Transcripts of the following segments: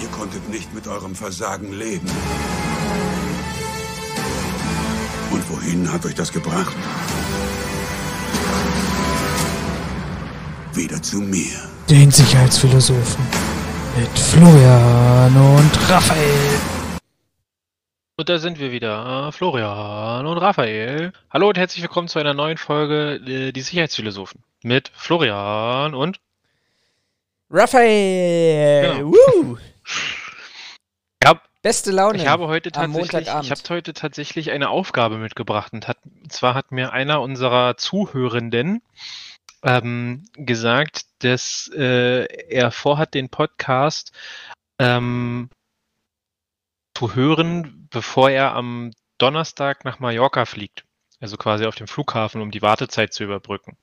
Ihr konntet nicht mit eurem Versagen leben. Und wohin hat euch das gebracht? Wieder zu mir. Den Sicherheitsphilosophen mit Florian und Raphael. Und da sind wir wieder, Florian und Raphael. Hallo und herzlich willkommen zu einer neuen Folge äh, Die Sicherheitsphilosophen mit Florian und Raphael. Genau. Hab, Beste Laune. ich habe heute tatsächlich, ich habe heute tatsächlich eine Aufgabe mitgebracht und, hat, und zwar hat mir einer unserer Zuhörenden ähm, gesagt, dass äh, er vorhat, den Podcast ähm, zu hören, bevor er am Donnerstag nach Mallorca fliegt. Also quasi auf dem Flughafen, um die Wartezeit zu überbrücken.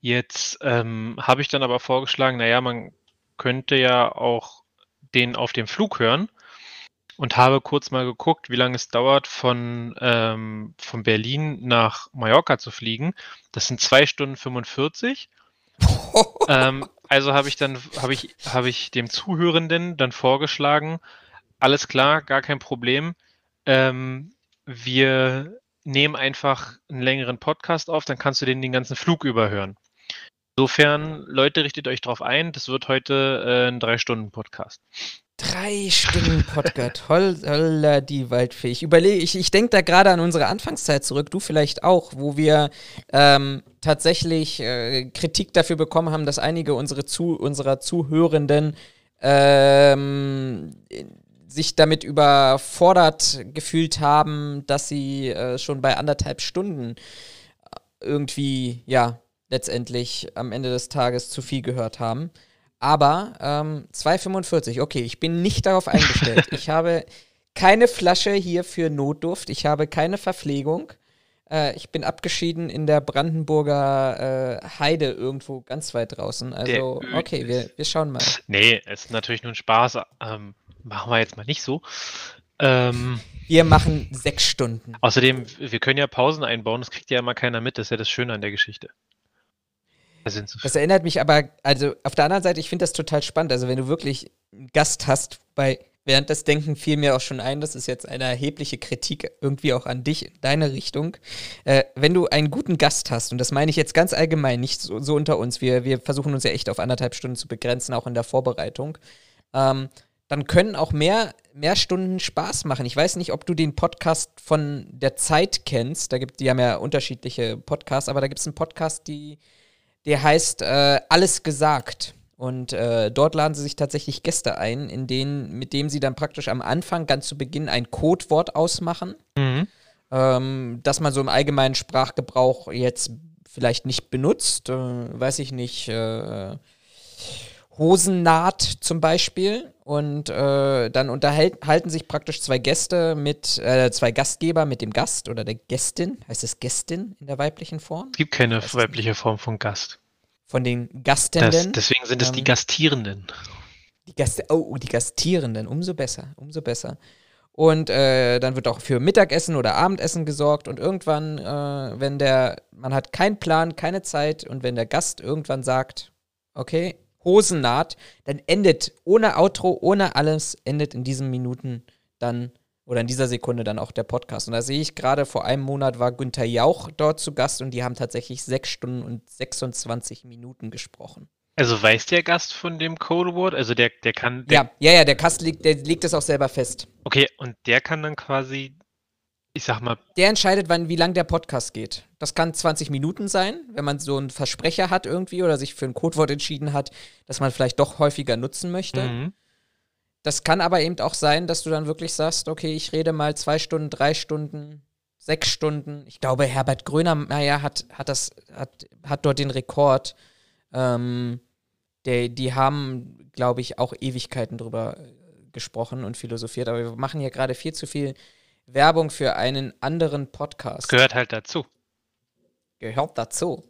Jetzt ähm, habe ich dann aber vorgeschlagen, naja, man könnte ja auch den auf dem Flug hören und habe kurz mal geguckt, wie lange es dauert, von, ähm, von Berlin nach Mallorca zu fliegen. Das sind zwei Stunden 45. ähm, also habe ich dann, habe ich, habe ich dem Zuhörenden dann vorgeschlagen, alles klar, gar kein Problem. Ähm, wir nehmen einfach einen längeren Podcast auf, dann kannst du den den ganzen Flug überhören. Insofern, Leute, richtet euch drauf ein, das wird heute äh, ein Drei-Stunden-Podcast. Drei Stunden Podcast. Holl, holla die Waldfee. Ich überlege, ich, ich denke da gerade an unsere Anfangszeit zurück, du vielleicht auch, wo wir ähm, tatsächlich äh, Kritik dafür bekommen haben, dass einige unsere zu, unserer Zuhörenden ähm, sich damit überfordert gefühlt haben, dass sie äh, schon bei anderthalb Stunden irgendwie, ja, letztendlich am Ende des Tages zu viel gehört haben. Aber ähm, 2,45, okay, ich bin nicht darauf eingestellt. ich habe keine Flasche hier für Notduft, ich habe keine Verpflegung. Äh, ich bin abgeschieden in der Brandenburger äh, Heide irgendwo ganz weit draußen. Also, okay, wir, wir schauen mal. Nee, es ist natürlich nur ein Spaß. Ähm, machen wir jetzt mal nicht so. Ähm, Wir machen sechs Stunden. außerdem, wir können ja Pausen einbauen, das kriegt ja immer keiner mit, das ist ja das Schöne an der Geschichte. Da sind so Das erinnert mich aber, also auf der anderen Seite, ich finde das total spannend. Also, wenn du wirklich einen Gast hast, bei während des Denken fiel mir auch schon ein, das ist jetzt eine erhebliche Kritik irgendwie auch an dich, in deine Richtung. Äh, wenn du einen guten Gast hast, und das meine ich jetzt ganz allgemein, nicht so, so unter uns, wir, wir versuchen uns ja echt auf anderthalb Stunden zu begrenzen, auch in der Vorbereitung, ähm, dann können auch mehr, mehr Stunden Spaß machen. Ich weiß nicht, ob du den Podcast von der Zeit kennst. Da gibt, die haben ja unterschiedliche Podcasts, aber da gibt es einen Podcast, die, der heißt äh, Alles gesagt. Und äh, dort laden sie sich tatsächlich Gäste ein, in denen, mit dem sie dann praktisch am Anfang ganz zu Beginn ein Codewort ausmachen, Mhm. ähm, das man so im allgemeinen Sprachgebrauch jetzt vielleicht nicht benutzt. Äh, weiß ich nicht. Äh, Hosennaht zum Beispiel. Und äh, dann unterhalten sich praktisch zwei Gäste mit, äh, zwei Gastgeber mit dem Gast oder der Gästin. Heißt es Gästin in der weiblichen Form? Es gibt keine weibliche Form von Gast. Von den Das, Gastenden. deswegen sind es die ähm, Gastierenden. Die Gaste oh, die Gastierenden, umso besser, umso besser. Und äh, dann wird auch für Mittagessen oder Abendessen gesorgt und irgendwann, äh, wenn der, man hat keinen Plan, keine Zeit und wenn der Gast irgendwann sagt, okay, Hosennaht, dann endet ohne Outro, ohne alles, endet in diesen Minuten dann oder in dieser Sekunde dann auch der Podcast. Und da sehe ich gerade, vor einem Monat war Günther Jauch dort zu Gast und die haben tatsächlich sechs Stunden und 26 Minuten gesprochen. Also weiß der Gast von dem Codewort? Also der, der kann. Der, Ja, ja, ja, der Gast legt, der legt es auch selber fest. Okay, und der kann dann quasi, ich sag mal, Der entscheidet, wann, wie lang der Podcast geht. Das kann 20 Minuten sein, wenn man so einen Versprecher hat irgendwie oder sich für ein Codewort entschieden hat, das man vielleicht doch häufiger nutzen möchte. mhm. Das kann aber eben auch sein, dass du dann wirklich sagst, okay, ich rede mal zwei Stunden, drei Stunden, sechs Stunden. Ich glaube, Herbert Grönemeyer hat, hat, das, hat, hat dort den Rekord. Ähm, der, die haben, glaube ich, auch Ewigkeiten drüber äh, gesprochen und philosophiert. Aber wir machen hier gerade viel zu viel Werbung für einen anderen Podcast. das gehört halt dazu. Gehört dazu.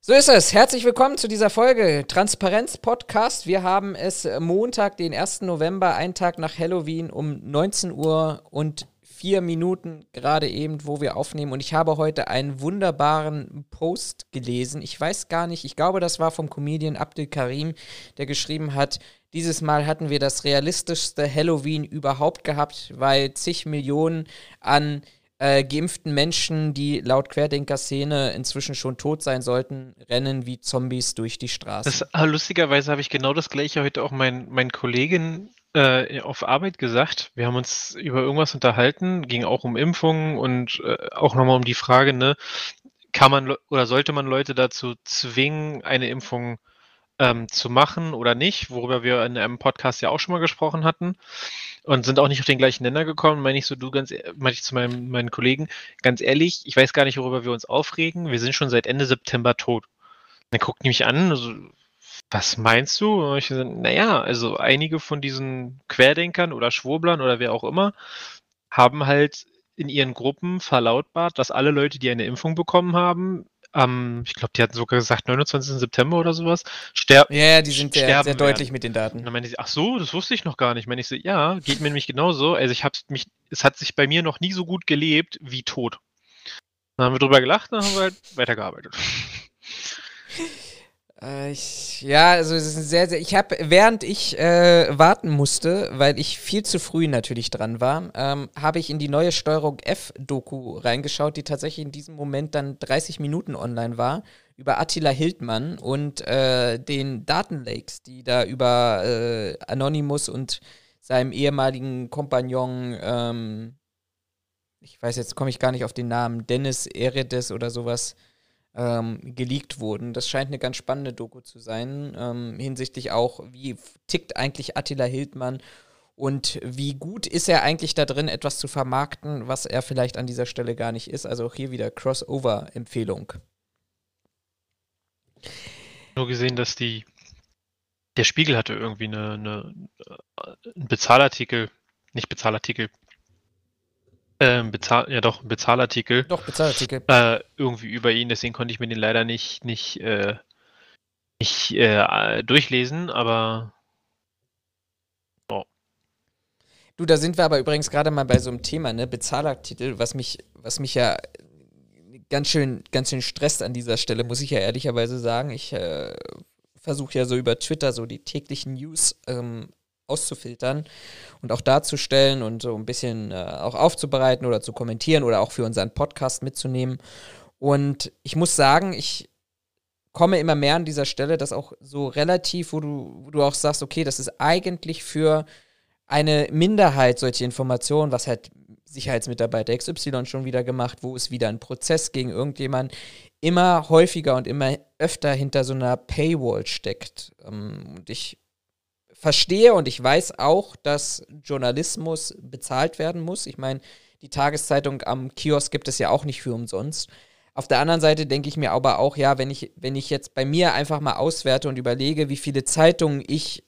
So ist es. Herzlich willkommen zu dieser Folge Transparenz Podcast. Wir haben es Montag, den 1. November, einen Tag nach Halloween um 19 Uhr und vier Minuten gerade eben, wo wir aufnehmen. Und ich habe heute einen wunderbaren Post gelesen. Ich weiß gar nicht, ich glaube, das war vom Comedian Abdel Karim, der geschrieben hat, dieses Mal hatten wir das realistischste Halloween überhaupt gehabt, weil zig Millionen an äh, geimpften Menschen, die laut Querdenker-Szene inzwischen schon tot sein sollten, rennen wie Zombies durch die Straße. Das, ah, lustigerweise habe ich genau das gleiche heute auch meinen mein Kollegin äh, auf Arbeit gesagt. Wir haben uns über irgendwas unterhalten, ging auch um Impfungen und äh, auch nochmal um die Frage, ne, kann man oder sollte man Leute dazu zwingen, eine Impfung ähm, zu machen oder nicht, worüber wir in einem Podcast ja auch schon mal gesprochen hatten und sind auch nicht auf den gleichen Nenner gekommen. Meine ich so, du ganz, e-, meine ich zu meinem, meinen Kollegen, ganz ehrlich, ich weiß gar nicht, worüber wir uns aufregen. Wir sind schon seit Ende September tot. Dann guckt die mich an, so, was meinst du? Und ich so, naja, also einige von diesen Querdenkern oder Schwurblern oder wer auch immer haben halt in ihren Gruppen verlautbart, dass alle Leute, die eine Impfung bekommen haben, am, ich glaube, die hatten sogar gesagt 29. September oder sowas, sterben. Ja, ja, die sind sehr, sehr deutlich mit den Daten. Und dann meinte sie, ach so, das wusste ich noch gar nicht. Meine ich so, ja, geht mir nämlich genauso. Also ich habe mich, es hat sich bei mir noch nie so gut gelebt wie tot. Dann haben wir drüber gelacht, dann haben wir halt weitergearbeitet. Äh, ich, ja, also es ist sehr, sehr. Ich habe, während ich äh, warten musste, weil ich viel zu früh natürlich dran war, ähm, habe ich in die neue Steuerung F-Doku reingeschaut, die tatsächlich in diesem Moment dann 30 Minuten online war, über Attila Hildmann und äh, den Datenlakes, die da über äh, Anonymous und seinem ehemaligen Kompagnon, ähm, ich weiß jetzt, komme ich gar nicht auf den Namen, Dennis Eredes oder sowas, ähm, geleakt wurden. Das scheint eine ganz spannende Doku zu sein, ähm, hinsichtlich auch, wie tickt eigentlich Attila Hildmann und wie gut ist er eigentlich da drin, etwas zu vermarkten, was er vielleicht an dieser Stelle gar nicht ist. Also auch hier wieder Crossover-Empfehlung. Nur gesehen, dass die der Spiegel hatte irgendwie eine, eine, äh, einen Bezahlartikel, nicht Bezahlartikel, ähm, Bezahl ja doch, Bezahlartikel. Doch, Bezahlartikel. Äh, irgendwie über ihn, deswegen konnte ich mir den leider nicht, nicht, äh, nicht äh, durchlesen, aber oh. Du, da sind wir aber übrigens gerade mal bei so einem Thema, ne? Bezahlartikel, was mich, was mich ja ganz schön, ganz schön stresst an dieser Stelle, muss ich ja ehrlicherweise sagen. Ich äh, versuche ja so über Twitter so die täglichen News ähm, auszufiltern und auch darzustellen und so ein bisschen äh, auch aufzubereiten oder zu kommentieren oder auch für unseren Podcast mitzunehmen. Und ich muss sagen, ich komme immer mehr an dieser Stelle, dass auch so relativ, wo du, wo du auch sagst, okay, das ist eigentlich für eine Minderheit solche Informationen, was halt Sicherheitsmitarbeiter XY schon wieder gemacht, wo es wieder ein Prozess gegen irgendjemanden immer häufiger und immer öfter hinter so einer Paywall steckt. Ähm, und ich verstehe und ich weiß auch, dass Journalismus bezahlt werden muss. Ich meine, die Tageszeitung am Kiosk gibt es ja auch nicht für umsonst. Auf der anderen Seite denke ich mir aber auch, ja, wenn ich, wenn ich jetzt bei mir einfach mal auswerte und überlege, wie viele Zeitungen ich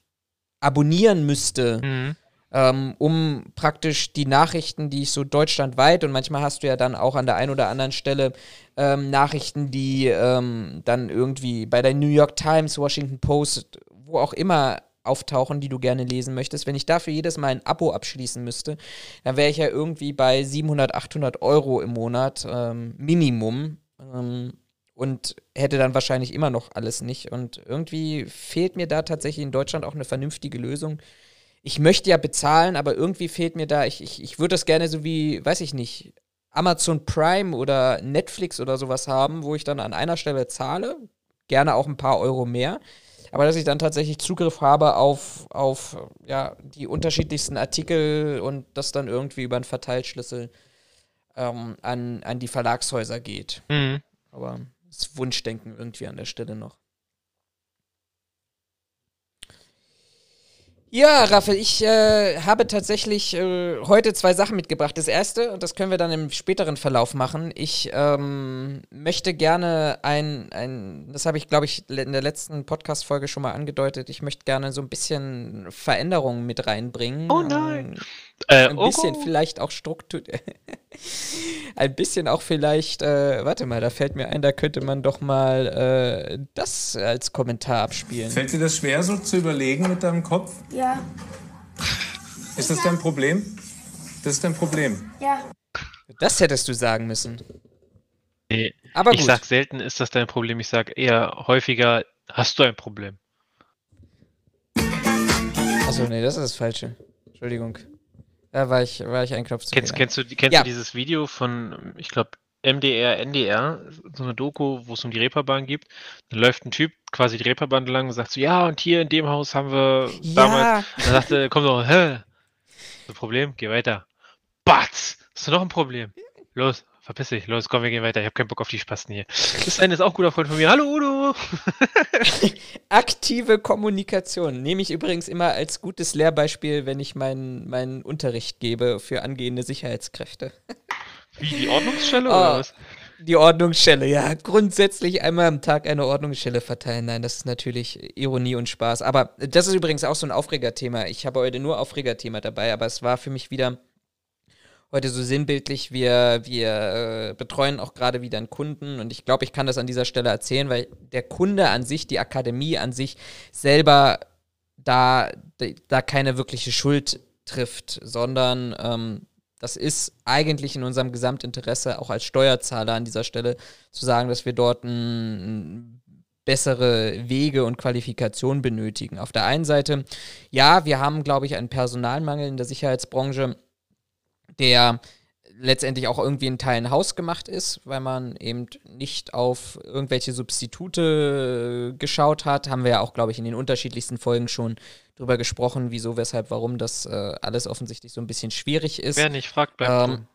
abonnieren müsste, mhm. ähm, um praktisch die Nachrichten, die ich so deutschlandweit und manchmal hast du ja dann auch an der einen oder anderen Stelle ähm, Nachrichten, die ähm, dann irgendwie bei der New York Times, Washington Post, wo auch immer auftauchen, die du gerne lesen möchtest. Wenn ich dafür jedes Mal ein Abo abschließen müsste, dann wäre ich ja irgendwie bei 700, 800 Euro im Monat ähm, Minimum ähm, und hätte dann wahrscheinlich immer noch alles nicht. Und irgendwie fehlt mir da tatsächlich in Deutschland auch eine vernünftige Lösung. Ich möchte ja bezahlen, aber irgendwie fehlt mir da, ich, ich, ich würde das gerne so wie, weiß ich nicht, Amazon Prime oder Netflix oder sowas haben, wo ich dann an einer Stelle zahle, gerne auch ein paar Euro mehr aber dass ich dann tatsächlich Zugriff habe auf, auf ja, die unterschiedlichsten Artikel und das dann irgendwie über einen Verteilschlüssel ähm, an, an die Verlagshäuser geht. Mhm. Aber das Wunschdenken irgendwie an der Stelle noch. Ja, Raffel, ich äh, habe tatsächlich äh, heute zwei Sachen mitgebracht. Das erste, und das können wir dann im späteren Verlauf machen, ich ähm, möchte gerne ein, ein das habe ich, glaube ich, in der letzten Podcast-Folge schon mal angedeutet, ich möchte gerne so ein bisschen Veränderungen mit reinbringen. Oh nein! Ähm, äh, ein bisschen oh. vielleicht auch Struktur. ein bisschen auch vielleicht, äh, warte mal, da fällt mir ein, da könnte man doch mal äh, das als Kommentar abspielen. Fällt dir das schwer, so zu überlegen mit deinem Kopf? Ja. Ist das dein Problem? Das ist dein Problem. Ja. Das hättest du sagen müssen. Nee, Aber ich gut. sag selten, ist das dein Problem. Ich sag eher häufiger, hast du ein Problem. Achso, nee, das ist das Falsche. Entschuldigung. Da war ich, war ich ein Knopf zu Kennst, kennst, du, kennst Ja. du dieses Video von, ich glaube, MDR, NDR, so eine Doku, wo es um die Reeperbahn geht? Dann läuft ein Typ quasi die Reeperbahn lang und sagt so, ja, und hier in dem Haus haben wir damals. Ja, Und dann sagt er, komm doch, hä? So Problem, geh weiter. Batz! Hast du noch ein Problem? Los, verpiss dich, los, komm, wir gehen weiter. Ich habe keinen Bock auf die Spasten hier. Das eine ist auch ein guter Freund von mir. Hallo Udo! aktive Kommunikation nehme ich übrigens immer als gutes Lehrbeispiel, wenn ich meinen meinen Unterricht gebe für angehende Sicherheitskräfte. Wie, die Ordnungsstelle Oh. oder was? Die Ordnungsstelle, ja. Grundsätzlich einmal am Tag eine Ordnungsstelle verteilen. Nein, das ist natürlich Ironie und Spaß. Aber das ist übrigens auch so ein Aufregerthema. Ich habe heute nur Aufregerthema dabei, aber es war für mich wieder heute so sinnbildlich. Wir, wir äh, betreuen auch gerade wieder einen Kunden und ich glaube, ich kann das an dieser Stelle erzählen, weil der Kunde an sich, die Akademie an sich selber da, da keine wirkliche Schuld trifft, sondern ähm, das ist eigentlich in unserem Gesamtinteresse, auch als Steuerzahler an dieser Stelle, zu sagen, dass wir dort ein, bessere Wege und Qualifikationen benötigen. Auf der einen Seite, ja, wir haben, glaube ich, einen Personalmangel in der Sicherheitsbranche, der letztendlich auch irgendwie in Teilen hausgemacht ist, weil man eben nicht auf irgendwelche Substitute äh, geschaut hat. Haben wir ja auch, glaube ich, in den unterschiedlichsten Folgen schon drüber gesprochen, wieso, weshalb, warum das äh, alles offensichtlich so ein bisschen schwierig ist. Wer nicht fragt, bleibt Ähm, dumm.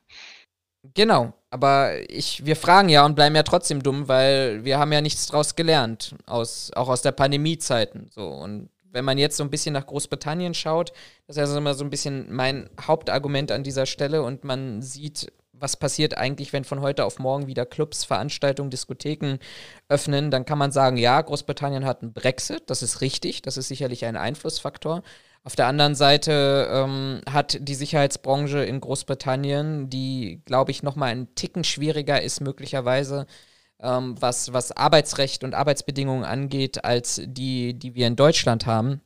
Genau, aber ich, wir fragen ja und bleiben ja trotzdem dumm, weil wir haben ja nichts draus gelernt, aus, auch aus der Pandemiezeiten. So. Und wenn man jetzt so ein bisschen nach Großbritannien schaut, das ist ja so immer so ein bisschen mein Hauptargument an dieser Stelle und man sieht, was passiert eigentlich, wenn von heute auf morgen wieder Clubs, Veranstaltungen, Diskotheken öffnen, dann kann man sagen, ja, Großbritannien hat einen Brexit, das ist richtig, das ist sicherlich ein Einflussfaktor. Auf der anderen Seite ähm, hat die Sicherheitsbranche in Großbritannien, die, glaube ich, noch mal einen Ticken schwieriger ist, möglicherweise, ähm, was, was Arbeitsrecht und Arbeitsbedingungen angeht, als die, die wir in Deutschland haben.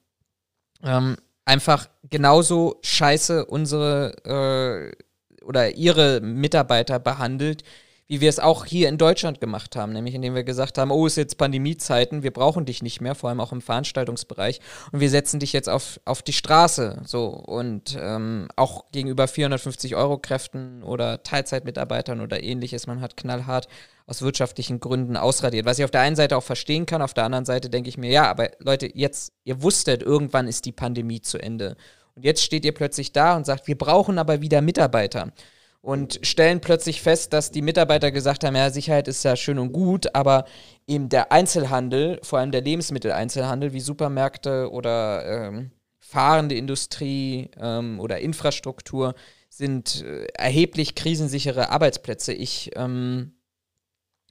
Ähm, einfach genauso scheiße unsere äh, oder ihre Mitarbeiter behandelt, wie wir es auch hier in Deutschland gemacht haben, nämlich indem wir gesagt haben, oh, ist jetzt Pandemiezeiten, wir brauchen dich nicht mehr, vor allem auch im Veranstaltungsbereich, und wir setzen dich jetzt auf, auf die Straße, so, und ähm, auch gegenüber 450 Euro Kräften oder Teilzeitmitarbeitern oder ähnliches, man hat knallhart aus wirtschaftlichen Gründen ausradiert, was ich auf der einen Seite auch verstehen kann, auf der anderen Seite denke ich mir, ja, aber Leute, jetzt, ihr wusstet, irgendwann ist die Pandemie zu Ende. Und jetzt steht ihr plötzlich da und sagt, wir brauchen aber wieder Mitarbeiter und stellen plötzlich fest, dass die Mitarbeiter gesagt haben, ja, Sicherheit ist ja schön und gut, aber eben der Einzelhandel, vor allem der Lebensmitteleinzelhandel, wie Supermärkte oder ähm, fahrende Industrie ähm, oder Infrastruktur, sind äh, erheblich krisensichere Arbeitsplätze. Ich, ähm,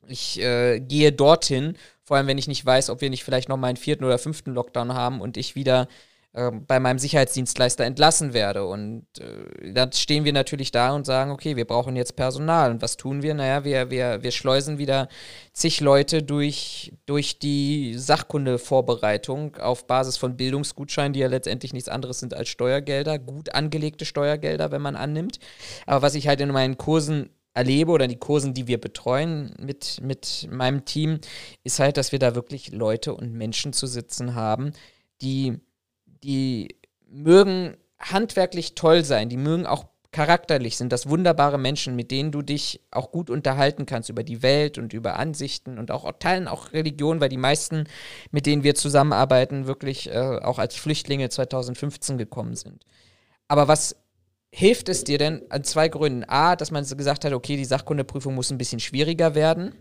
ich äh, gehe dorthin, vor allem wenn ich nicht weiß, ob wir nicht vielleicht noch mal einen vierten oder fünften Lockdown haben und ich wieder ähm, bei meinem Sicherheitsdienstleister entlassen werde. Und äh, dann stehen wir natürlich da und sagen, okay, wir brauchen jetzt Personal. Und was tun wir? Naja, wir, wir, wir schleusen wieder zig Leute durch, durch die Sachkundevorbereitung auf Basis von Bildungsgutscheinen, die ja letztendlich nichts anderes sind als Steuergelder, gut angelegte Steuergelder, wenn man annimmt. Aber was ich halt in meinen Kursen erlebe oder die Kursen, die wir betreuen mit, mit meinem Team, ist halt, dass wir da wirklich Leute und Menschen zu sitzen haben, die die mögen handwerklich toll sein, die mögen auch charakterlich, sind das wunderbare Menschen, mit denen du dich auch gut unterhalten kannst über die Welt und über Ansichten und auch teilen auch Religion, weil die meisten, mit denen wir zusammenarbeiten, wirklich äh, auch als Flüchtlinge 2015 gekommen sind. Aber was hilft es dir denn an zwei Gründen? A, dass man gesagt hat, okay, die Sachkundeprüfung muss ein bisschen schwieriger werden.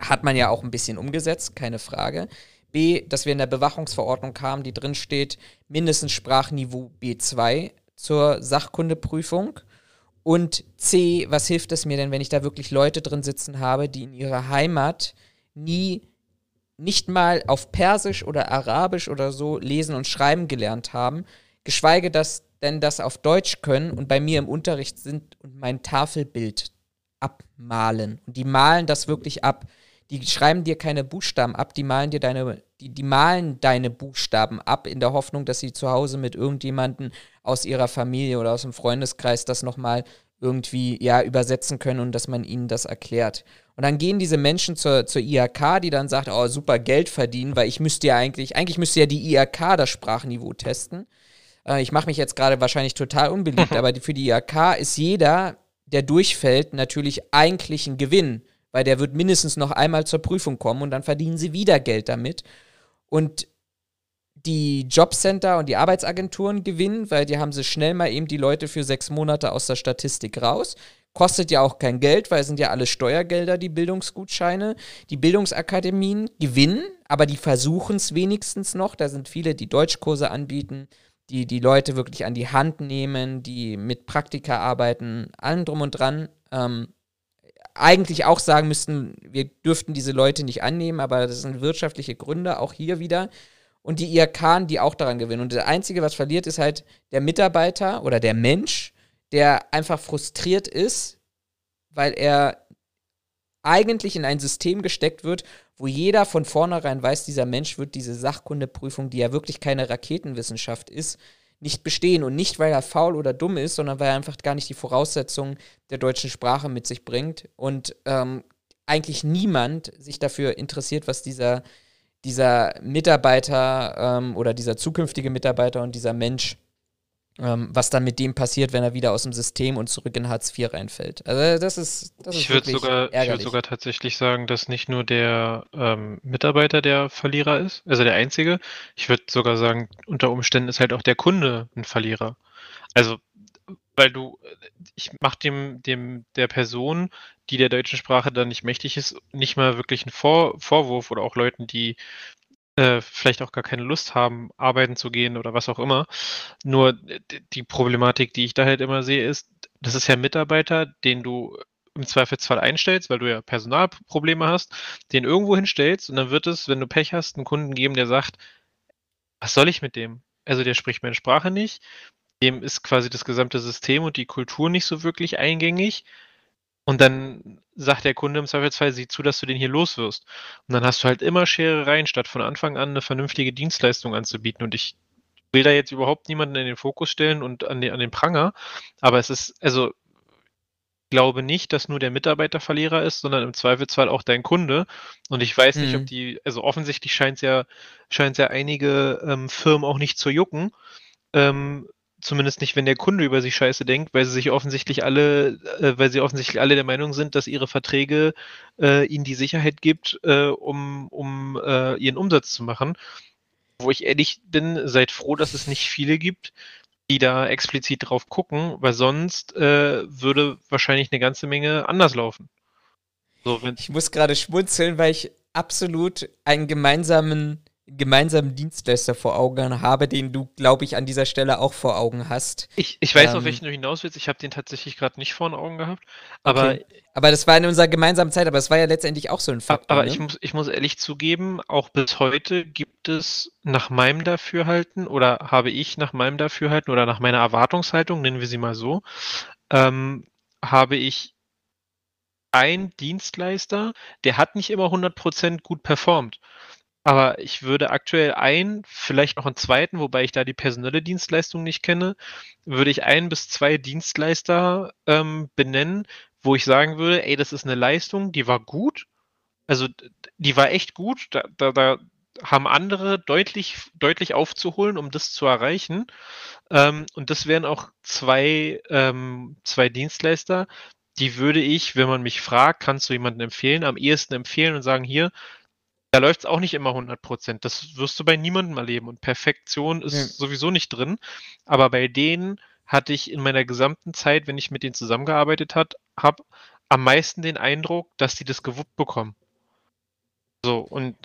Hat man ja auch ein bisschen umgesetzt, keine Frage. B, dass wir in der Bewachungsverordnung kamen, die drin steht, mindestens Sprachniveau B2 zur Sachkundeprüfung. Und C, was hilft es mir denn, wenn ich da wirklich Leute drin sitzen habe, die in ihrer Heimat nie, nicht mal auf Persisch oder Arabisch oder so lesen und schreiben gelernt haben, geschweige dass denn das auf Deutsch können und bei mir im Unterricht sind und mein Tafelbild abmalen. Und die malen das wirklich ab die schreiben dir keine Buchstaben ab, die malen dir deine die, die malen deine Buchstaben ab in der Hoffnung, dass sie zu Hause mit irgendjemandem aus ihrer Familie oder aus dem Freundeskreis das nochmal irgendwie ja übersetzen können und dass man ihnen das erklärt. Und dann gehen diese Menschen zur, zur IHK, die dann sagt, oh, super Geld verdienen, weil ich müsste ja eigentlich, eigentlich müsste ja die IHK das Sprachniveau testen. Äh, ich mache mich jetzt gerade wahrscheinlich total unbeliebt, aber für die IHK ist jeder, der durchfällt, natürlich eigentlich ein Gewinn, weil der wird mindestens noch einmal zur Prüfung kommen und dann verdienen sie wieder Geld damit. Und die Jobcenter und die Arbeitsagenturen gewinnen, weil die haben sie schnell mal eben die Leute für sechs Monate aus der Statistik raus. Kostet ja auch kein Geld, weil es sind ja alle Steuergelder, die Bildungsgutscheine. Die Bildungsakademien gewinnen, aber die versuchen es wenigstens noch. Da sind viele, die Deutschkurse anbieten, die die Leute wirklich an die Hand nehmen, die mit Praktika arbeiten, allem drum und dran. Ähm, eigentlich auch sagen müssten, wir dürften diese Leute nicht annehmen, aber das sind wirtschaftliche Gründe, auch hier wieder. Und die IRK, die auch daran gewinnen. Und das Einzige, was verliert, ist halt der Mitarbeiter oder der Mensch, der einfach frustriert ist, weil er eigentlich in ein System gesteckt wird, wo jeder von vornherein weiß, dieser Mensch wird diese Sachkundeprüfung, die ja wirklich keine Raketenwissenschaft ist, nicht bestehen. Und nicht, weil er faul oder dumm ist, sondern weil er einfach gar nicht die Voraussetzungen der deutschen Sprache mit sich bringt. Und ähm, eigentlich niemand sich dafür interessiert, was dieser, dieser Mitarbeiter ähm, oder dieser zukünftige Mitarbeiter und dieser Mensch ähm, was dann mit dem passiert, wenn er wieder aus dem System und zurück in Hartz IV reinfällt. Also das ist, das ich würde sogar, Ich würde sogar tatsächlich sagen, dass nicht nur der ähm, Mitarbeiter der Verlierer ist, also der einzige. Ich würde sogar sagen, unter Umständen ist halt auch der Kunde ein Verlierer. Also weil du, ich mache dem, dem, der Person, die der deutschen Sprache dann nicht mächtig ist, nicht mal wirklich einen Vor Vorwurf oder auch Leuten, die äh, vielleicht auch gar keine Lust haben, arbeiten zu gehen oder was auch immer. Nur die Problematik, die ich da halt immer sehe, ist, das ist ja ein Mitarbeiter, den du im Zweifelsfall einstellst, weil du ja Personalprobleme hast, den irgendwo hinstellst und dann wird es, wenn du Pech hast, einen Kunden geben, der sagt, was soll ich mit dem? Also der spricht meine Sprache nicht, dem ist quasi das gesamte System und die Kultur nicht so wirklich eingängig und dann sagt der Kunde im Zweifelsfall, sieh zu, dass du den hier los wirst. Und dann hast du halt immer Scherereien, statt von Anfang an eine vernünftige Dienstleistung anzubieten. Und ich will da jetzt überhaupt niemanden in den Fokus stellen und an den, an den Pranger. Aber es ist, also, ich glaube nicht, dass nur der Mitarbeiter Verlierer ist, sondern im Zweifelsfall auch dein Kunde. Und ich weiß mhm. nicht, ob mhm. die, also offensichtlich scheint es ja, scheint ja einige ähm, Firmen auch nicht zu jucken. Ähm, Zumindest nicht, wenn der Kunde über sich scheiße denkt, weil sie sich offensichtlich alle, äh, weil sie offensichtlich alle der Meinung sind, dass ihre Verträge äh, ihnen die Sicherheit gibt, äh, um, um äh, ihren Umsatz zu machen. Wo ich ehrlich bin, seid froh, dass es nicht viele gibt, die da explizit drauf gucken, weil sonst äh, würde wahrscheinlich eine ganze Menge anders laufen. So, ich muss gerade schmunzeln, weil ich absolut einen gemeinsamen gemeinsamen Dienstleister vor Augen habe, den du, glaube ich, an dieser Stelle auch vor Augen hast. Ich, ich weiß, ähm, auf welchen du hinaus willst. Ich habe den tatsächlich gerade nicht vor den Augen gehabt. Aber, okay. aber das war in unserer gemeinsamen Zeit, aber es war ja letztendlich auch so ein Faktor. Aber ne? ich, muss, ich muss ehrlich zugeben, auch bis heute gibt es nach meinem Dafürhalten oder habe ich nach meinem Dafürhalten oder nach meiner Erwartungshaltung, nennen wir sie mal so, ähm, habe ich ein Dienstleister, der hat nicht immer 100% gut performt. Aber ich würde aktuell ein, vielleicht noch einen zweiten, wobei ich da die personelle Dienstleistung nicht kenne, würde ich ein bis zwei Dienstleister ähm, benennen, wo ich sagen würde, ey, das ist eine Leistung, die war gut. Also die war echt gut. Da, da, da haben andere deutlich, deutlich aufzuholen, um das zu erreichen. Ähm, und das wären auch zwei, ähm, zwei Dienstleister, die würde ich, wenn man mich fragt, kannst du jemanden empfehlen, am ehesten empfehlen und sagen, hier, da läuft es auch nicht immer 100 Prozent. Das wirst du bei niemandem erleben. Und Perfektion ist ja. sowieso nicht drin. Aber bei denen hatte ich in meiner gesamten Zeit, wenn ich mit denen zusammengearbeitet habe, am meisten den Eindruck, dass die das gewuppt bekommen. So, und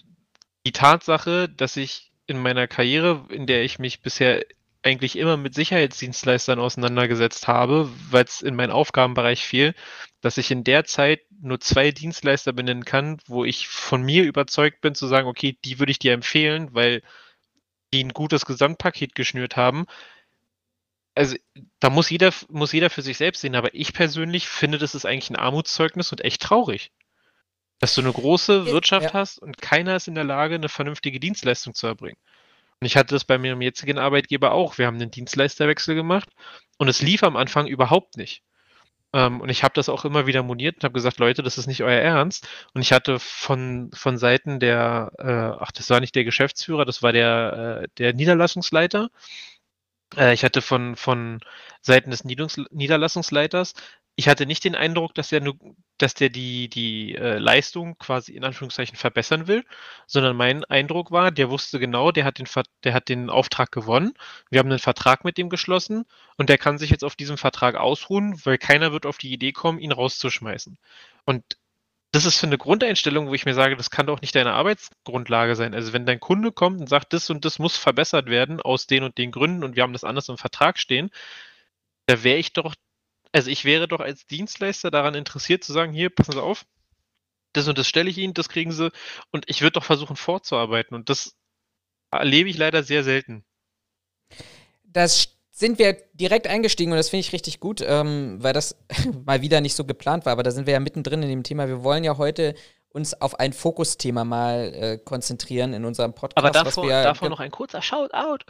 die Tatsache, dass ich in meiner Karriere, in der ich mich bisher eigentlich immer mit Sicherheitsdienstleistern auseinandergesetzt habe, weil es in meinen Aufgabenbereich fiel, dass ich in der Zeit nur zwei Dienstleister benennen kann, wo ich von mir überzeugt bin zu sagen, okay, die würde ich dir empfehlen, weil die ein gutes Gesamtpaket geschnürt haben. Also da muss jeder, muss jeder für sich selbst sehen, aber ich persönlich finde, das ist eigentlich ein Armutszeugnis und echt traurig. Dass du eine große Wirtschaft ja. hast und keiner ist in der Lage, eine vernünftige Dienstleistung zu erbringen. Und ich hatte das bei meinem jetzigen Arbeitgeber auch. Wir haben einen Dienstleisterwechsel gemacht und es lief am Anfang überhaupt nicht. Ähm, und ich habe das auch immer wieder moniert und habe gesagt, Leute, das ist nicht euer Ernst. Und ich hatte von, von Seiten der, äh, ach, das war nicht der Geschäftsführer, das war der, äh, der Niederlassungsleiter. Äh, ich hatte von, von Seiten des Niederungs Niederlassungsleiters ich hatte nicht den Eindruck, dass er nur, dass der die, die äh, Leistung quasi in Anführungszeichen verbessern will, sondern mein Eindruck war, der wusste genau, der hat den, der hat den Auftrag gewonnen. Wir haben einen Vertrag mit dem geschlossen und der kann sich jetzt auf diesem Vertrag ausruhen, weil keiner wird auf die Idee kommen, ihn rauszuschmeißen. Und das ist für eine Grundeinstellung, wo ich mir sage, das kann doch nicht deine Arbeitsgrundlage sein. Also wenn dein Kunde kommt und sagt, das und das muss verbessert werden aus den und den Gründen und wir haben das anders im Vertrag stehen, da wäre ich doch also ich wäre doch als Dienstleister daran interessiert zu sagen, hier, passen Sie auf, das und das stelle ich Ihnen, das kriegen Sie und ich würde doch versuchen vorzuarbeiten und das erlebe ich leider sehr selten. Das sind wir direkt eingestiegen und das finde ich richtig gut, ähm, weil das mal wieder nicht so geplant war, aber da sind wir ja mittendrin in dem Thema. Wir wollen ja heute uns auf ein Fokusthema mal äh, konzentrieren in unserem Podcast. Aber davor, wir, davor noch ein kurzer Shoutout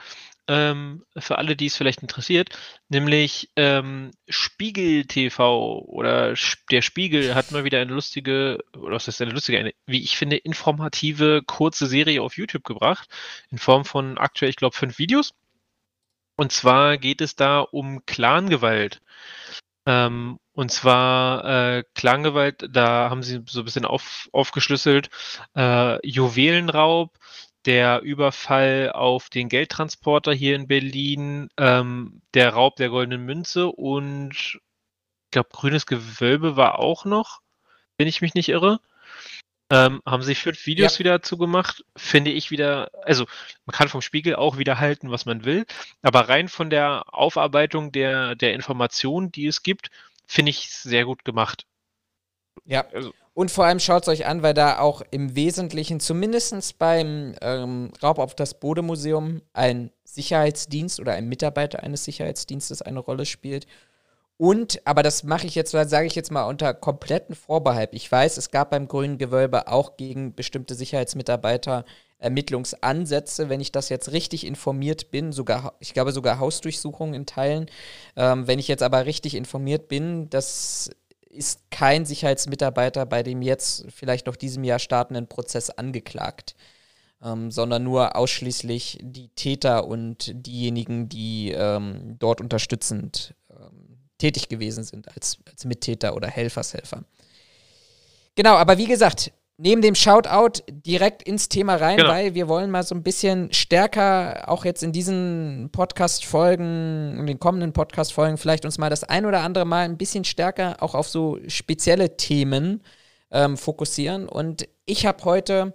ähm, für alle, die es vielleicht interessiert, nämlich ähm, Spiegel TV oder der Spiegel hat mal wieder eine lustige, oder was ist eine lustige, eine, wie ich finde, informative kurze Serie auf YouTube gebracht, in Form von aktuell, ich glaube, fünf Videos. Und zwar geht es da um Clangewalt. Ähm, und zwar äh, Klangewalt, da haben sie so ein bisschen auf, aufgeschlüsselt, äh, Juwelenraub, der Überfall auf den Geldtransporter hier in Berlin, ähm, der Raub der goldenen Münze und ich glaube, grünes Gewölbe war auch noch, wenn ich mich nicht irre. Ähm, haben sie fünf Videos ja. wieder dazu gemacht, finde ich wieder, also man kann vom Spiegel auch wieder halten, was man will, aber rein von der Aufarbeitung der, der Informationen, die es gibt, finde ich sehr gut gemacht. Ja. Also, und vor allem schaut es euch an, weil da auch im Wesentlichen, zumindest beim ähm, Raub auf das Bodemuseum, ein Sicherheitsdienst oder ein Mitarbeiter eines Sicherheitsdienstes eine Rolle spielt. Und, aber das mache ich jetzt, sage ich jetzt mal unter kompletten Vorbehalt. Ich weiß, es gab beim Grünen Gewölbe auch gegen bestimmte Sicherheitsmitarbeiter Ermittlungsansätze, wenn ich das jetzt richtig informiert bin, sogar, ich glaube sogar Hausdurchsuchungen in Teilen. Ähm, wenn ich jetzt aber richtig informiert bin, das ist kein Sicherheitsmitarbeiter bei dem jetzt vielleicht noch diesem Jahr startenden Prozess angeklagt, ähm, sondern nur ausschließlich die Täter und diejenigen, die ähm, dort unterstützend tätig gewesen sind als, als Mittäter oder Helfershelfer. Genau, aber wie gesagt, neben dem Shoutout direkt ins Thema rein, genau. weil wir wollen mal so ein bisschen stärker auch jetzt in diesen Podcast-Folgen, in den kommenden Podcast-Folgen vielleicht uns mal das ein oder andere Mal ein bisschen stärker auch auf so spezielle Themen ähm, fokussieren. Und ich habe heute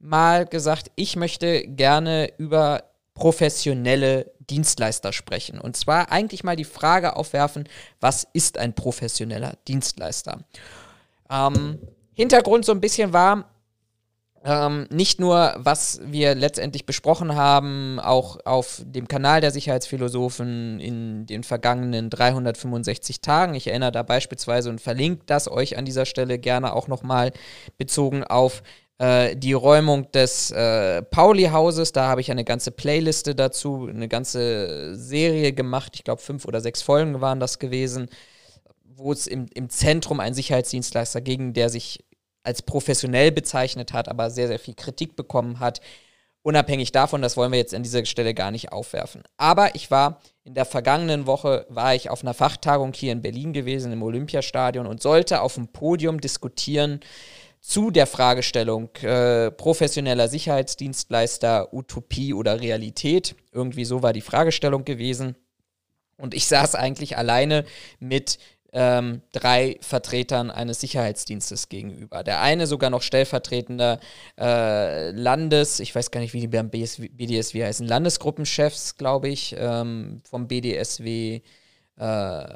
mal gesagt, ich möchte gerne über professionelle Dienstleister sprechen. Und zwar eigentlich mal die Frage aufwerfen, was ist ein professioneller Dienstleister? Ähm, Hintergrund so ein bisschen war, ähm, nicht nur, was wir letztendlich besprochen haben, auch auf dem Kanal der Sicherheitsphilosophen in den vergangenen 365 Tagen. Ich erinnere da beispielsweise und verlinke das euch an dieser Stelle gerne auch nochmal bezogen auf äh, die Räumung des äh, Pauli-Hauses. Da habe ich eine ganze Playliste dazu, eine ganze Serie gemacht. Ich glaube, fünf oder sechs Folgen waren das gewesen wo es im, im Zentrum einen Sicherheitsdienstleister gegen der sich als professionell bezeichnet hat, aber sehr, sehr viel Kritik bekommen hat. Unabhängig davon, das wollen wir jetzt an dieser Stelle gar nicht aufwerfen. Aber ich war in der vergangenen Woche, war ich auf einer Fachtagung hier in Berlin gewesen, im Olympiastadion und sollte auf dem Podium diskutieren zu der Fragestellung äh, professioneller Sicherheitsdienstleister, Utopie oder Realität. Irgendwie so war die Fragestellung gewesen. Und ich saß eigentlich alleine mit ähm, drei Vertretern eines Sicherheitsdienstes gegenüber. Der eine sogar noch stellvertretender äh, Landes, ich weiß gar nicht, wie die beim BS, BDSW heißen, Landesgruppenchefs, glaube ich, ähm, vom BDSW äh,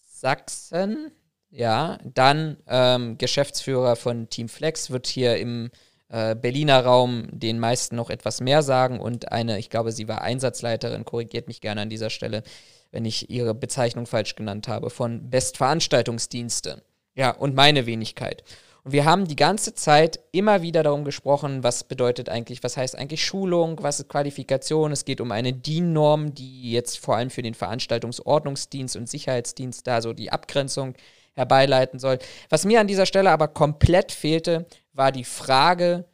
Sachsen. Ja, dann ähm, Geschäftsführer von Team Flex wird hier im äh, Berliner Raum den meisten noch etwas mehr sagen und eine, ich glaube, sie war Einsatzleiterin, korrigiert mich gerne an dieser Stelle, wenn ich ihre Bezeichnung falsch genannt habe, von Bestveranstaltungsdienste. Ja, und meine Wenigkeit. Und wir haben die ganze Zeit immer wieder darum gesprochen, was bedeutet eigentlich, was heißt eigentlich Schulung, was ist Qualifikation. Es geht um eine DIN-Norm, die jetzt vor allem für den Veranstaltungsordnungsdienst und Sicherheitsdienst da so die Abgrenzung herbeileiten soll. Was mir an dieser Stelle aber komplett fehlte, war die Frage,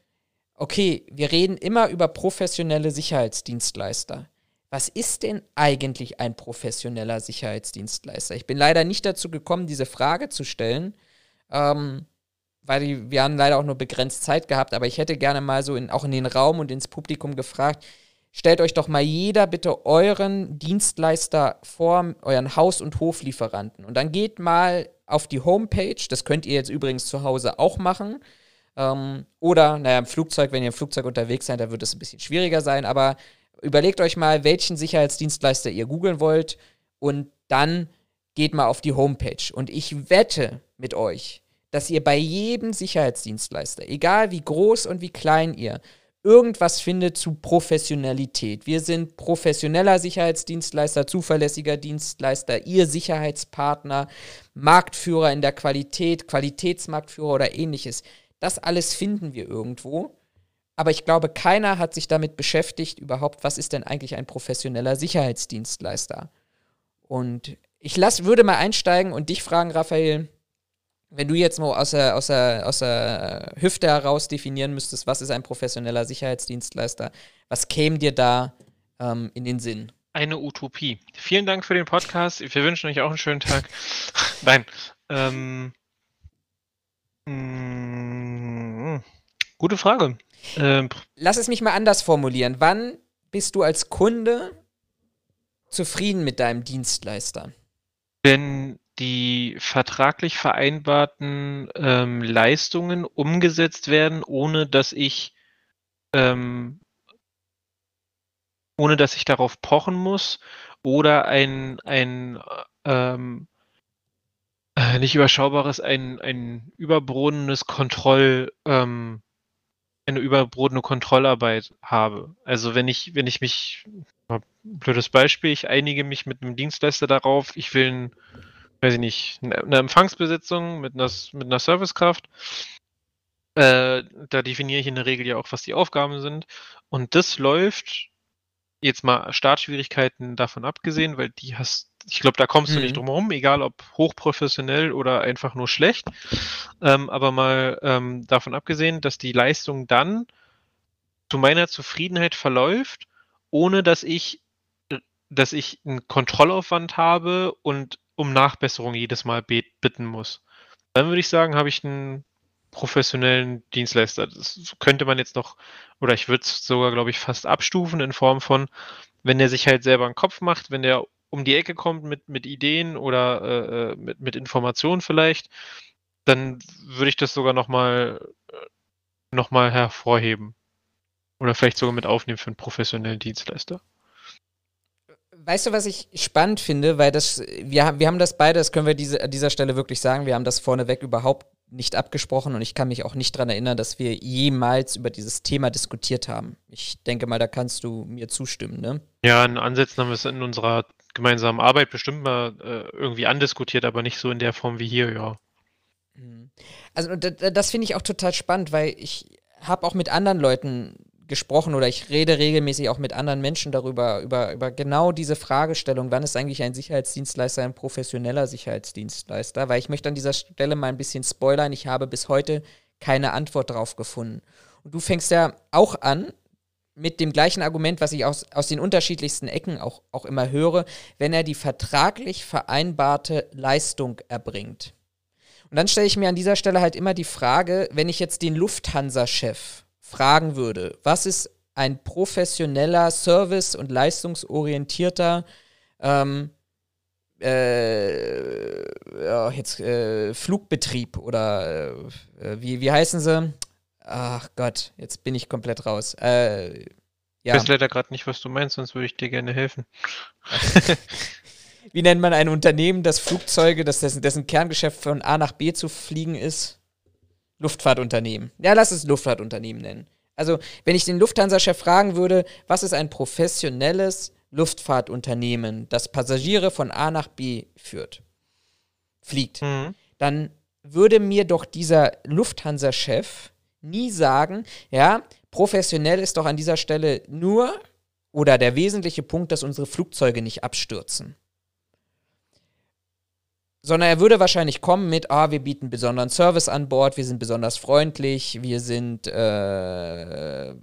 okay, wir reden immer über professionelle Sicherheitsdienstleister. Was ist denn eigentlich ein professioneller Sicherheitsdienstleister? Ich bin leider nicht dazu gekommen, diese Frage zu stellen. Ähm, weil die, wir haben leider auch nur begrenzt Zeit gehabt, aber ich hätte gerne mal so in, auch in den Raum und ins Publikum gefragt, stellt euch doch mal jeder bitte euren Dienstleister vor, euren Haus- und Hoflieferanten. Und dann geht mal auf die Homepage, das könnt ihr jetzt übrigens zu Hause auch machen. Ähm, oder, naja, im Flugzeug, wenn ihr im Flugzeug unterwegs seid, da wird es ein bisschen schwieriger sein, aber überlegt euch mal, welchen Sicherheitsdienstleister ihr googeln wollt und dann geht mal auf die Homepage. Und ich wette mit euch, dass ihr bei jedem Sicherheitsdienstleister, egal wie groß und wie klein ihr, irgendwas findet zu Professionalität. Wir sind professioneller Sicherheitsdienstleister, zuverlässiger Dienstleister, ihr Sicherheitspartner, Marktführer in der Qualität, Qualitätsmarktführer oder ähnliches. Das alles finden wir irgendwo. Aber ich glaube, keiner hat sich damit beschäftigt, überhaupt, was ist denn eigentlich ein professioneller Sicherheitsdienstleister? Und ich lass, würde mal einsteigen und dich fragen, Raphael, wenn du jetzt mal aus der, aus, der, aus der Hüfte heraus definieren müsstest, was ist ein professioneller Sicherheitsdienstleister, was käme dir da ähm, in den Sinn? Eine Utopie. Vielen Dank für den Podcast. Wir wünschen euch auch einen schönen Tag. Nein. Ähm, mh, mm, gute Frage. Ähm, Lass es mich mal anders formulieren. Wann bist du als Kunde zufrieden mit deinem Dienstleister? Wenn die vertraglich vereinbarten ähm, Leistungen umgesetzt werden, ohne dass ich ähm, ohne dass ich darauf pochen muss oder ein, ein ähm, äh, nicht überschaubares, ein, ein überbrodenes Kontroll, ähm, eine überbrodene Kontrollarbeit habe. Also wenn ich, wenn ich mich, blödes Beispiel, ich einige mich mit einem Dienstleister darauf, ich will ein weiß ich nicht, eine Empfangsbesitzung mit einer, mit einer Servicekraft. Äh, da definiere ich in der Regel ja auch, was die Aufgaben sind. Und das läuft jetzt mal Startschwierigkeiten davon abgesehen, weil die hast, ich glaube, da kommst mhm. du nicht mhm. drum herum, egal ob hochprofessionell oder einfach nur schlecht. Ähm, aber mal ähm, davon abgesehen, dass die Leistung dann zu meiner Zufriedenheit verläuft, ohne dass ich dass ich einen Kontrollaufwand habe und um Nachbesserung jedes Mal bitten muss. Dann würde ich sagen, habe ich einen professionellen Dienstleister. Das könnte man jetzt noch, oder ich würde es sogar, glaube ich, fast abstufen in Form von, wenn der sich halt selber einen Kopf macht, wenn der um die Ecke kommt mit, mit Ideen oder äh, äh mit, mit Informationen vielleicht, dann würde ich das sogar nochmal noch mal hervorheben. Oder vielleicht sogar mit aufnehmen für einen professionellen Dienstleister. Weißt du, was ich spannend finde? Weil das, wir, wir haben das beide, das können wir diese, an dieser Stelle wirklich sagen, wir haben das vorneweg überhaupt nicht abgesprochen und ich kann mich auch nicht daran erinnern, dass wir jemals über dieses Thema diskutiert haben. Ich denke mal, da kannst du mir zustimmen, ne? Ja, in Ansätzen haben wir es in unserer gemeinsamen Arbeit bestimmt mal äh, irgendwie andiskutiert, aber nicht so in der Form wie hier, ja. Mhm. Also das finde ich auch total spannend, weil ich habe auch mit anderen Leuten gesprochen oder ich rede regelmäßig auch mit anderen Menschen darüber, über, über genau diese Fragestellung, wann ist eigentlich ein Sicherheitsdienstleister ein professioneller Sicherheitsdienstleister, weil ich möchte an dieser Stelle mal ein bisschen spoilern, ich habe bis heute keine Antwort darauf gefunden. Und du fängst ja auch an mit dem gleichen Argument, was ich aus, aus den unterschiedlichsten Ecken auch, auch immer höre, wenn er die vertraglich vereinbarte Leistung erbringt. Und dann stelle ich mir an dieser Stelle halt immer die Frage, wenn ich jetzt den Lufthansa-Chef fragen würde, was ist ein professioneller, service- und leistungsorientierter ähm, äh, ja, jetzt, äh, Flugbetrieb oder äh, wie, wie heißen sie? Ach Gott, jetzt bin ich komplett raus. Äh, ja. Ich weiß leider gerade nicht, was du meinst, sonst würde ich dir gerne helfen. wie nennt man ein Unternehmen, das Flugzeuge, das dessen, dessen Kerngeschäft von A nach B zu fliegen ist? Luftfahrtunternehmen. Ja, lass es Luftfahrtunternehmen nennen. Also, wenn ich den Lufthansa-Chef fragen würde, was ist ein professionelles Luftfahrtunternehmen, das Passagiere von A nach B führt, fliegt, mhm. dann würde mir doch dieser Lufthansa-Chef nie sagen, ja, professionell ist doch an dieser Stelle nur oder der wesentliche Punkt, dass unsere Flugzeuge nicht abstürzen. Sondern er würde wahrscheinlich kommen mit, ah, wir bieten besonderen Service an Bord, wir sind besonders freundlich, wir sind äh,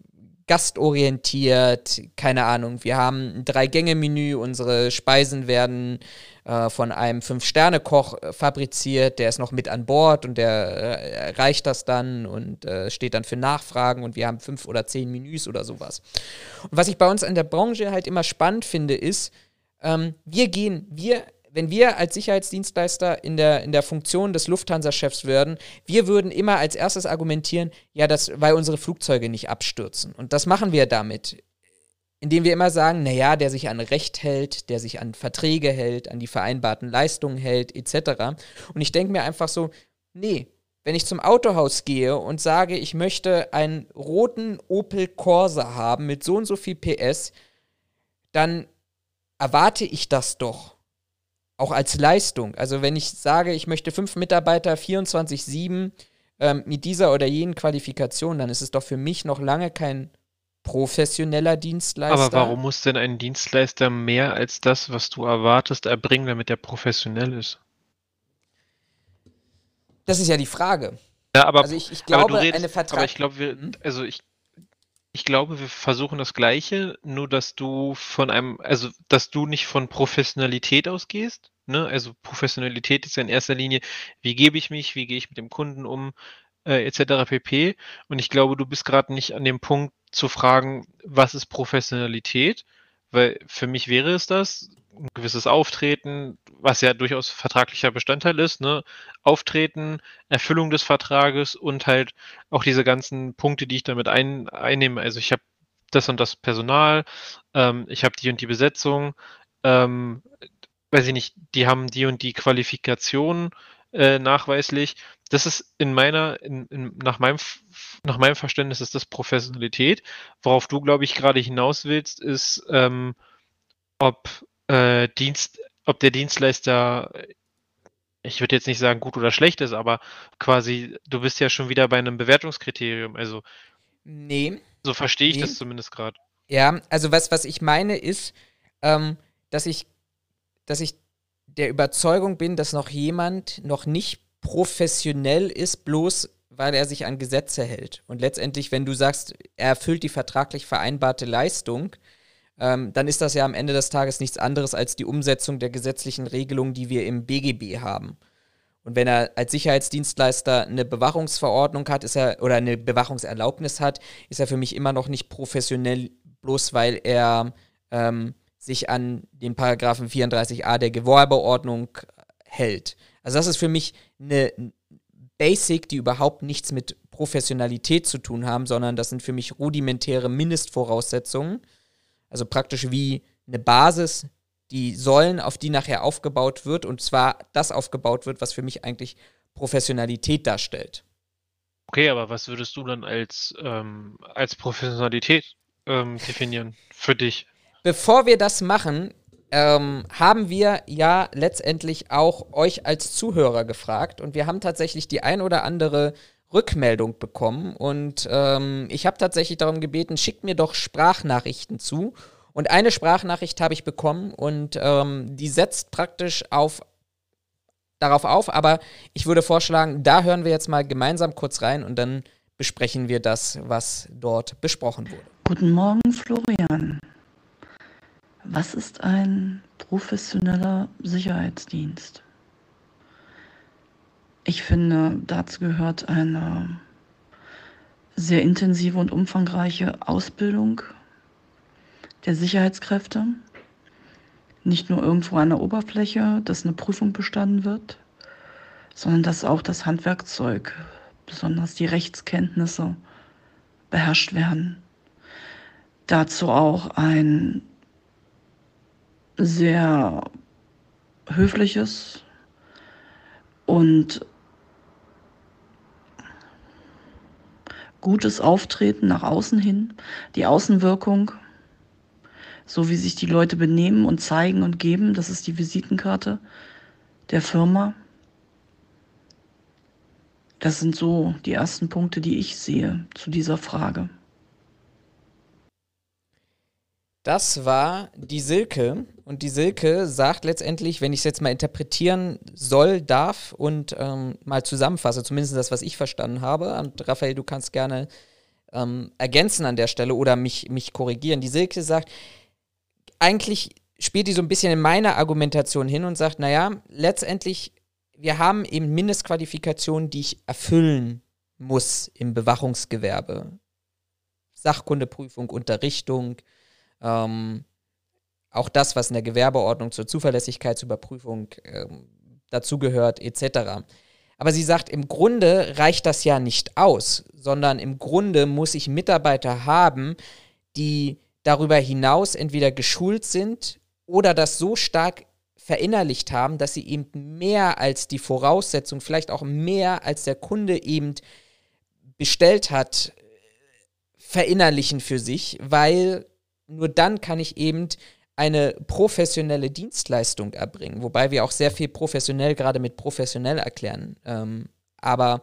gastorientiert, keine Ahnung, wir haben ein Drei-Gänge-Menü, unsere Speisen werden äh, von einem Fünf-Sterne-Koch äh, fabriziert, der ist noch mit an Bord und der äh, erreicht das dann und äh, steht dann für Nachfragen und wir haben fünf oder zehn Menüs oder sowas. Und was ich bei uns in der Branche halt immer spannend finde, ist, ähm, wir gehen, wir wenn wir als Sicherheitsdienstleister in der, in der Funktion des Lufthansa-Chefs würden, wir würden immer als erstes argumentieren, ja, das, weil unsere Flugzeuge nicht abstürzen. Und das machen wir damit, indem wir immer sagen, naja, der sich an Recht hält, der sich an Verträge hält, an die vereinbarten Leistungen hält, etc. Und ich denke mir einfach so, nee, wenn ich zum Autohaus gehe und sage, ich möchte einen roten Opel Corsa haben mit so und so viel PS, dann erwarte ich das doch auch als Leistung. Also wenn ich sage, ich möchte fünf Mitarbeiter 24-7 ähm, mit dieser oder jenen Qualifikation, dann ist es doch für mich noch lange kein professioneller Dienstleister. Aber warum muss denn ein Dienstleister mehr als das, was du erwartest, erbringen, damit er professionell ist? Das ist ja die Frage. Ja, aber, also ich, ich glaube, redest, eine Vertrag aber ich glaube, wir, hm? also ich, ich glaube, wir versuchen das Gleiche, nur dass du von einem, also dass du nicht von Professionalität ausgehst. Ne? Also Professionalität ist ja in erster Linie, wie gebe ich mich, wie gehe ich mit dem Kunden um, äh, etc. pp. Und ich glaube, du bist gerade nicht an dem Punkt zu fragen, was ist Professionalität? Weil für mich wäre es das, ein gewisses Auftreten, was ja durchaus vertraglicher Bestandteil ist, ne? Auftreten, Erfüllung des Vertrages und halt auch diese ganzen Punkte, die ich damit ein, einnehme. Also ich habe das und das Personal, ähm, ich habe die und die Besetzung, ähm, weiß ich nicht, die haben die und die Qualifikation äh, nachweislich. Das ist in meiner, in, in, nach, meinem, nach meinem Verständnis ist das Professionalität. Worauf du, glaube ich, gerade hinaus willst, ist, ähm, ob äh, Dienst, ob der Dienstleister, ich würde jetzt nicht sagen gut oder schlecht ist, aber quasi, du bist ja schon wieder bei einem Bewertungskriterium. Also nee. So verstehe ich nee. das zumindest gerade. Ja, also was, was ich meine ist, ähm, dass ich, dass ich der Überzeugung bin, dass noch jemand noch nicht professionell ist, bloß weil er sich an Gesetze hält. Und letztendlich, wenn du sagst, er erfüllt die vertraglich vereinbarte Leistung, ähm, dann ist das ja am Ende des Tages nichts anderes als die Umsetzung der gesetzlichen Regelungen, die wir im BGB haben. Und wenn er als Sicherheitsdienstleister eine Bewachungsverordnung hat, ist er oder eine Bewachungserlaubnis hat, ist er für mich immer noch nicht professionell, bloß weil er ähm, sich an den Paragraphen 34a der Gewerbeordnung hält. Also das ist für mich eine Basic, die überhaupt nichts mit Professionalität zu tun haben, sondern das sind für mich rudimentäre Mindestvoraussetzungen, also praktisch wie eine Basis, die Säulen, auf die nachher aufgebaut wird, und zwar das aufgebaut wird, was für mich eigentlich Professionalität darstellt. Okay, aber was würdest du dann als, ähm, als Professionalität ähm, definieren für dich? Bevor wir das machen, ähm, haben wir ja letztendlich auch euch als Zuhörer gefragt und wir haben tatsächlich die ein oder andere Rückmeldung bekommen und ähm, ich habe tatsächlich darum gebeten, schickt mir doch Sprachnachrichten zu. Und eine Sprachnachricht habe ich bekommen und ähm, die setzt praktisch auf darauf auf, aber ich würde vorschlagen, da hören wir jetzt mal gemeinsam kurz rein und dann besprechen wir das, was dort besprochen wurde. Guten Morgen, Florian. Was ist ein professioneller Sicherheitsdienst? Ich finde, dazu gehört eine sehr intensive und umfangreiche Ausbildung der Sicherheitskräfte. Nicht nur irgendwo an der Oberfläche, dass eine Prüfung bestanden wird, sondern dass auch das Handwerkzeug, besonders die Rechtskenntnisse, beherrscht werden. Dazu auch ein sehr höfliches und gutes Auftreten nach außen hin, die Außenwirkung, so wie sich die Leute benehmen und zeigen und geben, das ist die Visitenkarte der Firma. Das sind so die ersten Punkte, die ich sehe zu dieser Frage. Das war die Silke. Und die Silke sagt letztendlich, wenn ich es jetzt mal interpretieren soll, darf und ähm, mal zusammenfasse, zumindest das, was ich verstanden habe. Und Raphael, du kannst gerne ähm, ergänzen an der Stelle oder mich, mich korrigieren. Die Silke sagt, eigentlich spielt die so ein bisschen in meiner Argumentation hin und sagt, naja, letztendlich, wir haben eben Mindestqualifikationen, die ich erfüllen muss im Bewachungsgewerbe. Sachkundeprüfung, Unterrichtung, ähm, auch das, was in der Gewerbeordnung zur Zuverlässigkeitsüberprüfung ähm, dazugehört, etc. Aber sie sagt, im Grunde reicht das ja nicht aus, sondern im Grunde muss ich Mitarbeiter haben, die darüber hinaus entweder geschult sind oder das so stark verinnerlicht haben, dass sie eben mehr als die Voraussetzung, vielleicht auch mehr als der Kunde eben bestellt hat, verinnerlichen für sich, weil nur dann kann ich eben eine professionelle Dienstleistung erbringen, wobei wir auch sehr viel professionell gerade mit professionell erklären. Ähm, aber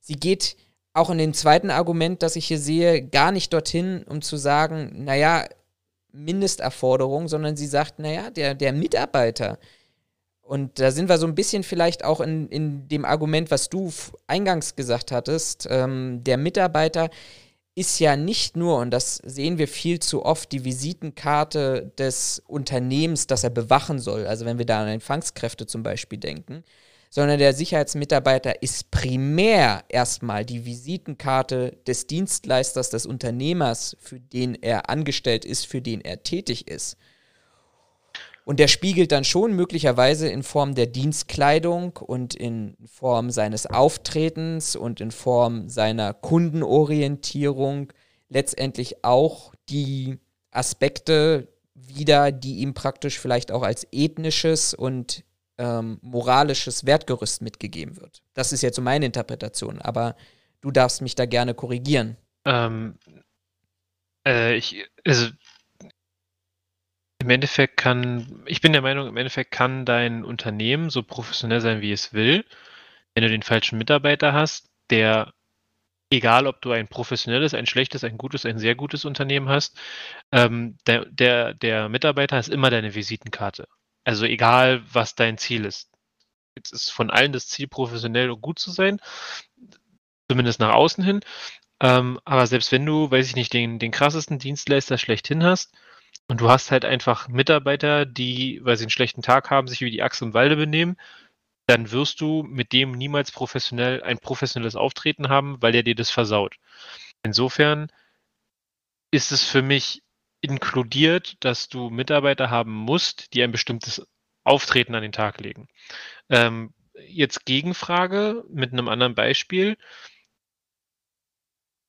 sie geht auch in dem zweiten Argument, das ich hier sehe, gar nicht dorthin, um zu sagen, naja, Mindesterforderung, sondern sie sagt, naja, der, der Mitarbeiter, und da sind wir so ein bisschen vielleicht auch in, in dem Argument, was du eingangs gesagt hattest, ähm, der Mitarbeiter ist ja nicht nur, und das sehen wir viel zu oft, die Visitenkarte des Unternehmens, das er bewachen soll. Also wenn wir da an Empfangskräfte zum Beispiel denken, sondern der Sicherheitsmitarbeiter ist primär erstmal die Visitenkarte des Dienstleisters, des Unternehmers, für den er angestellt ist, für den er tätig ist. Und der spiegelt dann schon möglicherweise in Form der Dienstkleidung und in Form seines Auftretens und in Form seiner Kundenorientierung letztendlich auch die Aspekte wieder, die ihm praktisch vielleicht auch als ethnisches und ähm, moralisches Wertgerüst mitgegeben wird. Das ist jetzt so meine Interpretation, aber du darfst mich da gerne korrigieren. Ähm, äh, ich, also im Endeffekt kann, ich bin der Meinung, im Endeffekt kann dein Unternehmen so professionell sein, wie es will. Wenn du den falschen Mitarbeiter hast, der, egal ob du ein professionelles, ein schlechtes, ein gutes, ein sehr gutes Unternehmen hast, ähm, der, der, der Mitarbeiter ist immer deine Visitenkarte. Also egal, was dein Ziel ist. Jetzt ist von allen das Ziel, professionell und gut zu sein, zumindest nach außen hin. Ähm, aber selbst wenn du, weiß ich nicht, den, den krassesten Dienstleister schlechthin hast, und du hast halt einfach Mitarbeiter, die, weil sie einen schlechten Tag haben, sich wie die Axt im Walde benehmen. Dann wirst du mit dem niemals professionell ein professionelles Auftreten haben, weil der dir das versaut. Insofern ist es für mich inkludiert, dass du Mitarbeiter haben musst, die ein bestimmtes Auftreten an den Tag legen. Ähm, jetzt Gegenfrage mit einem anderen Beispiel.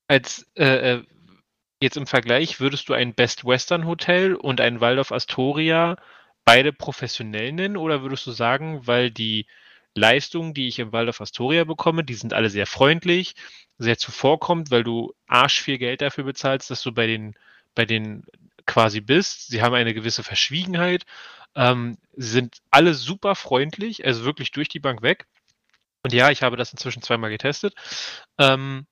Als äh, äh Jetzt im Vergleich, würdest du ein Best Western Hotel und ein Waldorf Astoria beide professionell nennen oder würdest du sagen, weil die Leistungen, die ich im Waldorf Astoria bekomme, die sind alle sehr freundlich, sehr zuvorkommend, weil du arsch viel Geld dafür bezahlst, dass du bei den, bei den quasi bist. Sie haben eine gewisse Verschwiegenheit, ähm, sind alle super freundlich, also wirklich durch die Bank weg. Und ja, ich habe das inzwischen zweimal getestet. Ähm,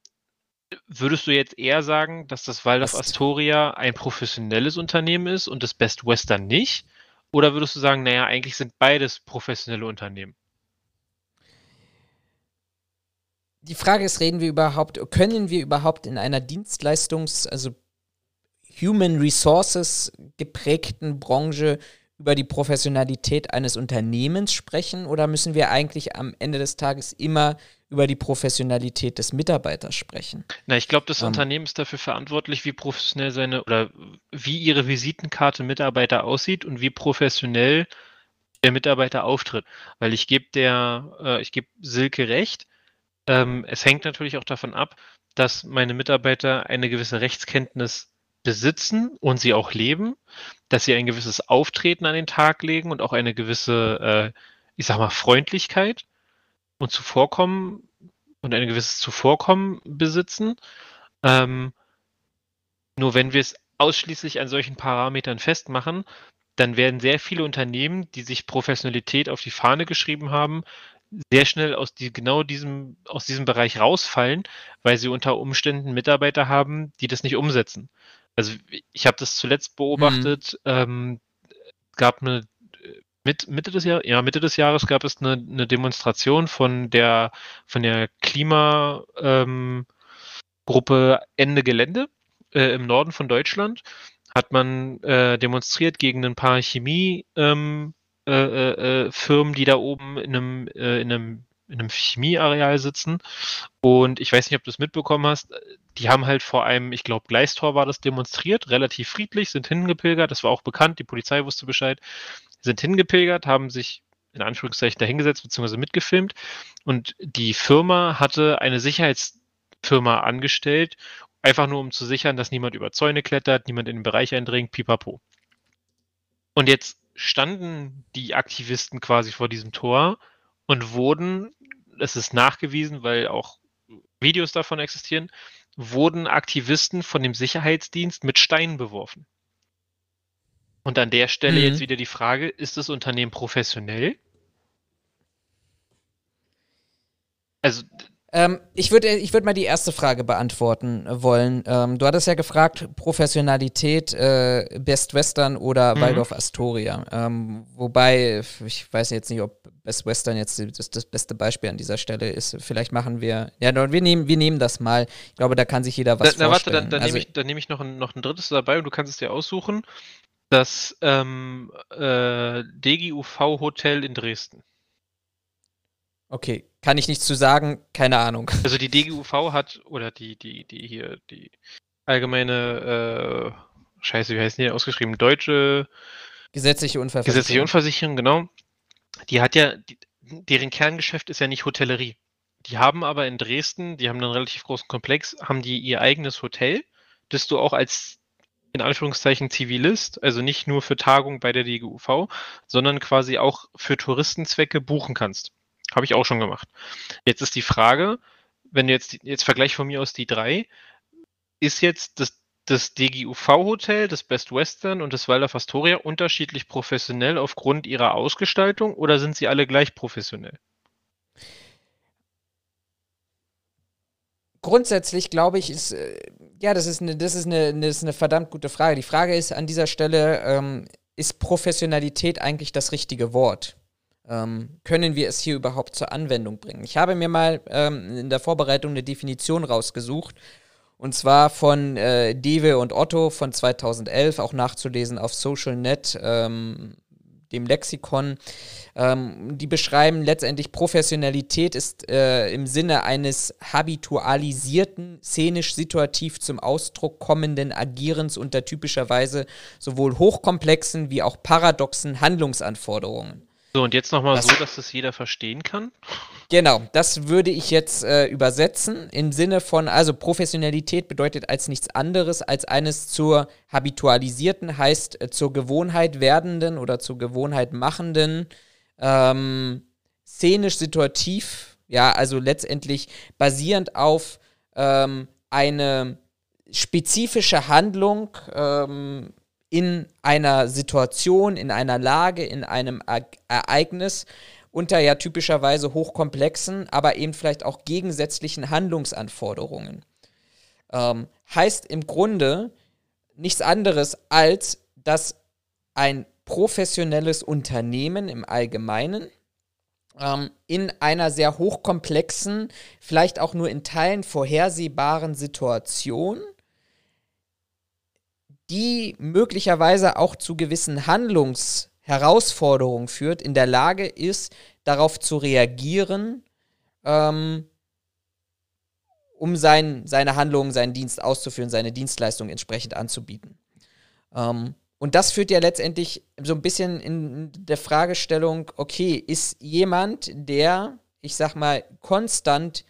Würdest du jetzt eher sagen, dass das Waldorf Astoria ein professionelles Unternehmen ist und das Best Western nicht? Oder würdest du sagen, naja, eigentlich sind beides professionelle Unternehmen? Die Frage ist, reden wir überhaupt, können wir überhaupt in einer Dienstleistungs-, also Human Resources geprägten Branche über die Professionalität eines Unternehmens sprechen oder müssen wir eigentlich am Ende des Tages immer über die Professionalität des Mitarbeiters sprechen. Na, ich glaube, das ähm, Unternehmen ist dafür verantwortlich, wie professionell seine oder wie ihre Visitenkarte Mitarbeiter aussieht und wie professionell der Mitarbeiter auftritt. Weil ich gebe der, äh, ich gebe Silke recht. Ähm, es hängt natürlich auch davon ab, dass meine Mitarbeiter eine gewisse Rechtskenntnis besitzen und sie auch leben, dass sie ein gewisses Auftreten an den Tag legen und auch eine gewisse, äh, ich sag mal, Freundlichkeit und Zuvorkommen und ein gewisses Zuvorkommen besitzen. Ähm, nur wenn wir es ausschließlich an solchen Parametern festmachen, dann werden sehr viele Unternehmen, die sich Professionalität auf die Fahne geschrieben haben, sehr schnell aus die, genau diesem, aus diesem Bereich rausfallen, weil sie unter Umständen Mitarbeiter haben, die das nicht umsetzen. Also ich habe das zuletzt beobachtet, mhm. ähm, gab eine mit, Mitte des Jahres, ja, Mitte des Jahres gab es eine, eine Demonstration von der von der Klimagruppe ähm, Ende Gelände äh, im Norden von Deutschland. Hat man äh, demonstriert gegen ein paar Chemie ähm, äh, äh, äh, die da oben in einem, in einem, in einem Chemieareal sitzen. Und ich weiß nicht, ob du es mitbekommen hast, die haben halt vor einem, ich glaube, Gleistor war das demonstriert, relativ friedlich, sind hingepilgert, das war auch bekannt, die Polizei wusste Bescheid, sind hingepilgert, haben sich in Anführungszeichen dahingesetzt bzw. mitgefilmt und die Firma hatte eine Sicherheitsfirma angestellt, einfach nur um zu sichern, dass niemand über Zäune klettert, niemand in den Bereich eindringt, pipapo. Und jetzt standen die Aktivisten quasi vor diesem Tor und wurden, es ist nachgewiesen, weil auch Videos davon existieren, wurden Aktivisten von dem Sicherheitsdienst mit Steinen beworfen. Und an der Stelle mhm. jetzt wieder die Frage, ist das Unternehmen professionell? Also ähm, ich würde ich würd mal die erste Frage beantworten wollen. Ähm, du hattest ja gefragt, Professionalität, äh, Best Western oder mhm. Waldorf Astoria. Ähm, wobei, ich weiß jetzt nicht, ob Best Western jetzt das, das, beste Beispiel an dieser Stelle ist. Vielleicht machen wir, ja, wir nehmen, wir nehmen das mal. Ich glaube, da kann sich jeder was da, vorstellen. Na, warte, dann, dann also, nehme ich, nehm ich noch, ein, noch ein drittes dabei und du kannst es dir aussuchen. Das ähm, äh, DGUV Hotel in Dresden. Okay, kann ich nichts zu sagen, keine Ahnung. Also die DGUV hat, oder die, die, die hier, die allgemeine, äh, scheiße, wie heißt die ausgeschrieben? Deutsche Gesetzliche Unfallversicherung. Gesetzliche Unfallversicherung, genau. Die hat ja, die, deren Kerngeschäft ist ja nicht Hotellerie. Die haben aber in Dresden, die haben einen relativ großen Komplex, haben die ihr eigenes Hotel, das du auch als in Anführungszeichen Zivilist, also nicht nur für Tagung bei der DGUV, sondern quasi auch für Touristenzwecke buchen kannst. Habe ich auch schon gemacht. Jetzt ist die Frage, wenn du jetzt, jetzt Vergleich von mir aus die drei, ist jetzt das, das DGUV-Hotel, das Best Western und das Waldorf Astoria unterschiedlich professionell aufgrund ihrer Ausgestaltung oder sind sie alle gleich professionell? Grundsätzlich glaube ich, ist, äh, ja, das ist, eine, das, ist eine, das ist eine verdammt gute Frage. Die Frage ist an dieser Stelle, ähm, ist Professionalität eigentlich das richtige Wort? ähm, können wir es hier überhaupt zur Anwendung bringen? Ich habe mir mal ähm, in der Vorbereitung eine Definition rausgesucht. Und zwar von äh, Dewe und Otto von 2011, auch nachzulesen auf SocialNet, ähm, dem Lexikon. Ähm, die beschreiben letztendlich, Professionalität ist äh, im Sinne eines habitualisierten, szenisch situativ zum Ausdruck kommenden Agierens unter typischerweise sowohl hochkomplexen wie auch paradoxen Handlungsanforderungen. So, und jetzt nochmal so, dass das jeder verstehen kann. Genau, das würde ich jetzt äh, übersetzen im Sinne von, also Professionalität bedeutet als nichts anderes als eines zur habitualisierten, heißt äh, zur Gewohnheit werdenden oder zur Gewohnheit machenden, ähm, szenisch situativ, ja, also letztendlich basierend auf ähm, eine spezifische Handlung, ähm, in einer Situation, in einer Lage, in einem Ereignis unter ja typischerweise hochkomplexen, aber eben vielleicht auch gegensätzlichen Handlungsanforderungen. Ähm, heißt im Grunde nichts anderes als, dass ein professionelles Unternehmen im Allgemeinen ähm, in einer sehr hochkomplexen, vielleicht auch nur in Teilen vorhersehbaren Situation die möglicherweise auch zu gewissen Handlungsherausforderungen führt, in der Lage ist, darauf zu reagieren, ähm, um sein, seine Handlungen, seinen Dienst auszuführen, seine Dienstleistung entsprechend anzubieten. Ähm, und das führt ja letztendlich so ein bisschen in der Fragestellung, okay, ist jemand, der, ich sag mal, konstant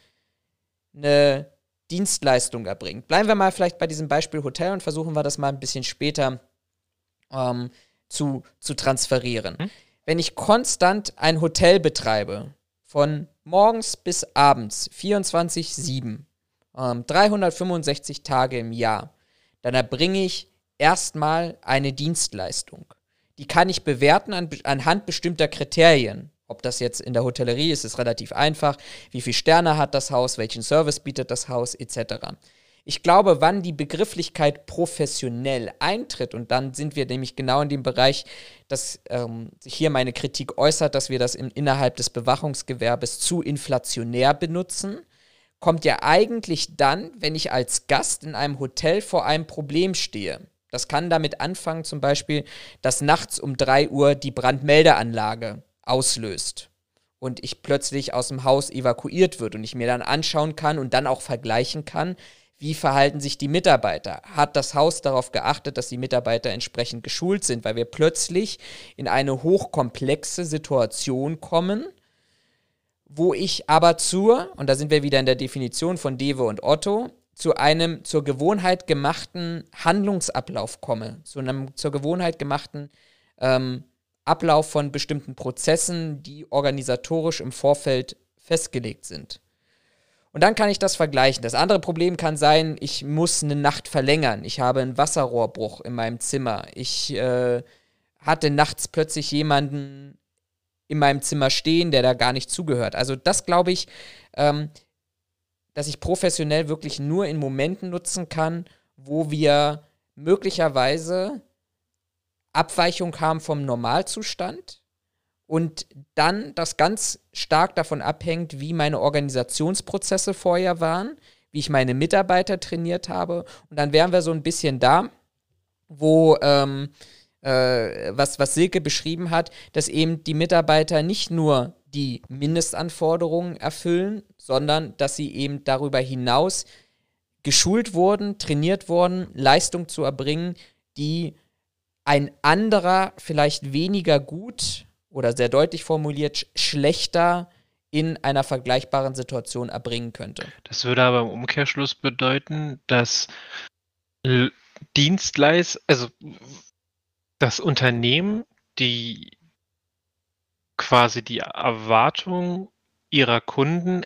eine Dienstleistung erbringt. Bleiben wir mal vielleicht bei diesem Beispiel Hotel und versuchen wir das mal ein bisschen später ähm, zu, zu transferieren. Hm? Wenn ich konstant ein Hotel betreibe, von morgens bis abends, 24-7, ähm, 365 Tage im Jahr, dann erbringe ich erstmal eine Dienstleistung. Die kann ich bewerten an, anhand bestimmter Kriterien. Ob das jetzt in der Hotellerie ist, ist relativ einfach. Wie viele Sterne hat das Haus, welchen Service bietet das Haus, etc. Ich glaube, wann die Begrifflichkeit professionell eintritt, und dann sind wir nämlich genau in dem Bereich, dass ähm, sich hier meine Kritik äußert, dass wir das in, innerhalb des Bewachungsgewerbes zu inflationär benutzen, kommt ja eigentlich dann, wenn ich als Gast in einem Hotel vor einem Problem stehe. Das kann damit anfangen, zum Beispiel, dass nachts um 3 Uhr die Brandmeldeanlage auslöst und ich plötzlich aus dem Haus evakuiert wird und ich mir dann anschauen kann und dann auch vergleichen kann, wie verhalten sich die Mitarbeiter? Hat das Haus darauf geachtet, dass die Mitarbeiter entsprechend geschult sind, weil wir plötzlich in eine hochkomplexe Situation kommen, wo ich aber zur, und da sind wir wieder in der Definition von Dewe und Otto, zu einem zur Gewohnheit gemachten Handlungsablauf komme, zu einem zur Gewohnheit gemachten ähm, Ablauf von bestimmten Prozessen, die organisatorisch im Vorfeld festgelegt sind. Und dann kann ich das vergleichen. Das andere Problem kann sein, ich muss eine Nacht verlängern. Ich habe einen Wasserrohrbruch in meinem Zimmer. Ich äh, hatte nachts plötzlich jemanden in meinem Zimmer stehen, der da gar nicht zugehört. Also das glaube ich, ähm, dass ich professionell wirklich nur in Momenten nutzen kann, wo wir möglicherweise Abweichung haben vom Normalzustand und dann das ganz stark davon abhängt, wie meine Organisationsprozesse vorher waren, wie ich meine Mitarbeiter trainiert habe. Und dann wären wir so ein bisschen da, wo ähm, äh, was, was Silke beschrieben hat, dass eben die Mitarbeiter nicht nur die Mindestanforderungen erfüllen, sondern dass sie eben darüber hinaus geschult wurden, trainiert wurden, Leistung zu erbringen, die ein anderer vielleicht weniger gut oder sehr deutlich formuliert schlechter in einer vergleichbaren Situation erbringen könnte. Das würde aber im Umkehrschluss bedeuten, dass Dienstleist, also das Unternehmen, die quasi die Erwartung ihrer Kunden,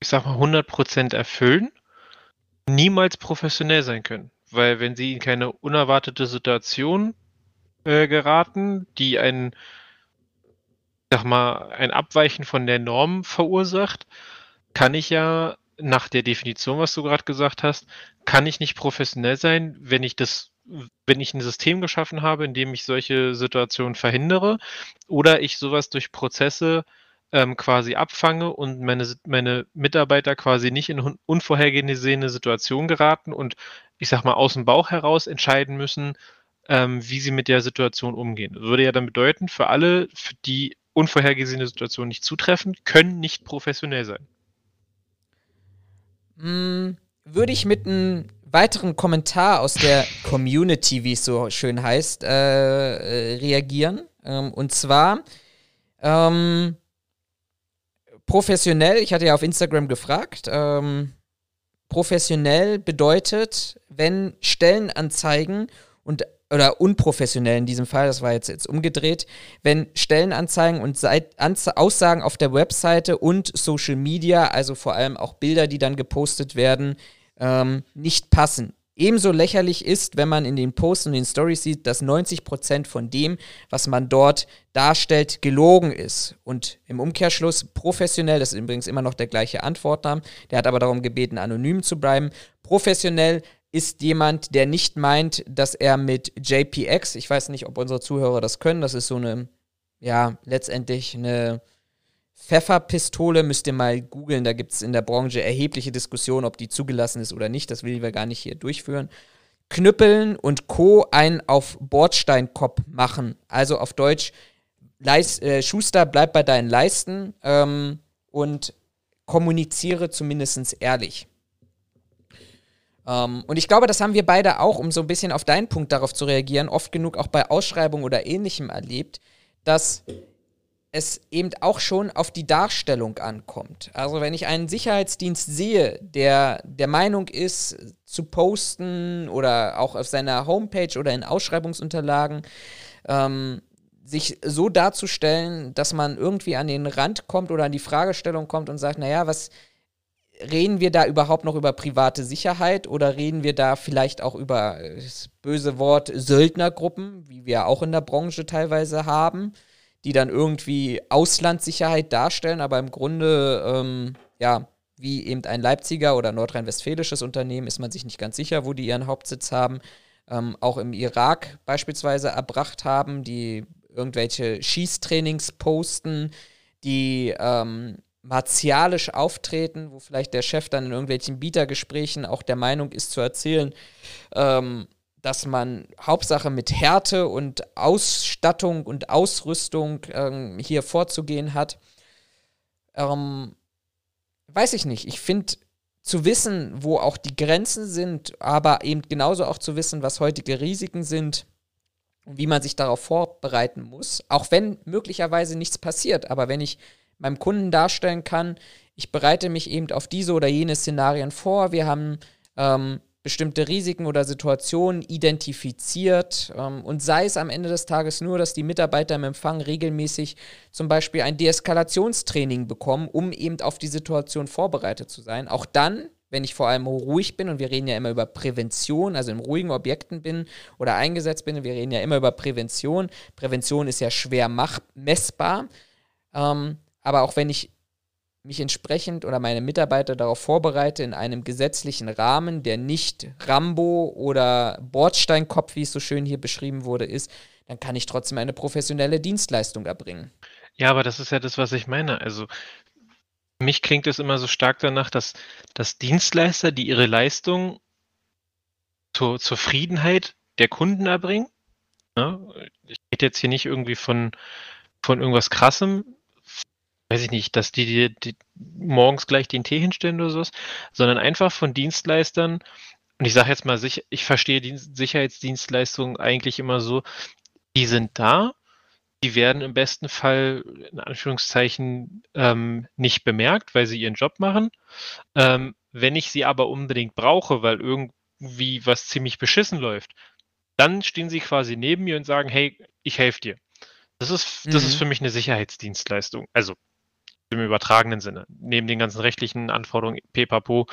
ich sag mal, 100% erfüllen, niemals professionell sein können. Weil wenn sie in keine unerwartete Situation äh, geraten, die ein, sag mal, ein Abweichen von der Norm verursacht, kann ich ja nach der Definition, was du gerade gesagt hast, kann ich nicht professionell sein, wenn ich das wenn ich ein System geschaffen habe, in dem ich solche Situationen verhindere oder ich sowas durch Prozesse ähm, quasi abfange und meine, meine Mitarbeiter quasi nicht in unvorhergesehene Situationen geraten und ich sag mal aus dem Bauch heraus entscheiden müssen, ähm, wie sie mit der Situation umgehen. Das würde ja dann bedeuten, für alle, für die unvorhergesehene Situationen nicht zutreffen, können nicht professionell sein. Hm, würde ich mit einem weiteren Kommentar aus der Community, wie es so schön heißt, äh, äh, reagieren. Ähm, und zwar ähm, professionell, ich hatte ja auf Instagram gefragt, ähm, professionell bedeutet, wenn Stellenanzeigen und oder unprofessionell in diesem Fall, das war jetzt, jetzt umgedreht, wenn Stellenanzeigen und Seit Aussagen auf der Webseite und Social Media, also vor allem auch Bilder, die dann gepostet werden, ähm, nicht passen. Ebenso lächerlich ist, wenn man in den Posts und den Stories sieht, dass 90% von dem, was man dort darstellt, gelogen ist. Und im Umkehrschluss professionell, das ist übrigens immer noch der gleiche Antwortname, der hat aber darum gebeten, anonym zu bleiben. Professionell ist jemand, der nicht meint, dass er mit JPX, ich weiß nicht, ob unsere Zuhörer das können, das ist so eine, ja, letztendlich eine Pfefferpistole müsst ihr mal googeln. Da gibt es in der Branche erhebliche Diskussionen, ob die zugelassen ist oder nicht. Das will wir gar nicht hier durchführen. Knüppeln und Co. einen auf Bordsteinkopf machen. Also auf Deutsch, Leis, äh, Schuster, bleib bei deinen Leisten ähm, und kommuniziere zumindest ehrlich. Ähm, und ich glaube, das haben wir beide auch, um so ein bisschen auf deinen Punkt darauf zu reagieren, oft genug auch bei Ausschreibungen oder ähnlichem erlebt, dass es eben auch schon auf die Darstellung ankommt. Also wenn ich einen Sicherheitsdienst sehe, der der Meinung ist, zu posten oder auch auf seiner Homepage oder in Ausschreibungsunterlagen, ähm, sich so darzustellen, dass man irgendwie an den Rand kommt oder an die Fragestellung kommt und sagt, naja, was reden wir da überhaupt noch über private Sicherheit oder reden wir da vielleicht auch über das böse Wort Söldnergruppen, wie wir auch in der Branche teilweise haben? die dann irgendwie Auslandssicherheit darstellen, aber im Grunde, ähm, ja, wie eben ein Leipziger oder nordrhein-westfälisches Unternehmen ist man sich nicht ganz sicher, wo die ihren Hauptsitz haben. Ähm, auch im Irak beispielsweise erbracht haben, die irgendwelche Schießtrainings posten, die ähm, martialisch auftreten, wo vielleicht der Chef dann in irgendwelchen Bietergesprächen auch der Meinung ist zu erzählen, ähm, dass man Hauptsache mit Härte und Ausstattung und Ausrüstung ähm, hier vorzugehen hat. Ähm, weiß ich nicht. Ich finde, zu wissen, wo auch die Grenzen sind, aber eben genauso auch zu wissen, was heutige Risiken sind und wie man sich darauf vorbereiten muss, auch wenn möglicherweise nichts passiert. Aber wenn ich meinem Kunden darstellen kann, ich bereite mich eben auf diese oder jene Szenarien vor, wir haben ähm, bestimmte Risiken oder Situationen identifiziert ähm, und sei es am Ende des Tages nur, dass die Mitarbeiter im Empfang regelmäßig zum Beispiel ein Deeskalationstraining bekommen, um eben auf die Situation vorbereitet zu sein. Auch dann, wenn ich vor allem ruhig bin und wir reden ja immer über Prävention, also in ruhigen Objekten bin oder eingesetzt bin, wir reden ja immer über Prävention. Prävention ist ja schwer mach messbar. Ähm, aber auch wenn ich mich entsprechend oder meine Mitarbeiter darauf vorbereite, in einem gesetzlichen Rahmen, der nicht Rambo oder Bordsteinkopf, wie es so schön hier beschrieben wurde, ist, dann kann ich trotzdem eine professionelle Dienstleistung erbringen. Ja, aber das ist ja das, was ich meine. Also für mich klingt es immer so stark danach, dass, dass Dienstleister, die ihre Leistung zur Zufriedenheit der Kunden erbringen, ne? ich rede jetzt hier nicht irgendwie von, von irgendwas Krassem, weiß ich nicht, dass die dir morgens gleich den Tee hinstellen oder sowas, sondern einfach von Dienstleistern. Und ich sage jetzt mal, ich verstehe die Sicherheitsdienstleistungen eigentlich immer so, die sind da, die werden im besten Fall in Anführungszeichen ähm, nicht bemerkt, weil sie ihren Job machen. Ähm, wenn ich sie aber unbedingt brauche, weil irgendwie was ziemlich beschissen läuft, dann stehen sie quasi neben mir und sagen, hey, ich helfe dir. Das ist, das mhm. ist für mich eine Sicherheitsdienstleistung. Also im übertragenen Sinne, neben den ganzen rechtlichen Anforderungen, pepapo,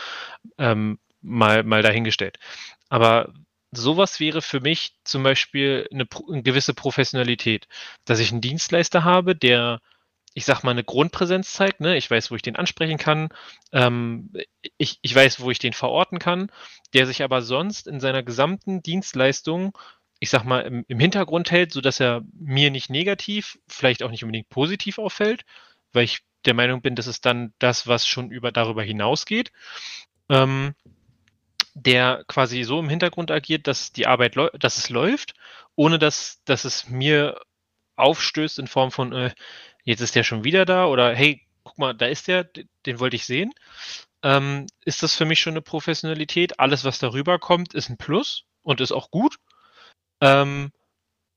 ähm, mal, mal dahingestellt. Aber sowas wäre für mich zum Beispiel eine, eine, gewisse Professionalität, dass ich einen Dienstleister habe, der, ich sag mal, eine Grundpräsenz zeigt. Ne? Ich weiß, wo ich den ansprechen kann. Ähm, ich, ich weiß, wo ich den verorten kann, der sich aber sonst in seiner gesamten Dienstleistung ich sag mal, im, im Hintergrund hält, sodass er mir nicht negativ, vielleicht auch nicht unbedingt positiv auffällt, weil ich der Meinung bin, das ist dann das, was schon über, darüber hinausgeht. Ähm, der quasi so im Hintergrund agiert, dass die Arbeit, dass es läuft, ohne dass, dass es mir aufstößt in Form von, äh, jetzt ist der schon wieder da oder hey, guck mal, da ist der, den wollte ich sehen. Ähm, ist das für mich schon eine Professionalität? Alles, was darüber kommt, ist ein Plus und ist auch gut. Ähm,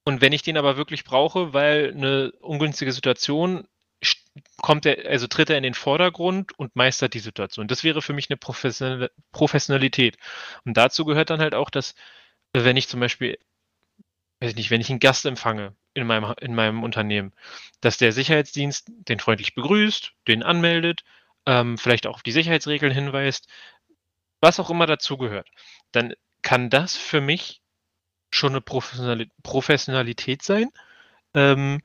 und wenn ich den aber wirklich brauche, weil eine ungünstige Situation kommt er, also tritt er in den Vordergrund und meistert die Situation. Das wäre für mich eine Professionalität. Und dazu gehört dann halt auch, dass, wenn ich zum Beispiel, weiß ich nicht, wenn ich einen Gast empfange in meinem, in meinem Unternehmen, dass der Sicherheitsdienst den freundlich begrüßt, den anmeldet, ähm, vielleicht auch auf die Sicherheitsregeln hinweist, was auch immer dazugehört, dann kann das für mich schon eine Professionalität sein, ähm,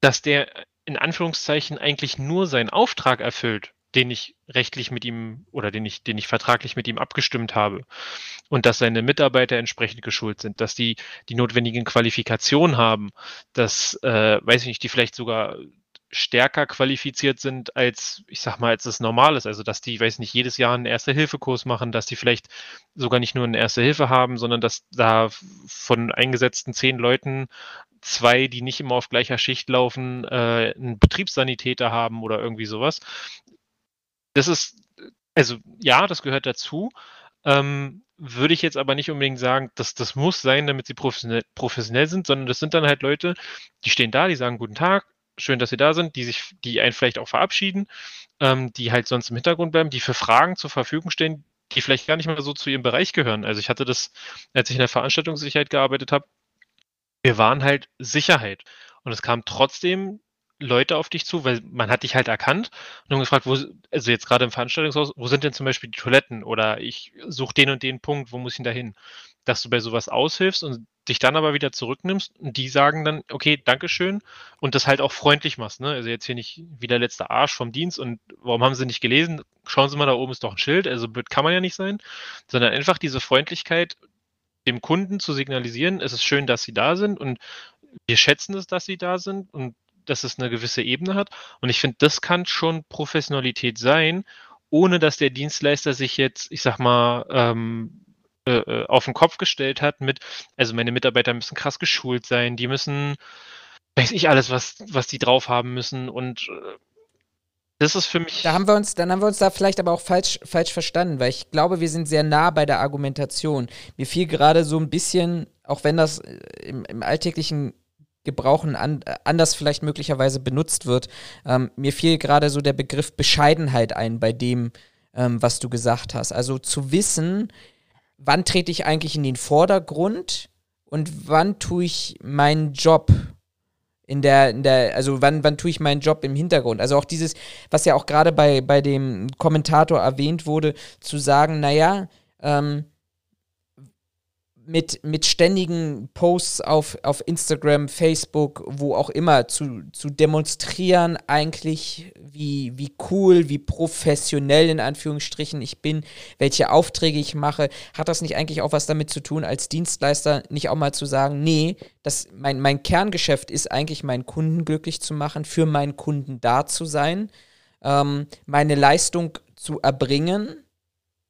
dass der in Anführungszeichen eigentlich nur seinen Auftrag erfüllt, den ich rechtlich mit ihm oder den ich, den ich vertraglich mit ihm abgestimmt habe. Und dass seine Mitarbeiter entsprechend geschult sind, dass die die notwendigen Qualifikationen haben, dass, äh, weiß ich nicht, die vielleicht sogar stärker qualifiziert sind als, ich sag mal, als es normal ist. Also, dass die, weiß nicht, jedes Jahr einen Erste-Hilfe-Kurs machen, dass die vielleicht sogar nicht nur eine Erste-Hilfe haben, sondern dass da von eingesetzten zehn Leuten zwei, die nicht immer auf gleicher Schicht laufen, äh, einen Betriebssanitäter haben oder irgendwie sowas. Das ist, also ja, das gehört dazu. Ähm, würde ich jetzt aber nicht unbedingt sagen, dass das muss sein, damit sie professionell, professionell sind, sondern das sind dann halt Leute, die stehen da, die sagen guten Tag, schön, dass Sie da sind, die sich, die einen vielleicht auch verabschieden, ähm, die halt sonst im Hintergrund bleiben, die für Fragen zur Verfügung stehen, die vielleicht gar nicht mal so zu ihrem Bereich gehören. Also ich hatte das, als ich in der Veranstaltungssicherheit gearbeitet habe, wir waren halt Sicherheit. Und es kam trotzdem Leute auf dich zu, weil man hat dich halt erkannt und haben gefragt, wo, also jetzt gerade im Veranstaltungshaus, wo sind denn zum Beispiel die Toiletten oder ich suche den und den Punkt, wo muss ich denn da hin? Dass du bei sowas aushilfst und dich dann aber wieder zurücknimmst und die sagen dann, okay, Dankeschön und das halt auch freundlich machst, ne? Also jetzt hier nicht wie der letzte Arsch vom Dienst und warum haben sie nicht gelesen? Schauen Sie mal, da oben ist doch ein Schild, also kann man ja nicht sein, sondern einfach diese Freundlichkeit dem Kunden zu signalisieren, es ist schön, dass sie da sind und wir schätzen es, dass sie da sind und dass es eine gewisse Ebene hat. Und ich finde, das kann schon Professionalität sein, ohne dass der Dienstleister sich jetzt, ich sag mal, ähm, äh, äh, auf den Kopf gestellt hat mit, also meine Mitarbeiter müssen krass geschult sein, die müssen, weiß ich alles, was, was die drauf haben müssen und äh, das ist für mich. Da haben wir uns, dann haben wir uns da vielleicht aber auch falsch, falsch verstanden, weil ich glaube, wir sind sehr nah bei der Argumentation. Mir fiel gerade so ein bisschen, auch wenn das äh, im, im alltäglichen Gebrauchen an, anders vielleicht möglicherweise benutzt wird, ähm, mir fiel gerade so der Begriff Bescheidenheit ein bei dem, ähm, was du gesagt hast. Also zu wissen, wann trete ich eigentlich in den Vordergrund und wann tue ich meinen Job in der, in der, also wann, wann tue ich meinen Job im Hintergrund? Also auch dieses, was ja auch gerade bei, bei dem Kommentator erwähnt wurde, zu sagen, naja, ähm, mit, mit ständigen Posts auf, auf Instagram, Facebook, wo auch immer, zu, zu demonstrieren, eigentlich, wie, wie cool, wie professionell in Anführungsstrichen ich bin, welche Aufträge ich mache, hat das nicht eigentlich auch was damit zu tun, als Dienstleister nicht auch mal zu sagen, nee, das, mein, mein Kerngeschäft ist eigentlich, meinen Kunden glücklich zu machen, für meinen Kunden da zu sein, ähm, meine Leistung zu erbringen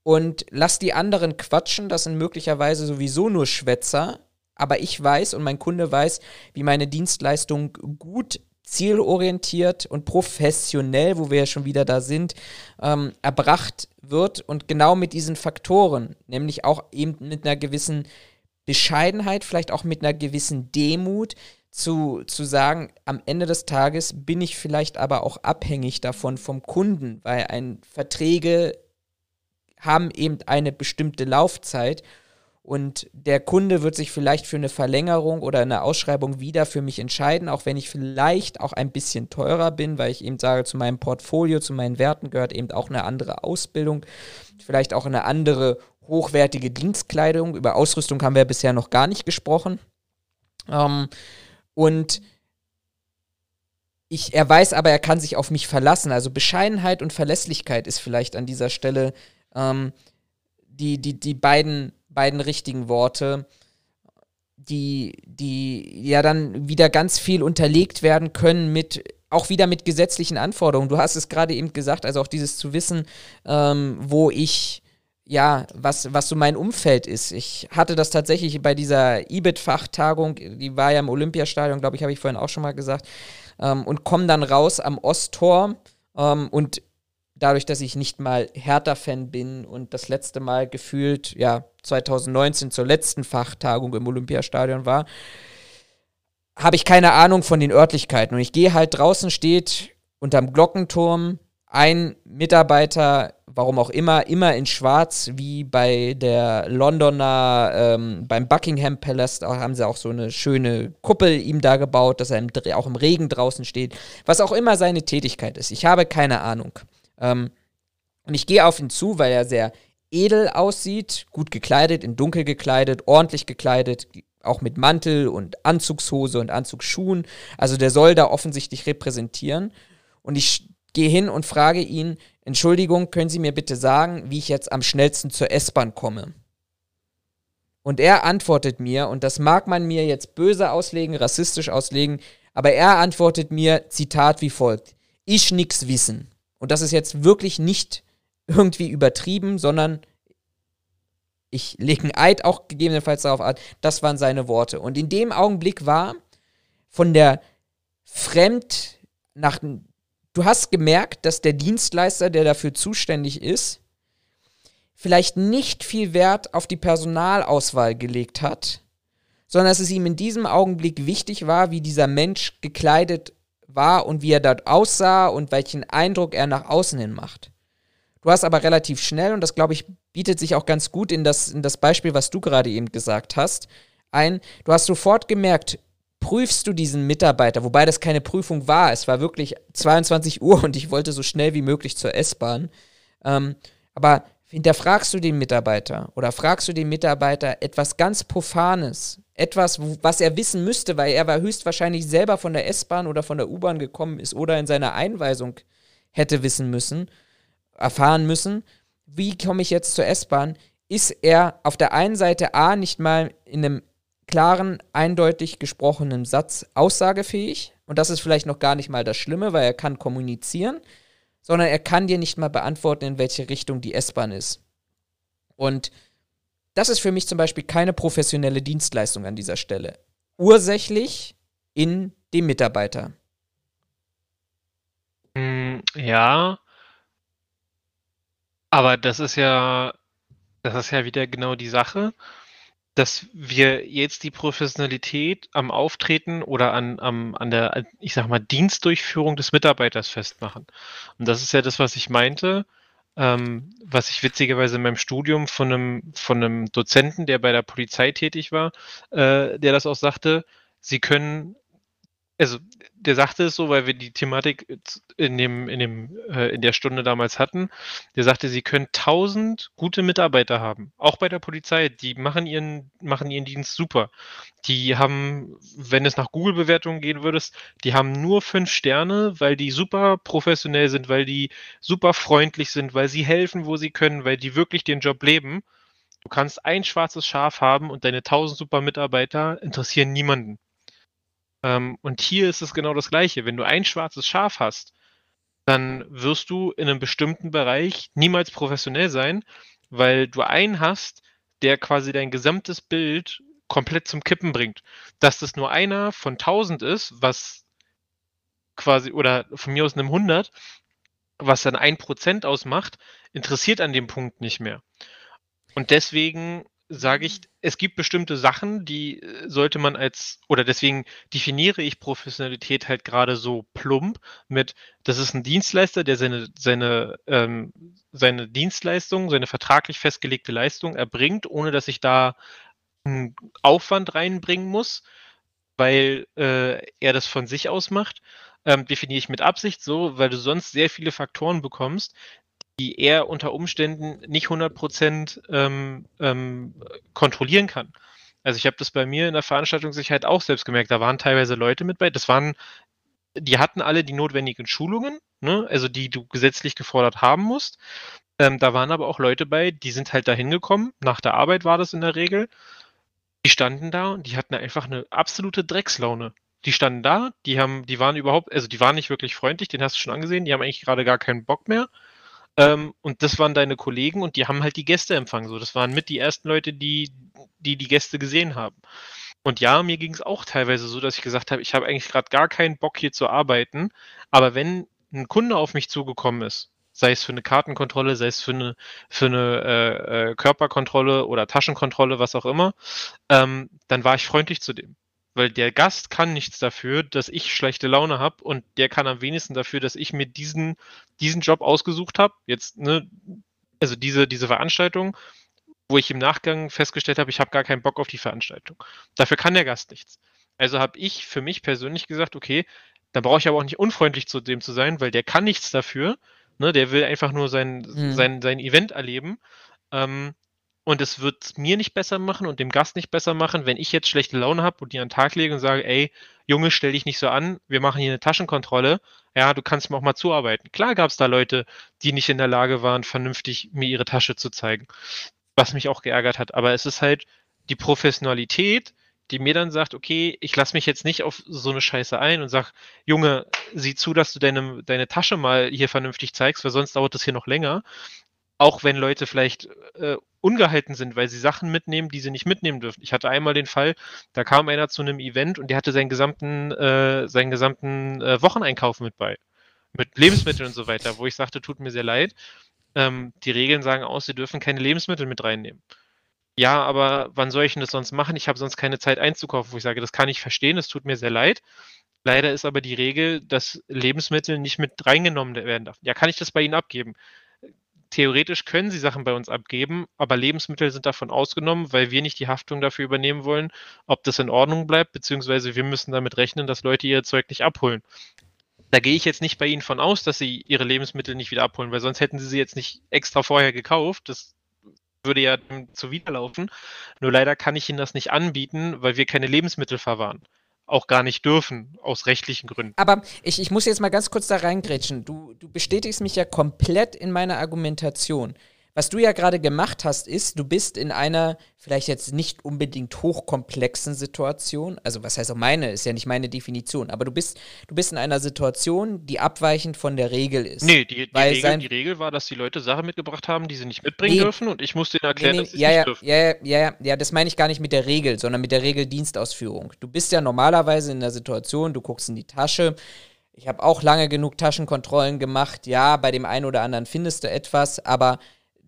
und lass die anderen quatschen, das sind möglicherweise sowieso nur Schwätzer, aber ich weiß und mein Kunde weiß, wie meine Dienstleistung gut zielorientiert und professionell, wo wir ja schon wieder da sind, ähm, erbracht wird. Und genau mit diesen Faktoren, nämlich auch eben mit einer gewissen Bescheidenheit, vielleicht auch mit einer gewissen Demut, zu, zu sagen, am Ende des Tages bin ich vielleicht aber auch abhängig davon vom Kunden, weil ein Verträge haben eben eine bestimmte Laufzeit und der Kunde wird sich vielleicht für eine Verlängerung oder eine Ausschreibung wieder für mich entscheiden, auch wenn ich vielleicht auch ein bisschen teurer bin, weil ich eben sage, zu meinem Portfolio, zu meinen Werten gehört eben auch eine andere Ausbildung, vielleicht auch eine andere hochwertige Dienstkleidung. Über Ausrüstung haben wir bisher noch gar nicht gesprochen. Ähm, und ich, er weiß aber, er kann sich auf mich verlassen. Also Bescheidenheit und Verlässlichkeit ist vielleicht an dieser Stelle ähm, die, die, die beiden, beiden richtigen Worte, die, die ja dann wieder ganz viel unterlegt werden können mit auch wieder mit gesetzlichen Anforderungen. Du hast es gerade eben gesagt, also auch dieses zu wissen, ähm, wo ich ja, was, was so mein Umfeld ist. Ich hatte das tatsächlich bei dieser IBIT-Fachtagung, die war ja im Olympiastadion, glaube ich, habe ich vorhin auch schon mal gesagt, ähm, und komme dann raus am Osttor ähm, und dadurch, dass ich nicht mal Hertha-Fan bin und das letzte Mal gefühlt, ja, 2019 zur letzten Fachtagung im Olympiastadion war, habe ich keine Ahnung von den Örtlichkeiten. Und ich gehe halt draußen, steht unterm Glockenturm ein Mitarbeiter, warum auch immer, immer in Schwarz, wie bei der Londoner, ähm, beim Buckingham Palace, haben sie auch so eine schöne Kuppel ihm da gebaut, dass er im, auch im Regen draußen steht. Was auch immer seine Tätigkeit ist. Ich habe keine Ahnung. Ähm, und ich gehe auf ihn zu, weil er sehr edel aussieht, gut gekleidet, in dunkel gekleidet, ordentlich gekleidet, auch mit Mantel und Anzugshose und Anzugsschuhen. Also der soll da offensichtlich repräsentieren. Und ich gehe hin und frage ihn, Entschuldigung, können Sie mir bitte sagen, wie ich jetzt am schnellsten zur S-Bahn komme? Und er antwortet mir, und das mag man mir jetzt böse auslegen, rassistisch auslegen, aber er antwortet mir, Zitat wie folgt, ich nix wissen. Und das ist jetzt wirklich nicht irgendwie übertrieben, sondern ich lege einen Eid auch gegebenenfalls darauf an, das waren seine Worte. Und in dem Augenblick war von der Fremd nach. Du hast gemerkt, dass der Dienstleister, der dafür zuständig ist, vielleicht nicht viel Wert auf die Personalauswahl gelegt hat, sondern dass es ihm in diesem Augenblick wichtig war, wie dieser Mensch gekleidet war und wie er dort aussah und welchen Eindruck er nach außen hin macht. Du hast aber relativ schnell, und das glaube ich, bietet sich auch ganz gut in das, in das Beispiel, was du gerade eben gesagt hast, ein, du hast sofort gemerkt, prüfst du diesen Mitarbeiter, wobei das keine Prüfung war, es war wirklich 22 Uhr und ich wollte so schnell wie möglich zur S-Bahn. Ähm, aber hinterfragst du den Mitarbeiter oder fragst du den Mitarbeiter etwas ganz Profanes, etwas, was er wissen müsste, weil er war höchstwahrscheinlich selber von der S-Bahn oder von der U-Bahn gekommen ist oder in seiner Einweisung hätte wissen müssen, erfahren müssen, wie komme ich jetzt zur S-Bahn, ist er auf der einen Seite A nicht mal in einem klaren, eindeutig gesprochenen Satz aussagefähig. Und das ist vielleicht noch gar nicht mal das Schlimme, weil er kann kommunizieren sondern er kann dir nicht mal beantworten, in welche Richtung die S-Bahn ist. Und das ist für mich zum Beispiel keine professionelle Dienstleistung an dieser Stelle. Ursächlich in dem Mitarbeiter. Hm, ja, aber das ist ja, das ist ja wieder genau die Sache dass wir jetzt die Professionalität am Auftreten oder an, am, an der, ich sag mal, Dienstdurchführung des Mitarbeiters festmachen. Und das ist ja das, was ich meinte, ähm, was ich witzigerweise in meinem Studium von einem, von einem Dozenten, der bei der Polizei tätig war, äh, der das auch sagte, sie können also der sagte es so, weil wir die Thematik in dem, in dem, äh, in der Stunde damals hatten. Der sagte, sie können tausend gute Mitarbeiter haben, auch bei der Polizei. Die machen ihren, machen ihren Dienst super. Die haben, wenn es nach Google-Bewertungen gehen würdest, die haben nur fünf Sterne, weil die super professionell sind, weil die super freundlich sind, weil sie helfen, wo sie können, weil die wirklich den Job leben. Du kannst ein schwarzes Schaf haben und deine tausend super Mitarbeiter interessieren niemanden. Ähm, und hier ist es genau das Gleiche. Wenn du ein schwarzes Schaf hast, dann wirst du in einem bestimmten Bereich niemals professionell sein, weil du einen hast, der quasi dein gesamtes Bild komplett zum Kippen bringt. Dass das nur einer von 1000 ist, was quasi, oder von mir aus einem 100, was dann ein Prozent ausmacht, interessiert an dem Punkt nicht mehr. Und deswegen sage ich, es gibt bestimmte Sachen, die äh, sollte man als, oder deswegen definiere ich Professionalität halt gerade so plump mit, das ist ein Dienstleister, der seine, seine, ähm, seine Dienstleistung, seine vertraglich festgelegte Leistung erbringt, ohne dass ich da einen Aufwand reinbringen muss, weil äh, er das von sich aus macht. Ähm, definiere ich mit Absicht so, weil du sonst sehr viele Faktoren bekommst, die er unter Umständen nicht 100% ähm, ähm, kontrollieren kann. Also ich habe das bei mir in der Veranstaltungssicherheit auch selbst gemerkt. Da waren teilweise Leute mit bei. Das waren, die hatten alle die notwendigen Schulungen, ne? also die du gesetzlich gefordert haben musst. Ähm, da waren aber auch Leute bei, die sind halt da hingekommen. Nach der Arbeit war das in der Regel. Die standen da und die hatten einfach eine absolute Dreckslaune. Die standen da, die haben, die waren überhaupt, also die waren nicht wirklich freundlich, den hast du schon angesehen, die haben eigentlich gerade gar keinen Bock mehr. Ähm, und das waren deine Kollegen und die haben halt die Gäste empfangen. So, das waren mit die ersten Leute, die die, die Gäste gesehen haben. Und ja, mir ging es auch teilweise so, dass ich gesagt habe, ich habe eigentlich gerade gar keinen Bock hier zu arbeiten. Aber wenn ein Kunde auf mich zugekommen ist, sei es für eine Kartenkontrolle, sei es für eine, für eine äh, äh, Körperkontrolle oder Taschenkontrolle, was auch immer, ähm, dann war ich freundlich zu dem. Weil der Gast kann nichts dafür, dass ich schlechte Laune habe und der kann am wenigsten dafür, dass ich mir diesen, diesen Job ausgesucht habe. Jetzt, ne, also diese, diese Veranstaltung, wo ich im Nachgang festgestellt habe, ich habe gar keinen Bock auf die Veranstaltung. Dafür kann der Gast nichts. Also habe ich für mich persönlich gesagt, okay, dann brauche ich aber auch nicht unfreundlich zu dem zu sein, weil der kann nichts dafür. Ne, der will einfach nur sein, mhm. sein, sein Event erleben. Ähm, und es wird mir nicht besser machen und dem Gast nicht besser machen, wenn ich jetzt schlechte Laune habe und die an den Tag lege und sage, ey, Junge, stell dich nicht so an, wir machen hier eine Taschenkontrolle. Ja, du kannst mir auch mal zuarbeiten. Klar gab es da Leute, die nicht in der Lage waren, vernünftig mir ihre Tasche zu zeigen. Was mich auch geärgert hat. Aber es ist halt die Professionalität, die mir dann sagt, okay, ich lasse mich jetzt nicht auf so eine Scheiße ein und sag, Junge, sieh zu, dass du deine, deine Tasche mal hier vernünftig zeigst, weil sonst dauert das hier noch länger auch wenn Leute vielleicht äh, ungehalten sind, weil sie Sachen mitnehmen, die sie nicht mitnehmen dürfen. Ich hatte einmal den Fall, da kam einer zu einem Event und der hatte seinen gesamten, äh, seinen gesamten äh, Wocheneinkauf mit bei. Mit Lebensmitteln und so weiter, wo ich sagte, tut mir sehr leid. Ähm, die Regeln sagen aus, sie dürfen keine Lebensmittel mit reinnehmen. Ja, aber wann soll ich denn das sonst machen? Ich habe sonst keine Zeit einzukaufen, wo ich sage, das kann ich verstehen, es tut mir sehr leid. Leider ist aber die Regel, dass Lebensmittel nicht mit reingenommen werden darf. Ja, kann ich das bei Ihnen abgeben? Theoretisch können sie Sachen bei uns abgeben, aber Lebensmittel sind davon ausgenommen, weil wir nicht die Haftung dafür übernehmen wollen, ob das in Ordnung bleibt, beziehungsweise wir müssen damit rechnen, dass Leute ihr Zeug nicht abholen. Da gehe ich jetzt nicht bei Ihnen von aus, dass Sie Ihre Lebensmittel nicht wieder abholen, weil sonst hätten Sie sie jetzt nicht extra vorher gekauft. Das würde ja zuwiderlaufen. Nur leider kann ich Ihnen das nicht anbieten, weil wir keine Lebensmittel verwahren auch gar nicht dürfen, aus rechtlichen Gründen. Aber ich, ich muss jetzt mal ganz kurz da reingrätschen. Du, du bestätigst mich ja komplett in meiner Argumentation. Was du ja gerade gemacht hast, ist, du bist in einer vielleicht jetzt nicht unbedingt hochkomplexen Situation. Also was heißt auch meine, ist ja nicht meine Definition, aber du bist, du bist in einer Situation, die abweichend von der Regel ist. Nee, die, die, Regel, die Regel, war, dass die Leute Sachen mitgebracht haben, die sie nicht mitbringen nee, dürfen und ich musste ihnen erklären, nee, nee, dass sie ja, nicht ja, dürfen. Ja, ja, ja, ja, das meine ich gar nicht mit der Regel, sondern mit der Regel Dienstausführung. Du bist ja normalerweise in der Situation, du guckst in die Tasche, ich habe auch lange genug Taschenkontrollen gemacht. Ja, bei dem einen oder anderen findest du etwas, aber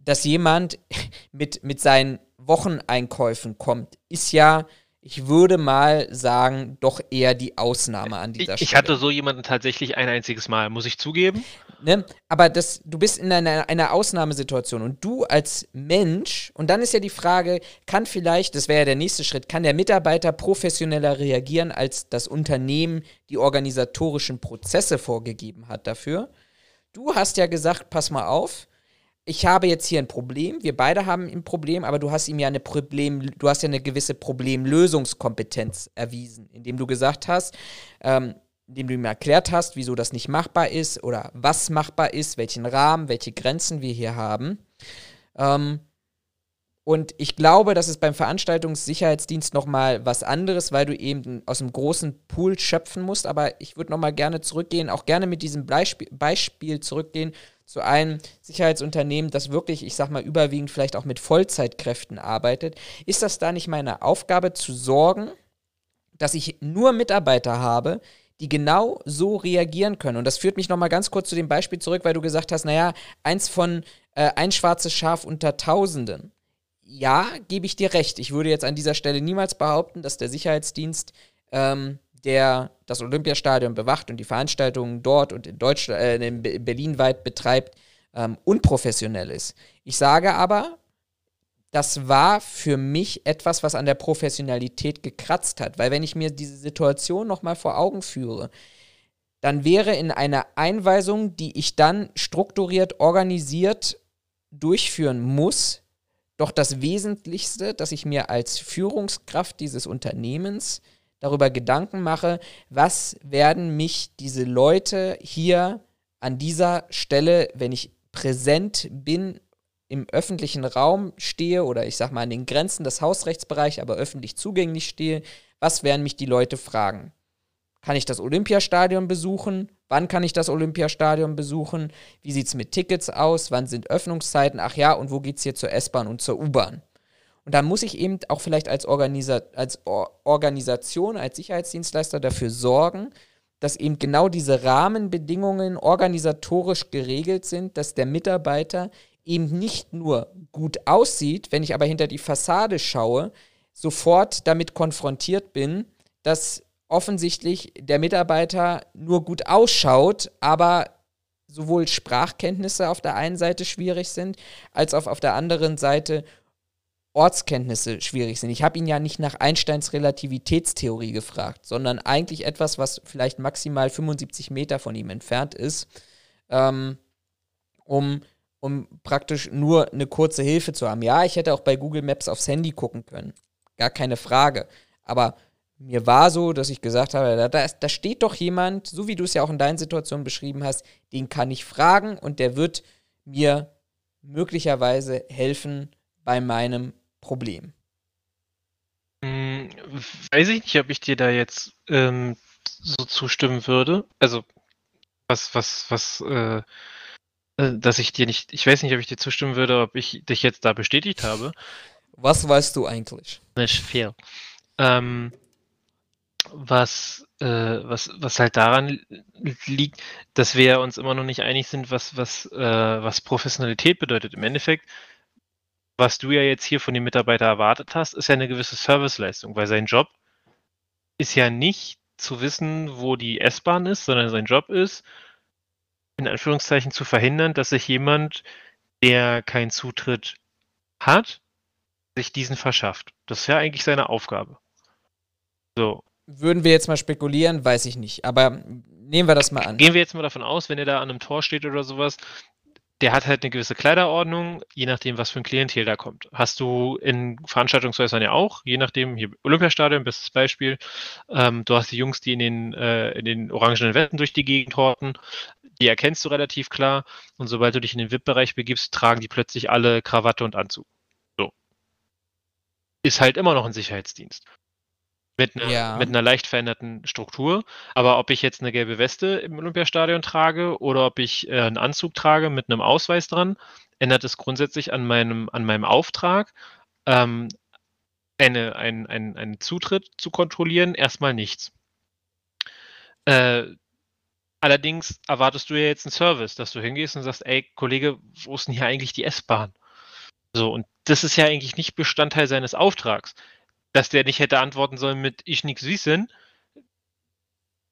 dass jemand mit, mit seinen Wocheneinkäufen kommt, ist ja, ich würde mal sagen, doch eher die Ausnahme an dieser ich, Stelle. Ich hatte so jemanden tatsächlich ein einziges Mal, muss ich zugeben. Ne? Aber das, du bist in einer, einer Ausnahmesituation und du als Mensch, und dann ist ja die Frage, kann vielleicht, das wäre ja der nächste Schritt, kann der Mitarbeiter professioneller reagieren, als das Unternehmen die organisatorischen Prozesse vorgegeben hat dafür? Du hast ja gesagt, pass mal auf, ich habe jetzt hier ein Problem, wir beide haben ein Problem, aber du hast ihm ja eine Problem, du hast ja eine gewisse Problemlösungskompetenz erwiesen, indem du gesagt hast, ähm, indem du ihm erklärt hast, wieso das nicht machbar ist oder was machbar ist, welchen Rahmen, welche Grenzen wir hier haben. Ähm, und ich glaube, das ist beim Veranstaltungssicherheitsdienst nochmal was anderes, weil du eben aus einem großen Pool schöpfen musst. Aber ich würde nochmal gerne zurückgehen, auch gerne mit diesem Beispiel, Beispiel zurückgehen zu einem Sicherheitsunternehmen, das wirklich, ich sag mal, überwiegend vielleicht auch mit Vollzeitkräften arbeitet, ist das da nicht meine Aufgabe zu sorgen, dass ich nur Mitarbeiter habe, die genau so reagieren können. Und das führt mich nochmal ganz kurz zu dem Beispiel zurück, weil du gesagt hast, naja, eins von äh, ein schwarzes Schaf unter Tausenden. Ja, gebe ich dir recht. Ich würde jetzt an dieser Stelle niemals behaupten, dass der Sicherheitsdienst ähm, der das Olympiastadion bewacht und die Veranstaltungen dort und in Deutschland, äh, in Berlin weit betreibt, ähm, unprofessionell ist. Ich sage aber, das war für mich etwas, was an der Professionalität gekratzt hat, weil wenn ich mir diese Situation nochmal vor Augen führe, dann wäre in einer Einweisung, die ich dann strukturiert, organisiert durchführen muss, doch das Wesentlichste, dass ich mir als Führungskraft dieses Unternehmens darüber Gedanken mache, was werden mich diese Leute hier an dieser Stelle, wenn ich präsent bin, im öffentlichen Raum stehe oder ich sag mal an den Grenzen des Hausrechtsbereichs, aber öffentlich zugänglich stehe, was werden mich die Leute fragen? Kann ich das Olympiastadion besuchen? Wann kann ich das Olympiastadion besuchen? Wie sieht es mit Tickets aus? Wann sind Öffnungszeiten? Ach ja, und wo geht es hier zur S-Bahn und zur U-Bahn? Und da muss ich eben auch vielleicht als, Organisa als Or Organisation, als Sicherheitsdienstleister dafür sorgen, dass eben genau diese Rahmenbedingungen organisatorisch geregelt sind, dass der Mitarbeiter eben nicht nur gut aussieht, wenn ich aber hinter die Fassade schaue, sofort damit konfrontiert bin, dass offensichtlich der Mitarbeiter nur gut ausschaut, aber sowohl Sprachkenntnisse auf der einen Seite schwierig sind, als auch auf der anderen Seite Ortskenntnisse schwierig sind. Ich habe ihn ja nicht nach Einsteins Relativitätstheorie gefragt, sondern eigentlich etwas, was vielleicht maximal 75 Meter von ihm entfernt ist, ähm, um, um praktisch nur eine kurze Hilfe zu haben. Ja, ich hätte auch bei Google Maps aufs Handy gucken können. Gar keine Frage. Aber mir war so, dass ich gesagt habe, da, da, da steht doch jemand, so wie du es ja auch in deinen Situationen beschrieben hast, den kann ich fragen und der wird mir möglicherweise helfen bei meinem Problem? Hm, weiß ich nicht, ob ich dir da jetzt ähm, so zustimmen würde. Also, was, was, was, äh, äh, dass ich dir nicht, ich weiß nicht, ob ich dir zustimmen würde, ob ich dich jetzt da bestätigt habe. Was weißt du eigentlich? Nicht viel. Ähm, was, äh, was, was halt daran liegt, dass wir uns immer noch nicht einig sind, was, was, äh, was Professionalität bedeutet. Im Endeffekt was du ja jetzt hier von dem Mitarbeiter erwartet hast, ist ja eine gewisse Serviceleistung, weil sein Job ist ja nicht zu wissen, wo die S-Bahn ist, sondern sein Job ist, in Anführungszeichen zu verhindern, dass sich jemand der keinen Zutritt hat, sich diesen verschafft. Das ist ja eigentlich seine Aufgabe. So. Würden wir jetzt mal spekulieren, weiß ich nicht. Aber nehmen wir das mal an. Gehen wir jetzt mal davon aus, wenn er da an einem Tor steht oder sowas, der hat halt eine gewisse Kleiderordnung, je nachdem, was für ein Klientel da kommt. Hast du in Veranstaltungshäusern ja auch, je nachdem, hier Olympiastadion, bestes Beispiel. Ähm, du hast die Jungs, die in den, äh, in den orangenen Wetten durch die Gegend horten. Die erkennst du relativ klar. Und sobald du dich in den VIP-Bereich begibst, tragen die plötzlich alle Krawatte und Anzug. So. Ist halt immer noch ein Sicherheitsdienst. Mit einer, ja. mit einer leicht veränderten Struktur. Aber ob ich jetzt eine gelbe Weste im Olympiastadion trage oder ob ich äh, einen Anzug trage mit einem Ausweis dran, ändert es grundsätzlich an meinem, an meinem Auftrag, ähm, eine, ein, ein, einen Zutritt zu kontrollieren, erstmal nichts. Äh, allerdings erwartest du ja jetzt einen Service, dass du hingehst und sagst, ey, Kollege, wo ist denn hier eigentlich die S-Bahn? So, und das ist ja eigentlich nicht Bestandteil seines Auftrags dass der nicht hätte antworten sollen mit ich nix wissen,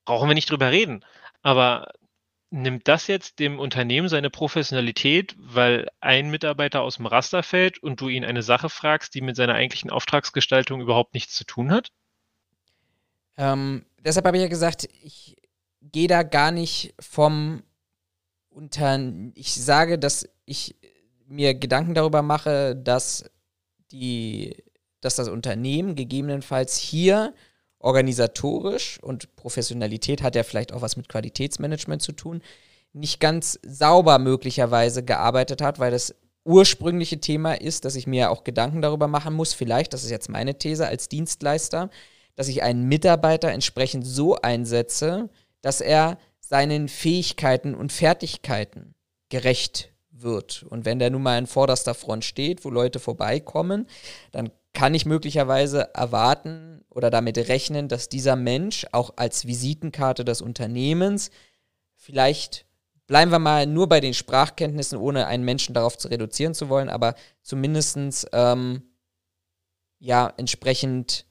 brauchen wir nicht drüber reden. Aber nimmt das jetzt dem Unternehmen seine Professionalität, weil ein Mitarbeiter aus dem Raster fällt und du ihn eine Sache fragst, die mit seiner eigentlichen Auftragsgestaltung überhaupt nichts zu tun hat? Ähm, deshalb habe ich ja gesagt, ich gehe da gar nicht vom unter. Ich sage, dass ich mir Gedanken darüber mache, dass die dass das Unternehmen gegebenenfalls hier organisatorisch und Professionalität hat ja vielleicht auch was mit Qualitätsmanagement zu tun, nicht ganz sauber möglicherweise gearbeitet hat, weil das ursprüngliche Thema ist, dass ich mir auch Gedanken darüber machen muss, vielleicht, das ist jetzt meine These als Dienstleister, dass ich einen Mitarbeiter entsprechend so einsetze, dass er seinen Fähigkeiten und Fertigkeiten gerecht wird. Und wenn der nun mal in vorderster Front steht, wo Leute vorbeikommen, dann kann ich möglicherweise erwarten oder damit rechnen, dass dieser Mensch auch als Visitenkarte des Unternehmens vielleicht bleiben wir mal nur bei den Sprachkenntnissen, ohne einen Menschen darauf zu reduzieren zu wollen, aber zumindest ähm, ja entsprechend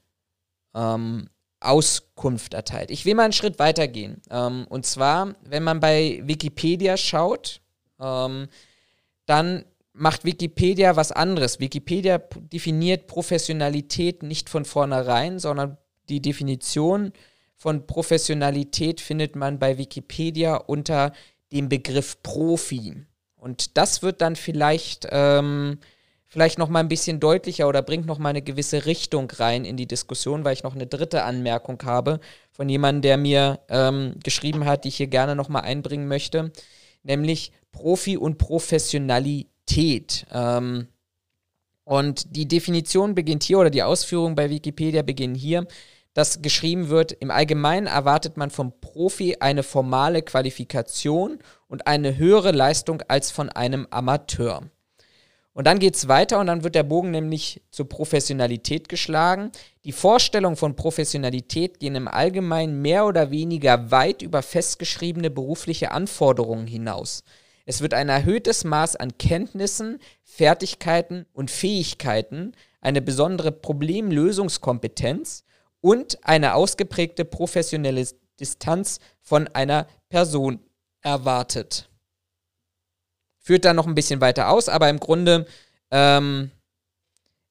ähm, Auskunft erteilt. Ich will mal einen Schritt weiter gehen. Ähm, und zwar, wenn man bei Wikipedia schaut, ähm, dann macht Wikipedia was anderes. Wikipedia definiert Professionalität nicht von vornherein, sondern die Definition von Professionalität findet man bei Wikipedia unter dem Begriff Profi. Und das wird dann vielleicht, ähm, vielleicht noch mal ein bisschen deutlicher oder bringt noch mal eine gewisse Richtung rein in die Diskussion, weil ich noch eine dritte Anmerkung habe von jemandem, der mir ähm, geschrieben hat, die ich hier gerne noch mal einbringen möchte, nämlich Profi und Professionalität Identität. Ähm, und die Definition beginnt hier oder die Ausführungen bei Wikipedia beginnen hier, dass geschrieben wird, im Allgemeinen erwartet man vom Profi eine formale Qualifikation und eine höhere Leistung als von einem Amateur. Und dann geht es weiter und dann wird der Bogen nämlich zur Professionalität geschlagen. Die Vorstellungen von Professionalität gehen im Allgemeinen mehr oder weniger weit über festgeschriebene berufliche Anforderungen hinaus. Es wird ein erhöhtes Maß an Kenntnissen, Fertigkeiten und Fähigkeiten, eine besondere Problemlösungskompetenz und eine ausgeprägte professionelle Distanz von einer Person erwartet. Führt dann noch ein bisschen weiter aus, aber im Grunde ähm,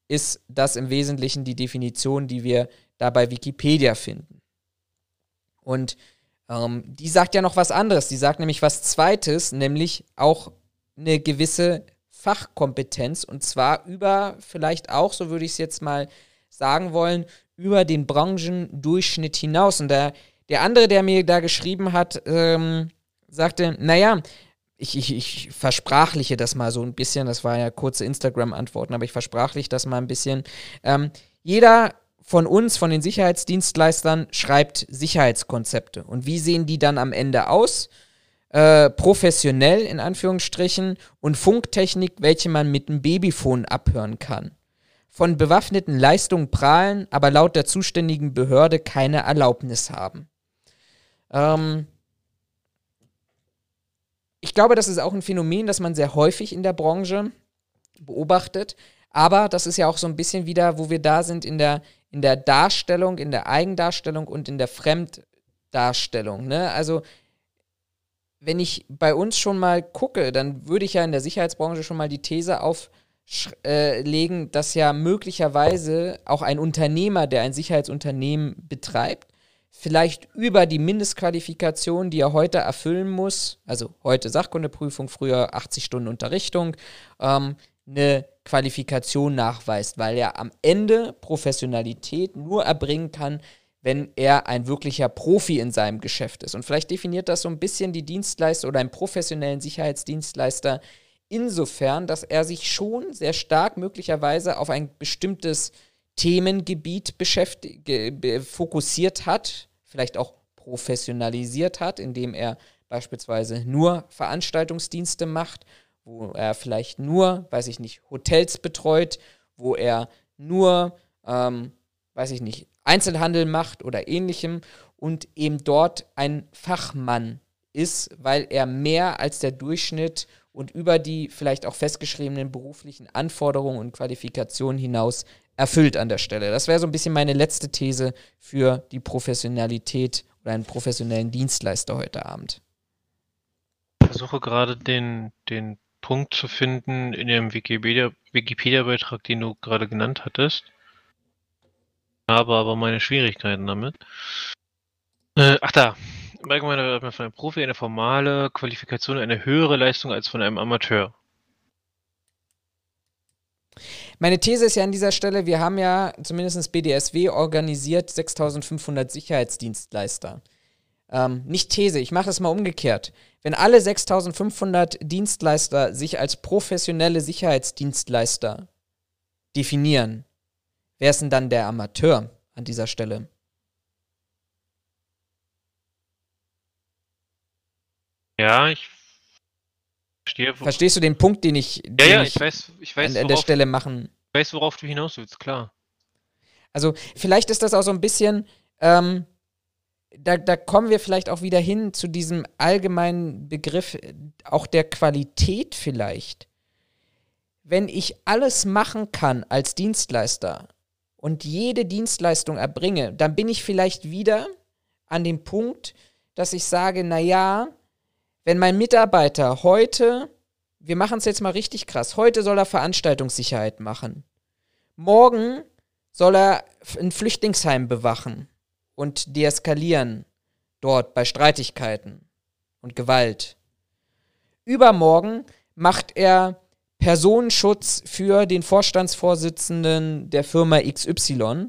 ist das im Wesentlichen die Definition, die wir da bei Wikipedia finden. Und ähm, die sagt ja noch was anderes. Die sagt nämlich was Zweites, nämlich auch eine gewisse Fachkompetenz und zwar über vielleicht auch, so würde ich es jetzt mal sagen wollen, über den Branchendurchschnitt hinaus. Und der, der andere, der mir da geschrieben hat, ähm, sagte, naja, ich, ich, ich versprachliche das mal so ein bisschen, das war ja kurze Instagram-Antworten, aber ich versprachliche das mal ein bisschen. Ähm, jeder von uns, von den Sicherheitsdienstleistern, schreibt Sicherheitskonzepte. Und wie sehen die dann am Ende aus? Äh, professionell in Anführungsstrichen und Funktechnik, welche man mit dem Babyphone abhören kann. Von bewaffneten Leistungen prahlen, aber laut der zuständigen Behörde keine Erlaubnis haben. Ähm ich glaube, das ist auch ein Phänomen, das man sehr häufig in der Branche beobachtet. Aber das ist ja auch so ein bisschen wieder, wo wir da sind in der, in der Darstellung, in der Eigendarstellung und in der Fremddarstellung. Ne? Also wenn ich bei uns schon mal gucke, dann würde ich ja in der Sicherheitsbranche schon mal die These auflegen, äh, dass ja möglicherweise auch ein Unternehmer, der ein Sicherheitsunternehmen betreibt, vielleicht über die Mindestqualifikation, die er heute erfüllen muss, also heute Sachkundeprüfung, früher 80 Stunden Unterrichtung, ähm, eine Qualifikation nachweist, weil er am Ende Professionalität nur erbringen kann, wenn er ein wirklicher Profi in seinem Geschäft ist. Und vielleicht definiert das so ein bisschen die Dienstleister oder einen professionellen Sicherheitsdienstleister insofern, dass er sich schon sehr stark möglicherweise auf ein bestimmtes Themengebiet fokussiert hat, vielleicht auch professionalisiert hat, indem er beispielsweise nur Veranstaltungsdienste macht, wo er vielleicht nur, weiß ich nicht, Hotels betreut, wo er nur, ähm, weiß ich nicht, Einzelhandel macht oder ähnlichem und eben dort ein Fachmann ist, weil er mehr als der Durchschnitt und über die vielleicht auch festgeschriebenen beruflichen Anforderungen und Qualifikationen hinaus erfüllt an der Stelle. Das wäre so ein bisschen meine letzte These für die Professionalität oder einen professionellen Dienstleister heute Abend. Ich versuche gerade den, den Punkt zu finden in dem Wikipedia-Beitrag, Wikipedia den du gerade genannt hattest habe aber meine Schwierigkeiten damit. Äh, ach da. Im Allgemeinen wird man von einem Profi eine formale Qualifikation eine höhere Leistung als von einem Amateur. Meine These ist ja an dieser Stelle, wir haben ja zumindest BDSW organisiert 6500 Sicherheitsdienstleister. Ähm, nicht These, ich mache es mal umgekehrt. Wenn alle 6500 Dienstleister sich als professionelle Sicherheitsdienstleister definieren, Wer ist denn dann der Amateur an dieser Stelle? Ja, ich verstehe. Verstehst du den Punkt, den ich, den ja, ja, ich, ich weiß, ich weiß, an, an der Stelle machen? Ich weiß, worauf du hinaus willst, klar. Also, vielleicht ist das auch so ein bisschen, ähm, da, da kommen wir vielleicht auch wieder hin zu diesem allgemeinen Begriff auch der Qualität vielleicht. Wenn ich alles machen kann als Dienstleister, und jede Dienstleistung erbringe, dann bin ich vielleicht wieder an dem Punkt, dass ich sage, naja, wenn mein Mitarbeiter heute, wir machen es jetzt mal richtig krass, heute soll er Veranstaltungssicherheit machen. Morgen soll er ein Flüchtlingsheim bewachen und deeskalieren dort bei Streitigkeiten und Gewalt. Übermorgen macht er Personenschutz für den Vorstandsvorsitzenden der Firma XY.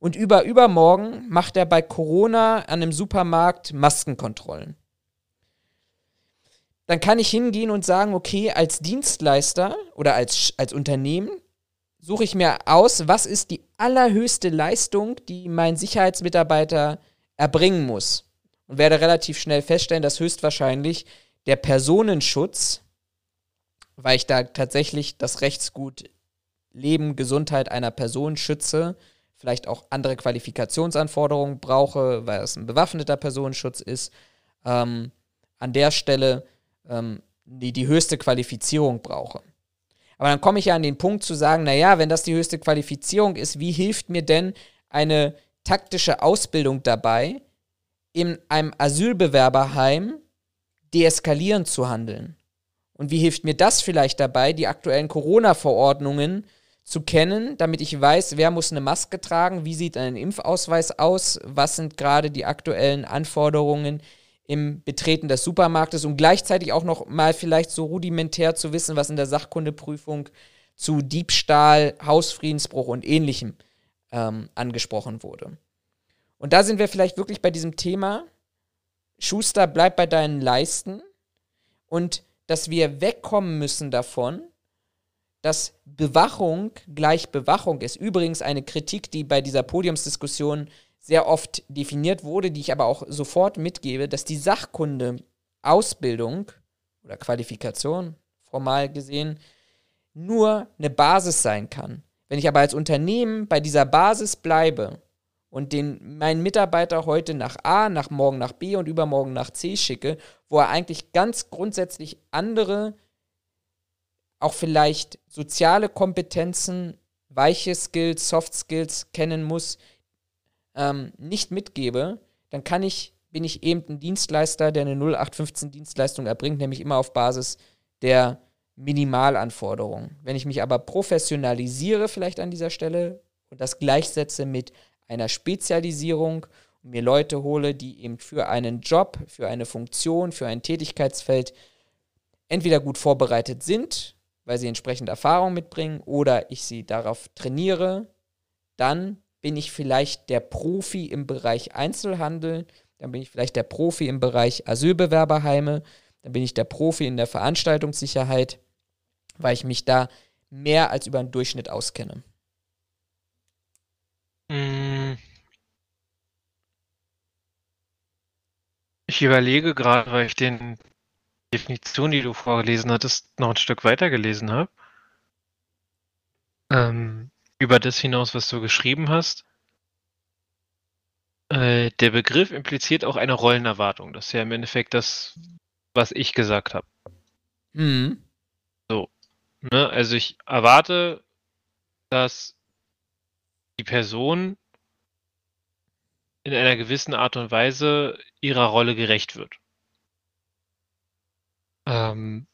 Und über übermorgen macht er bei Corona an einem Supermarkt Maskenkontrollen. Dann kann ich hingehen und sagen, okay, als Dienstleister oder als, als Unternehmen suche ich mir aus, was ist die allerhöchste Leistung, die mein Sicherheitsmitarbeiter erbringen muss. Und werde relativ schnell feststellen, dass höchstwahrscheinlich der Personenschutz weil ich da tatsächlich das Rechtsgut Leben, Gesundheit einer Person schütze, vielleicht auch andere Qualifikationsanforderungen brauche, weil es ein bewaffneter Personenschutz ist, ähm, an der Stelle ähm, die, die höchste Qualifizierung brauche. Aber dann komme ich ja an den Punkt zu sagen, naja, wenn das die höchste Qualifizierung ist, wie hilft mir denn eine taktische Ausbildung dabei, in einem Asylbewerberheim deeskalierend zu handeln? Und wie hilft mir das vielleicht dabei, die aktuellen Corona-Verordnungen zu kennen, damit ich weiß, wer muss eine Maske tragen, wie sieht ein Impfausweis aus, was sind gerade die aktuellen Anforderungen im Betreten des Supermarktes und gleichzeitig auch noch mal vielleicht so rudimentär zu wissen, was in der Sachkundeprüfung zu Diebstahl, Hausfriedensbruch und ähnlichem ähm, angesprochen wurde. Und da sind wir vielleicht wirklich bei diesem Thema, Schuster, bleib bei deinen Leisten und dass wir wegkommen müssen davon, dass Bewachung gleich Bewachung ist. Übrigens eine Kritik, die bei dieser Podiumsdiskussion sehr oft definiert wurde, die ich aber auch sofort mitgebe, dass die Sachkunde Ausbildung oder Qualifikation formal gesehen nur eine Basis sein kann. Wenn ich aber als Unternehmen bei dieser Basis bleibe und den meinen Mitarbeiter heute nach A, nach morgen nach B und übermorgen nach C schicke, wo er eigentlich ganz grundsätzlich andere, auch vielleicht soziale Kompetenzen, weiche Skills, Soft Skills kennen muss, ähm, nicht mitgebe, dann kann ich bin ich eben ein Dienstleister, der eine 0815-Dienstleistung erbringt, nämlich immer auf Basis der Minimalanforderungen. Wenn ich mich aber professionalisiere vielleicht an dieser Stelle und das gleichsetze mit einer Spezialisierung und mir Leute hole, die eben für einen Job, für eine Funktion, für ein Tätigkeitsfeld entweder gut vorbereitet sind, weil sie entsprechend Erfahrung mitbringen, oder ich sie darauf trainiere, dann bin ich vielleicht der Profi im Bereich Einzelhandel, dann bin ich vielleicht der Profi im Bereich Asylbewerberheime, dann bin ich der Profi in der Veranstaltungssicherheit, weil ich mich da mehr als über den Durchschnitt auskenne. Mm. Ich überlege gerade, weil ich den Definition, die du vorgelesen hattest, noch ein Stück weiter gelesen habe. Ähm, über das hinaus, was du geschrieben hast. Äh, der Begriff impliziert auch eine Rollenerwartung. Das ist ja im Endeffekt das, was ich gesagt habe. Mhm. So. Ne? Also ich erwarte, dass die Person in einer gewissen Art und Weise ihrer Rolle gerecht wird. Ähm,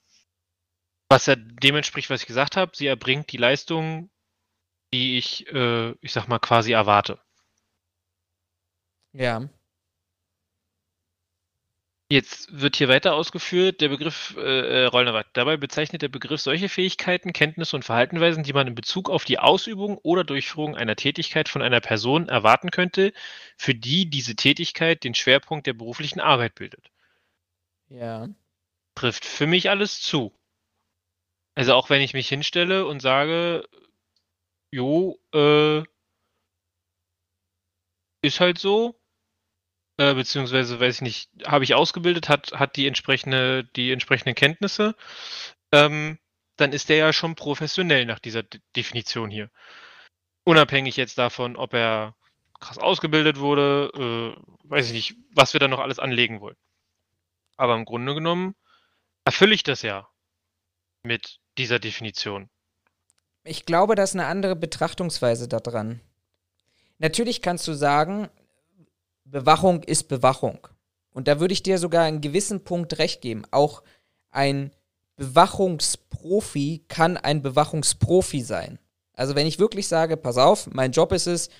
was ja dem entspricht, was ich gesagt habe, sie erbringt die Leistung, die ich, äh, ich sag mal, quasi erwarte. Ja. Jetzt wird hier weiter ausgeführt, der Begriff äh, äh Rollenerwartung. Dabei bezeichnet der Begriff solche Fähigkeiten, Kenntnisse und Verhaltenweisen, die man in Bezug auf die Ausübung oder Durchführung einer Tätigkeit von einer Person erwarten könnte, für die diese Tätigkeit den Schwerpunkt der beruflichen Arbeit bildet. Ja. Trifft für mich alles zu. Also auch wenn ich mich hinstelle und sage, jo, äh, ist halt so, äh, beziehungsweise weiß ich nicht, habe ich ausgebildet, hat, hat die entsprechende, die entsprechenden Kenntnisse, ähm, dann ist der ja schon professionell nach dieser D Definition hier. Unabhängig jetzt davon, ob er krass ausgebildet wurde, äh, weiß ich nicht, was wir da noch alles anlegen wollen. Aber im Grunde genommen erfülle ich das ja mit dieser Definition. Ich glaube, da ist eine andere Betrachtungsweise daran. Natürlich kannst du sagen, Bewachung ist Bewachung. Und da würde ich dir sogar einen gewissen Punkt recht geben. Auch ein Bewachungsprofi kann ein Bewachungsprofi sein. Also wenn ich wirklich sage, pass auf, mein Job ist es,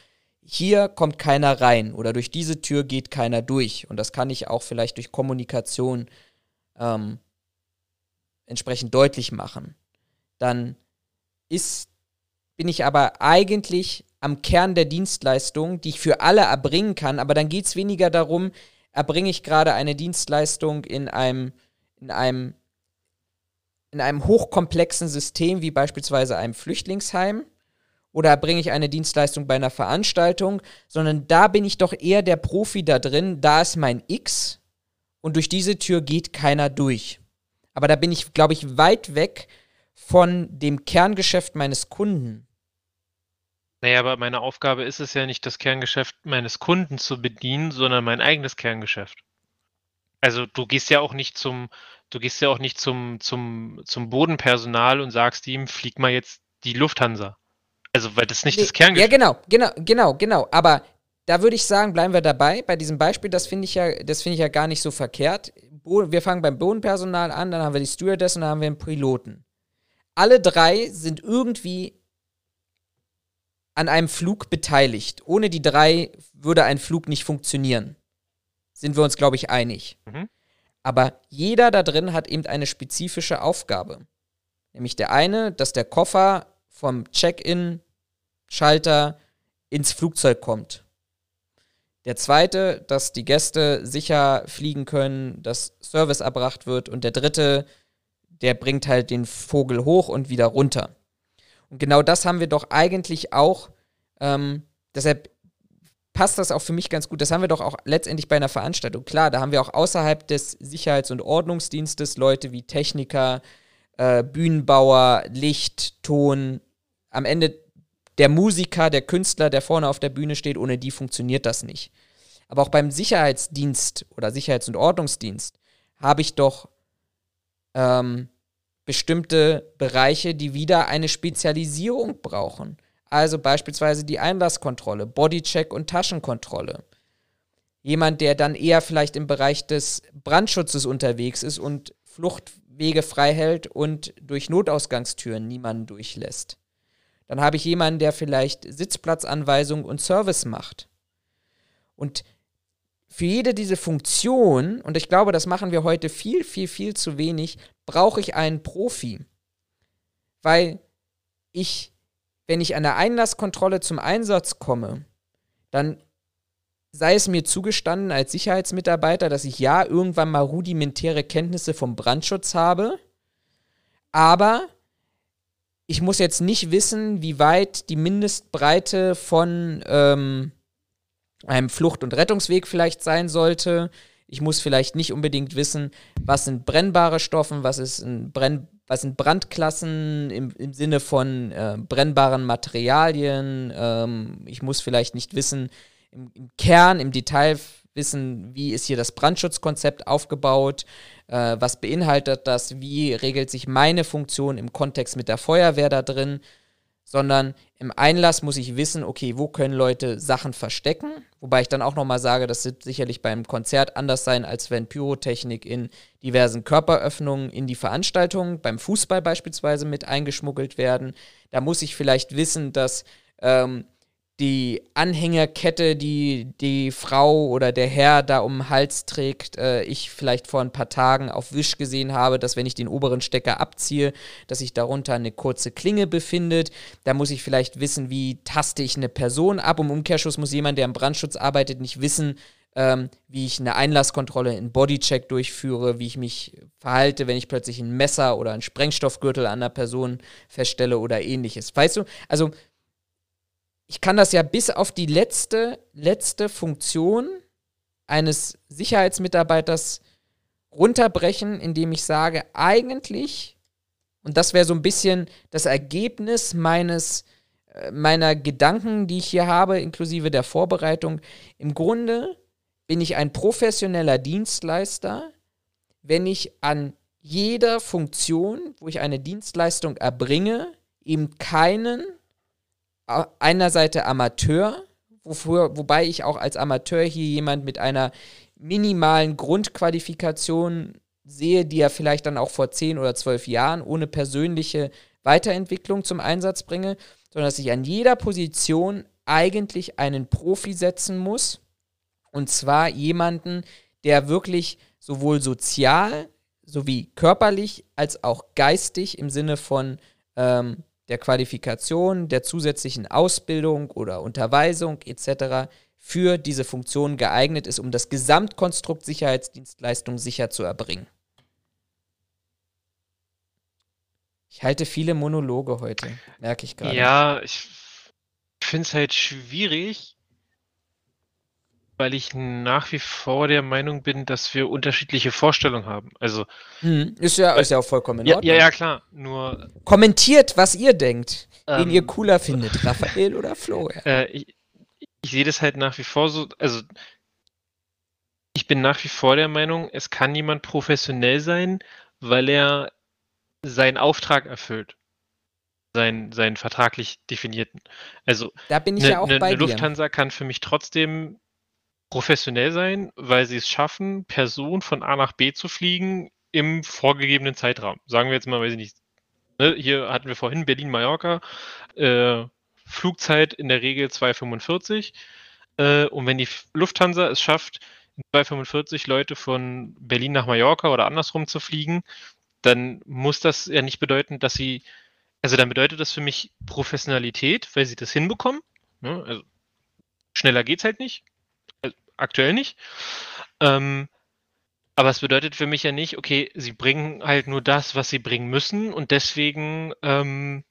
hier kommt keiner rein oder durch diese Tür geht keiner durch. Und das kann ich auch vielleicht durch Kommunikation ähm, entsprechend deutlich machen. Dann ist, bin ich aber eigentlich am Kern der Dienstleistung, die ich für alle erbringen kann, aber dann geht es weniger darum, erbringe ich gerade eine Dienstleistung in einem, in einem, in einem hochkomplexen System wie beispielsweise einem Flüchtlingsheim oder erbringe ich eine Dienstleistung bei einer Veranstaltung, sondern da bin ich doch eher der Profi da drin, da ist mein X und durch diese Tür geht keiner durch. Aber da bin ich, glaube ich, weit weg von dem Kerngeschäft meines Kunden. Naja, aber meine Aufgabe ist es ja nicht, das Kerngeschäft meines Kunden zu bedienen, sondern mein eigenes Kerngeschäft. Also du gehst ja auch nicht zum, du gehst ja auch nicht zum, zum, zum Bodenpersonal und sagst ihm, flieg mal jetzt die Lufthansa. Also, weil das nicht nee, das Kerngeschäft Ja, genau, genau, genau, genau. Aber da würde ich sagen, bleiben wir dabei. Bei diesem Beispiel, das finde ich ja, das finde ich ja gar nicht so verkehrt. Wir fangen beim Bodenpersonal an, dann haben wir die Stewardess und dann haben wir den Piloten. Alle drei sind irgendwie an einem Flug beteiligt. Ohne die drei würde ein Flug nicht funktionieren. Sind wir uns, glaube ich, einig. Mhm. Aber jeder da drin hat eben eine spezifische Aufgabe. Nämlich der eine, dass der Koffer vom Check-in-Schalter ins Flugzeug kommt. Der zweite, dass die Gäste sicher fliegen können, dass Service erbracht wird. Und der dritte, der bringt halt den Vogel hoch und wieder runter. Und genau das haben wir doch eigentlich auch, ähm, deshalb passt das auch für mich ganz gut. Das haben wir doch auch letztendlich bei einer Veranstaltung. Klar, da haben wir auch außerhalb des Sicherheits- und Ordnungsdienstes Leute wie Techniker, äh, Bühnenbauer, Licht, Ton. Am Ende der Musiker, der Künstler, der vorne auf der Bühne steht, ohne die funktioniert das nicht. Aber auch beim Sicherheitsdienst oder Sicherheits- und Ordnungsdienst habe ich doch ähm, bestimmte Bereiche, die wieder eine Spezialisierung brauchen. Also beispielsweise die Einlasskontrolle, Bodycheck und Taschenkontrolle. Jemand, der dann eher vielleicht im Bereich des Brandschutzes unterwegs ist und Fluchtwege frei hält und durch Notausgangstüren niemanden durchlässt. Dann habe ich jemanden, der vielleicht Sitzplatzanweisung und Service macht. Und für jede diese Funktion, und ich glaube, das machen wir heute viel, viel, viel zu wenig, brauche ich einen Profi. Weil ich, wenn ich an der Einlasskontrolle zum Einsatz komme, dann sei es mir zugestanden als Sicherheitsmitarbeiter, dass ich ja irgendwann mal rudimentäre Kenntnisse vom Brandschutz habe, aber ich muss jetzt nicht wissen, wie weit die Mindestbreite von ähm, einem Flucht- und Rettungsweg vielleicht sein sollte. Ich muss vielleicht nicht unbedingt wissen, was sind brennbare Stoffe, was ist ein Brenn was sind Brandklassen im, im Sinne von äh, brennbaren Materialien. Ähm, ich muss vielleicht nicht wissen, im, im, Kern, im Detail wissen, wie ist hier das Brandschutzkonzept aufgebaut, äh, was beinhaltet das, wie regelt sich meine Funktion im Kontext mit der Feuerwehr da drin, sondern im Einlass muss ich wissen, okay, wo können Leute Sachen verstecken, wobei ich dann auch nochmal sage, das wird sicherlich beim Konzert anders sein, als wenn Pyrotechnik in diversen Körperöffnungen in die Veranstaltung, beim Fußball beispielsweise mit eingeschmuggelt werden. Da muss ich vielleicht wissen, dass ähm, die Anhängerkette, die die Frau oder der Herr da um den Hals trägt, äh, ich vielleicht vor ein paar Tagen auf Wisch gesehen habe, dass wenn ich den oberen Stecker abziehe, dass sich darunter eine kurze Klinge befindet. Da muss ich vielleicht wissen, wie taste ich eine Person ab. Im Umkehrschluss muss jemand, der im Brandschutz arbeitet, nicht wissen, ähm, wie ich eine Einlasskontrolle in Bodycheck durchführe, wie ich mich verhalte, wenn ich plötzlich ein Messer oder einen Sprengstoffgürtel an einer Person feststelle oder ähnliches. Weißt du? Also ich kann das ja bis auf die letzte, letzte Funktion eines Sicherheitsmitarbeiters runterbrechen, indem ich sage, eigentlich, und das wäre so ein bisschen das Ergebnis meines, äh, meiner Gedanken, die ich hier habe, inklusive der Vorbereitung, im Grunde bin ich ein professioneller Dienstleister, wenn ich an jeder Funktion, wo ich eine Dienstleistung erbringe, eben keinen einer Seite Amateur, wofür, wobei ich auch als Amateur hier jemand mit einer minimalen Grundqualifikation sehe, die er vielleicht dann auch vor 10 oder 12 Jahren ohne persönliche Weiterentwicklung zum Einsatz bringe, sondern dass ich an jeder Position eigentlich einen Profi setzen muss. Und zwar jemanden, der wirklich sowohl sozial sowie körperlich als auch geistig im Sinne von ähm, der Qualifikation, der zusätzlichen Ausbildung oder Unterweisung etc. für diese Funktion geeignet ist, um das Gesamtkonstrukt Sicherheitsdienstleistung sicher zu erbringen. Ich halte viele Monologe heute, merke ich gerade. Ja, ich finde es halt schwierig, weil ich nach wie vor der Meinung bin, dass wir unterschiedliche Vorstellungen haben. Also hm, ist ja ist ja auch vollkommen in ja, Ordnung. ja, ja, klar. Nur kommentiert, was ihr denkt, wen Ähm, ihr cooler findet, Raphael oder Florian. äh, ich, ich sehe das halt nach wie vor so. Also ich bin nach wie vor der Meinung, es kann jemand professionell sein, weil er seinen Auftrag erfüllt. Seinen, seinen vertraglich definierten. Also Da bin ich eine ja auch ne, bei ne dir. Lufthansa kann für mich trotzdem professionell sein, weil sie es schaffen, Personen von A nach B zu fliegen im vorgegebenen Zeitraum. Sagen wir jetzt mal, weiß ich nicht. Ne, hier hatten wir vorhin Berlin-Mallorca, äh, Flugzeit in der Regel 2,45. Äh, und wenn die Lufthansa es schafft, in 2,45 Leute von Berlin nach Mallorca oder andersrum zu fliegen, dann muss das ja nicht bedeuten, dass sie, also dann bedeutet das für mich Professionalität, weil sie das hinbekommen. Ne? Also schneller geht's halt nicht. Aktuell nicht. Ähm, aber es bedeutet für mich ja nicht, okay, sie bringen halt nur das, was sie bringen müssen und deswegen ähm,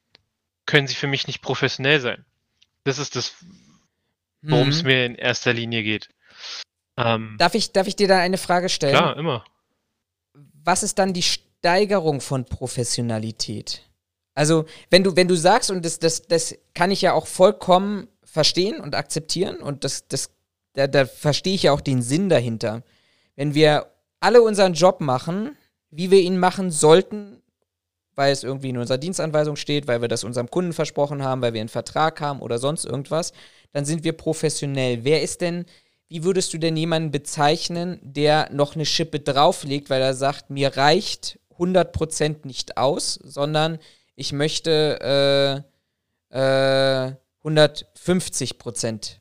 können sie für mich nicht professionell sein. Das ist das, worum es Mhm. mir in erster Linie geht. Ähm, Darf ich, darf ich dir da eine Frage stellen? klar, immer. was ist dann die Steigerung von Professionalität? Also, wenn du, wenn du sagst, und das, das, das kann ich ja auch vollkommen verstehen und akzeptieren, und das, das, da, da verstehe ich ja auch den Sinn dahinter. Wenn wir alle unseren Job machen, wie wir ihn machen sollten, weil es irgendwie in unserer Dienstanweisung steht, weil wir das unserem Kunden versprochen haben, weil wir einen Vertrag haben oder sonst irgendwas, dann sind wir professionell. Wer ist denn, wie würdest du denn jemanden bezeichnen, der noch eine Schippe drauflegt, weil er sagt, mir reicht 100% nicht aus, sondern ich möchte äh, äh, 150%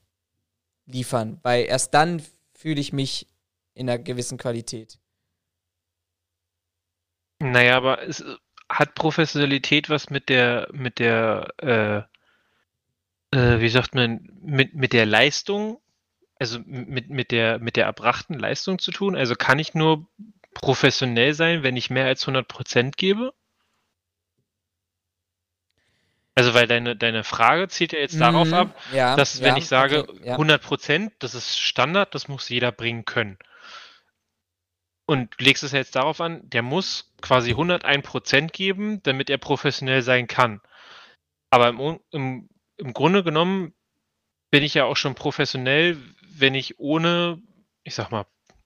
liefern, weil erst dann fühle ich mich in einer gewissen Qualität. Naja, aber es hat Professionalität was mit der, mit der, äh, äh, wie sagt man, mit, mit der Leistung, also mit, mit, der, mit der erbrachten Leistung zu tun? Also kann ich nur professionell sein, wenn ich mehr als 100% gebe? Also, weil deine, deine Frage zielt ja jetzt darauf Mhm, ab, ja, dass wenn ja, ich sage, okay, ja. 100%, das ist Standard, das muss jeder bringen können. Und du legst es ja jetzt darauf an, der muss quasi 101% geben, damit er professionell sein kann. Aber im, im, im Grunde genommen bin ich ja auch schon professionell, wenn ich ohne, ich sag mal,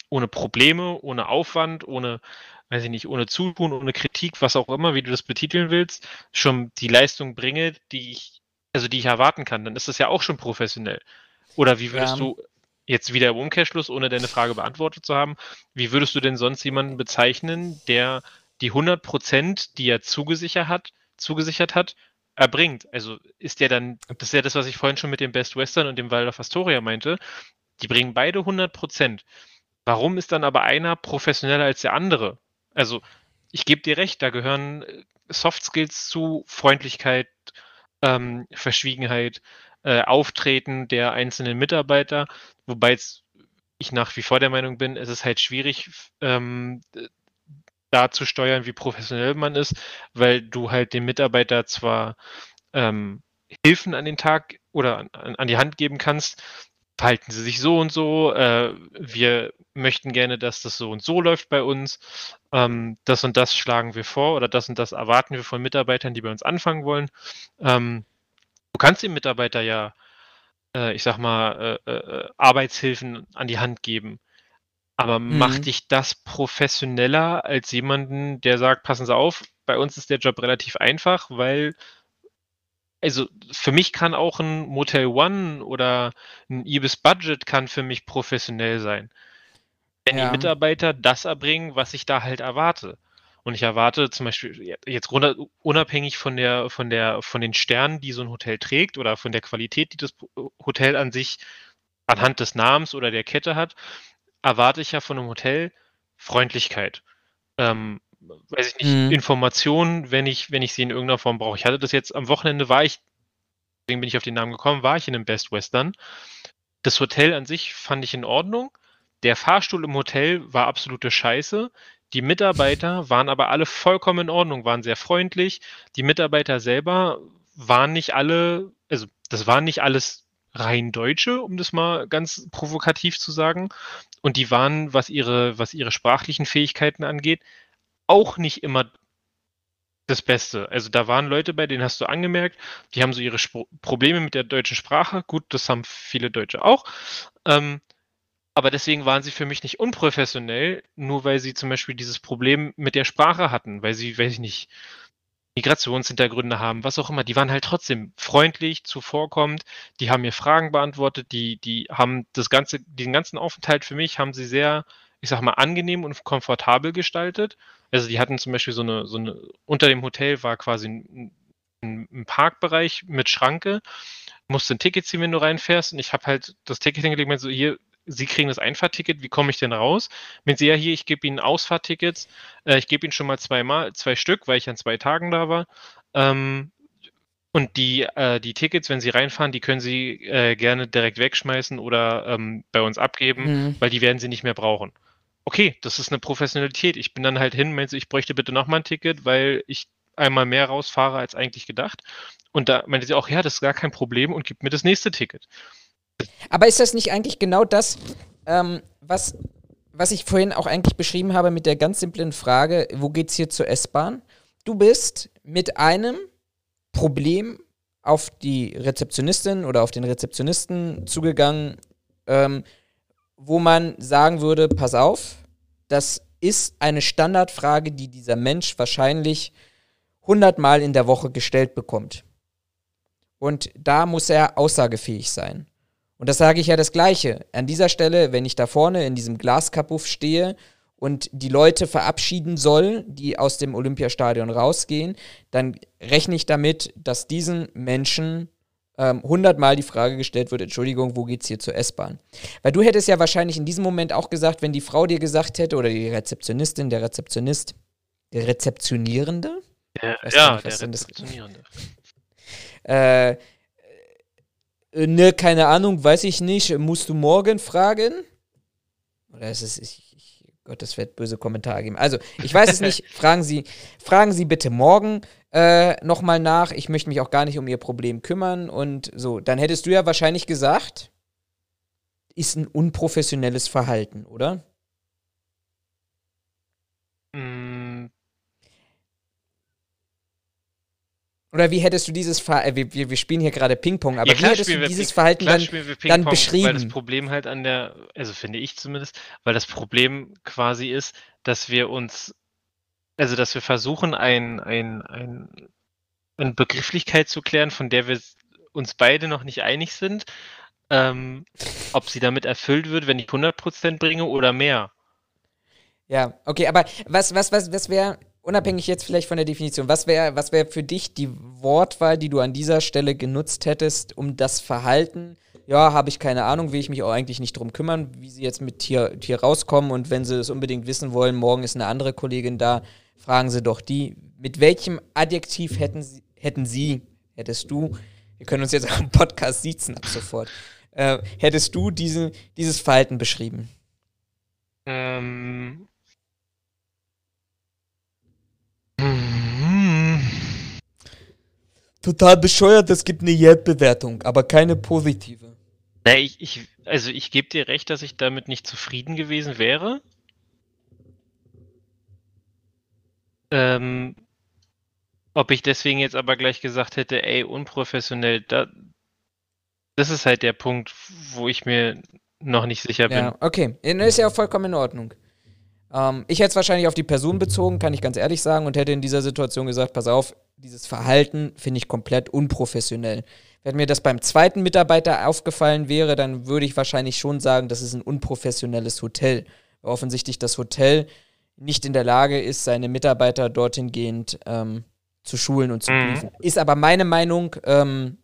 ohne Probleme, ohne Aufwand, ohne, weiß ich nicht, ohne Zutun, ohne Kritik, was auch immer, wie du das betiteln willst, schon die Leistung bringe, die ich, also die ich erwarten kann, dann ist das ja auch schon professionell. Oder wie würdest Ja. du jetzt wieder im Umkehrschluss, ohne deine Frage beantwortet zu haben, wie würdest du denn sonst jemanden bezeichnen, der die 100 Prozent, die er zugesichert hat, zugesichert hat, erbringt? Also ist der dann, das ist ja das, was ich vorhin schon mit dem Best Western und dem Waldorf Astoria meinte, die bringen beide 100 Prozent. Warum ist dann aber einer professioneller als der andere? Also ich gebe dir recht, da gehören äh, Soft Skills zu, Freundlichkeit, ähm, Verschwiegenheit, äh, Auftreten der einzelnen Mitarbeiter, wobei ich nach wie vor der Meinung bin, es ist halt schwierig, ähm, da zu steuern, wie professionell man ist, weil du halt dem Mitarbeiter zwar ähm, Hilfen an den Tag oder an an die Hand geben kannst, verhalten sie sich so und so, äh, wir möchten gerne, dass das so und so läuft bei uns, ähm, das und das schlagen wir vor oder das und das erwarten wir von Mitarbeitern, die bei uns anfangen wollen. Ähm, du kannst dem Mitarbeiter ja, äh, ich sag mal, äh, äh, Arbeitshilfen an die Hand geben. Aber macht Mhm. dich das professioneller als jemanden, der sagt, passen Sie auf, bei uns ist der Job relativ einfach, weil, also für mich kann auch ein Motel One oder ein Ibis Budget kann für mich professionell sein. Wenn Ja. die Mitarbeiter das erbringen, was ich da halt erwarte. Und ich erwarte zum Beispiel jetzt unabhängig von der, von der, von den Sternen, die so ein Hotel trägt oder von der Qualität, die das Hotel an sich anhand des Namens oder der Kette hat, erwarte ich ja von einem Hotel Freundlichkeit. Ähm, weiß ich nicht, Mhm. Informationen, wenn ich, wenn ich sie in irgendeiner Form brauche. Ich hatte das jetzt am Wochenende, war ich, deswegen bin ich auf den Namen gekommen, war ich in einem Best Western. Das Hotel an sich fand ich in Ordnung. Der Fahrstuhl im Hotel war absolute Scheiße. Die Mitarbeiter waren aber alle vollkommen in Ordnung, waren sehr freundlich. Die Mitarbeiter selber waren nicht alle, also das waren nicht alles rein Deutsche, um das mal ganz provokativ zu sagen. Und die waren, was ihre, was ihre sprachlichen Fähigkeiten angeht, auch nicht immer das Beste. Also da waren Leute bei, denen hast du angemerkt, die haben so ihre Spro Probleme mit der deutschen Sprache. Gut, das haben viele Deutsche auch. Ähm, aber deswegen waren sie für mich nicht unprofessionell, nur weil sie zum Beispiel dieses Problem mit der Sprache hatten, weil sie, weiß ich nicht, Migrationshintergründe haben, was auch immer. Die waren halt trotzdem freundlich, zuvorkommend, die haben mir Fragen beantwortet, die, die haben das ganze, den ganzen Aufenthalt für mich haben sie sehr, ich sag mal, angenehm und komfortabel gestaltet. Also die hatten zum Beispiel so eine, so eine, unter dem Hotel war quasi ein, ein, Parkbereich mit Schranke, musst ein Ticket ziehen, wenn du reinfährst. Und ich habe halt das Ticket hingelegt, und so hier, Sie kriegen das Einfahrticket, wie komme ich denn raus? Wenn Sie ja hier, ich gebe Ihnen Ausfahrtickets, äh, ich gebe Ihnen schon mal zweimal, zwei Stück, weil ich an zwei Tagen da war. Ähm, und die, äh, die Tickets, wenn Sie reinfahren, die können Sie äh, gerne direkt wegschmeißen oder ähm, bei uns abgeben, Mhm. weil die werden Sie nicht mehr brauchen. Okay, das ist eine Professionalität. Ich bin dann halt hin, meinst du, ich bräuchte bitte nochmal ein Ticket, weil ich einmal mehr rausfahre als eigentlich gedacht. Und da meinte sie auch, ja, das ist gar kein Problem und gibt mir das nächste Ticket. Aber ist das nicht eigentlich genau das, ähm, was, was ich vorhin auch eigentlich beschrieben habe mit der ganz simplen Frage, wo geht's hier zur S-Bahn? Du bist mit einem Problem auf die Rezeptionistin oder auf den Rezeptionisten zugegangen, ähm, wo man sagen würde, pass auf, das ist eine Standardfrage, die dieser Mensch wahrscheinlich hundertmal in der Woche gestellt bekommt. Und da muss er aussagefähig sein. Und das sage ich ja das Gleiche. An dieser Stelle, wenn ich da vorne in diesem Glaskapuff stehe und die Leute verabschieden soll, die aus dem Olympiastadion rausgehen, dann rechne ich damit, dass diesen Menschen ähm, hundertmal die Frage gestellt wird, Entschuldigung, wo geht's hier zur S-Bahn? Weil du hättest ja wahrscheinlich in diesem Moment auch gesagt, wenn die Frau dir gesagt hätte, oder die Rezeptionistin, der Rezeptionist, der Rezeptionierende? Der, ja, was der Rezeptionierende. Äh, äh, ne, keine Ahnung, weiß ich nicht. Musst du morgen fragen? Oder ist es, ich, Gott, das wird böse Kommentare geben. Also, ich weiß es nicht. Fragen Sie, fragen Sie bitte morgen äh, nochmal nach. Ich möchte mich auch gar nicht um Ihr Problem kümmern. Und so, dann hättest du ja wahrscheinlich gesagt, ist ein unprofessionelles Verhalten, oder? Mm, Oder wie hättest du dieses Verhalten, wir, wir, wir spielen hier gerade Ping-Pong, aber ja, wie hättest du dieses Verhalten klar dann, dann Ping-Pong, Weil beschrieben? das Problem halt an der, also finde ich zumindest, weil das Problem quasi ist, dass wir uns, also dass wir versuchen, ein, ein, ein, eine Begrifflichkeit zu klären, von der wir uns beide noch nicht einig sind, ähm, ob sie damit erfüllt wird, wenn ich 100% bringe oder mehr. Ja, okay, aber was, was, was, was wäre, unabhängig jetzt vielleicht von der Definition, was wäre was wär für dich die Wortwahl, die du an dieser Stelle genutzt hättest, um das Verhalten, ja, habe ich keine Ahnung, will ich mich auch eigentlich nicht drum kümmern, wie sie jetzt mit hier, hier rauskommen und wenn sie es unbedingt wissen wollen, morgen ist eine andere Kollegin da, fragen sie doch die. Mit welchem Adjektiv hätten sie, hätten sie, hättest du, wir können uns jetzt im Podcast siezen ab sofort, äh, hättest du diese, dieses Verhalten beschrieben? Ähm. Total bescheuert, es gibt eine Yelp-Bewertung, aber keine positive. Na, ich, ich, also ich gebe dir recht, dass ich damit nicht zufrieden gewesen wäre. Ähm, ob ich deswegen jetzt aber gleich gesagt hätte, ey, unprofessionell, da, das ist halt der Punkt, wo ich mir noch nicht sicher bin. Ja, okay. Ist ja auch vollkommen in Ordnung. Ähm, ich hätte es wahrscheinlich auf die Person bezogen, kann ich ganz ehrlich sagen, und hätte in dieser Situation gesagt, pass auf, dieses Verhalten finde ich komplett unprofessionell. Wenn mir das beim zweiten Mitarbeiter aufgefallen wäre, dann würde ich wahrscheinlich schon sagen, das ist ein unprofessionelles Hotel. Weil offensichtlich das Hotel nicht in der Lage ist, seine Mitarbeiter dorthin gehend ähm, zu schulen und zu Mhm. prüfen. Ist aber meine Meinung, ähm,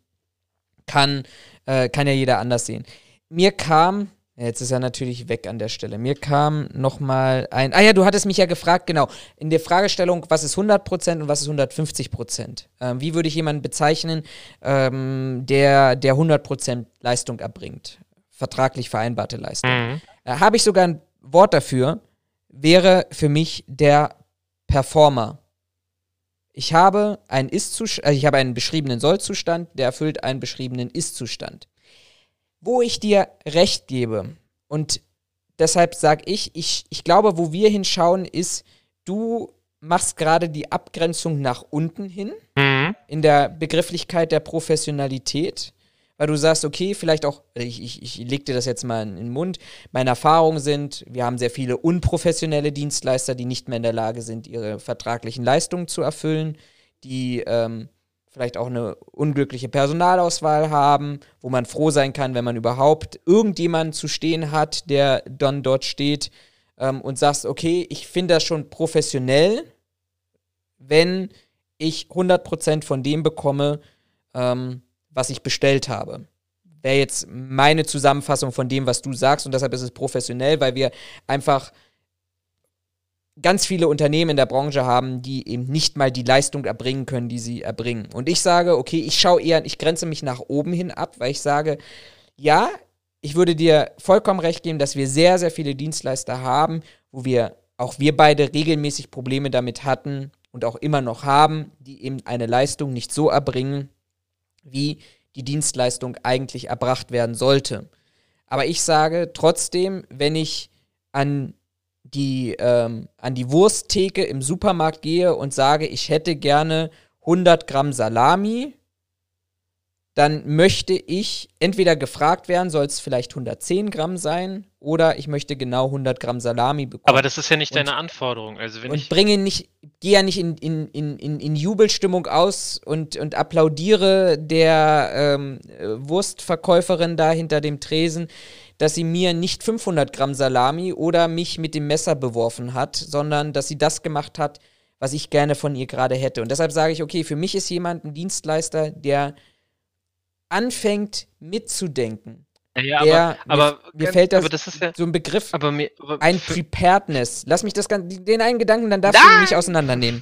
kann, äh, kann ja jeder anders sehen. Mir kam, jetzt ist er natürlich weg an der Stelle, mir kam nochmal ein, ah ja, du hattest mich ja gefragt, genau, in der Fragestellung, was ist 100% und was ist 150%? Ähm, wie würde ich jemanden bezeichnen, ähm, der, der 100% Leistung erbringt? Vertraglich vereinbarte Leistung. Mhm. Äh, Habe ich sogar ein Wort dafür, wäre für mich der Performer. Ich habe einen Ist-Zustand, also ich habe einen beschriebenen Soll-Zustand, der erfüllt einen beschriebenen Ist-Zustand. Wo ich dir recht gebe, und deshalb sage ich, ich, ich glaube, wo wir hinschauen, ist, du machst gerade die Abgrenzung nach unten hin Mhm. in der Begrifflichkeit der Professionalität, weil du sagst, okay, vielleicht auch, ich, ich, ich leg dir das jetzt mal in den Mund, meine Erfahrungen sind, wir haben sehr viele unprofessionelle Dienstleister, die nicht mehr in der Lage sind, ihre vertraglichen Leistungen zu erfüllen, die ähm, vielleicht auch eine unglückliche Personalauswahl haben, wo man froh sein kann, wenn man überhaupt irgendjemanden zu stehen hat, der dann dort steht ähm, und sagst, okay, ich finde das schon professionell, wenn ich 100% von dem bekomme, ähm, was ich bestellt habe. Wäre jetzt meine Zusammenfassung von dem, was du sagst und deshalb ist es professionell, weil wir einfach ganz viele Unternehmen in der Branche haben, die eben nicht mal die Leistung erbringen können, die sie erbringen. Und ich sage, okay, ich schaue eher, ich grenze mich nach oben hin ab, weil ich sage, ja, ich würde dir vollkommen recht geben, dass wir sehr, sehr viele Dienstleister haben, wo wir, auch wir beide regelmäßig Probleme damit hatten und auch immer noch haben, die eben eine Leistung nicht so erbringen, wie die Dienstleistung eigentlich erbracht werden sollte. Aber ich sage trotzdem, wenn ich an die, ähm, an die Wursttheke im Supermarkt gehe und sage, ich hätte gerne 100 Gramm Salami, dann möchte ich entweder gefragt werden, soll es vielleicht 110 Gramm sein oder ich möchte genau 100 Gramm Salami bekommen. Aber das ist ja nicht Und- deine Anforderung. Also wenn und ich, bringe nicht, gehe ja nicht in, in, in, in, in Jubelstimmung aus und, und applaudiere der ähm, äh, Wurstverkäuferin da hinter dem Tresen, dass sie mir nicht 500 Gramm Salami oder mich mit dem Messer beworfen hat, sondern dass sie das gemacht hat, was ich gerne von ihr gerade hätte. Und deshalb sage ich, okay, für mich ist jemand ein Dienstleister, der anfängt mitzudenken. ja, Der, aber, aber, mir, mir fällt das, das ja, so ein Begriff aber mir, aber ein Preparedness. Lass mich das gan- den einen Gedanken, dann darfst du ihn nicht auseinandernehmen.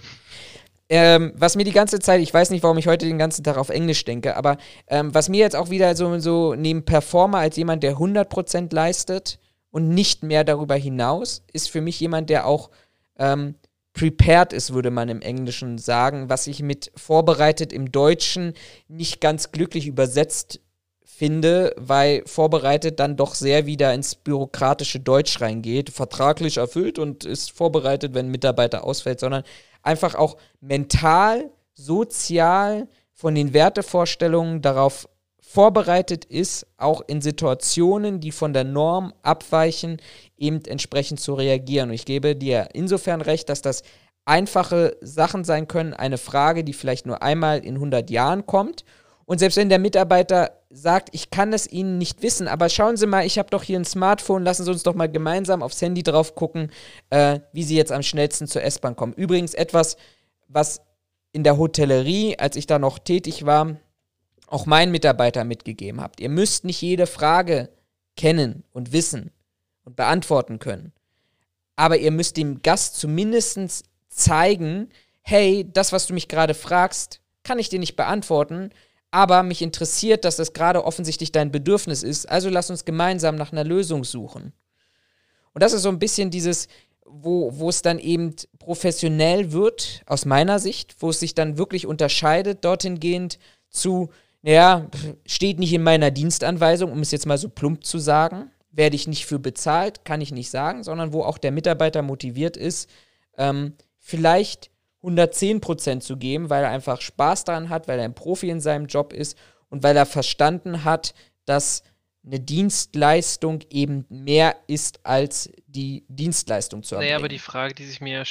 Ähm, was mir die ganze Zeit, ich weiß nicht, warum ich heute den ganzen Tag auf Englisch denke, aber ähm, was mir jetzt auch wieder so, so neben Performer als jemand, der 100% leistet und nicht mehr darüber hinaus, ist für mich jemand, der auch ähm, prepared ist, würde man im Englischen sagen, was ich mit vorbereitet im Deutschen nicht ganz glücklich übersetzt finde, weil vorbereitet dann doch sehr wieder ins bürokratische Deutsch reingeht, vertraglich erfüllt und ist vorbereitet, wenn ein Mitarbeiter ausfällt, sondern einfach auch mental, sozial von den Wertevorstellungen darauf vorbereitet ist, auch in Situationen, die von der Norm abweichen, eben entsprechend zu reagieren. Und ich gebe dir insofern recht, dass das einfache Sachen sein können, eine Frage, die vielleicht nur einmal in 100 Jahren kommt. Und selbst wenn der Mitarbeiter sagt, ich kann es Ihnen nicht wissen, aber schauen Sie mal, ich habe doch hier ein Smartphone, lassen Sie uns doch mal gemeinsam aufs Handy drauf gucken, äh, wie Sie jetzt am schnellsten zur S-Bahn kommen. Übrigens etwas, was in der Hotellerie, als ich da noch tätig war, auch meinen Mitarbeitern mitgegeben habt. Ihr müsst nicht jede Frage kennen und wissen und beantworten können. Aber ihr müsst dem Gast zumindest zeigen, hey, das, was du mich gerade fragst, kann ich dir nicht beantworten, aber mich interessiert, dass das gerade offensichtlich dein Bedürfnis ist, also lass uns gemeinsam nach einer Lösung suchen. Und das ist so ein bisschen dieses, wo, wo es dann eben professionell wird, aus meiner Sicht, wo es sich dann wirklich unterscheidet, dorthin gehend zu, naja, steht nicht in meiner Dienstanweisung, um es jetzt mal so plump zu sagen, werde ich nicht für bezahlt, kann ich nicht sagen, sondern wo auch der Mitarbeiter motiviert ist, ähm, vielleicht 110% zu geben, weil er einfach Spaß daran hat, weil er ein Profi in seinem Job ist und weil er verstanden hat, dass eine Dienstleistung eben mehr ist als die Dienstleistung zu erbringen. Naja, aber die Frage, die sich mir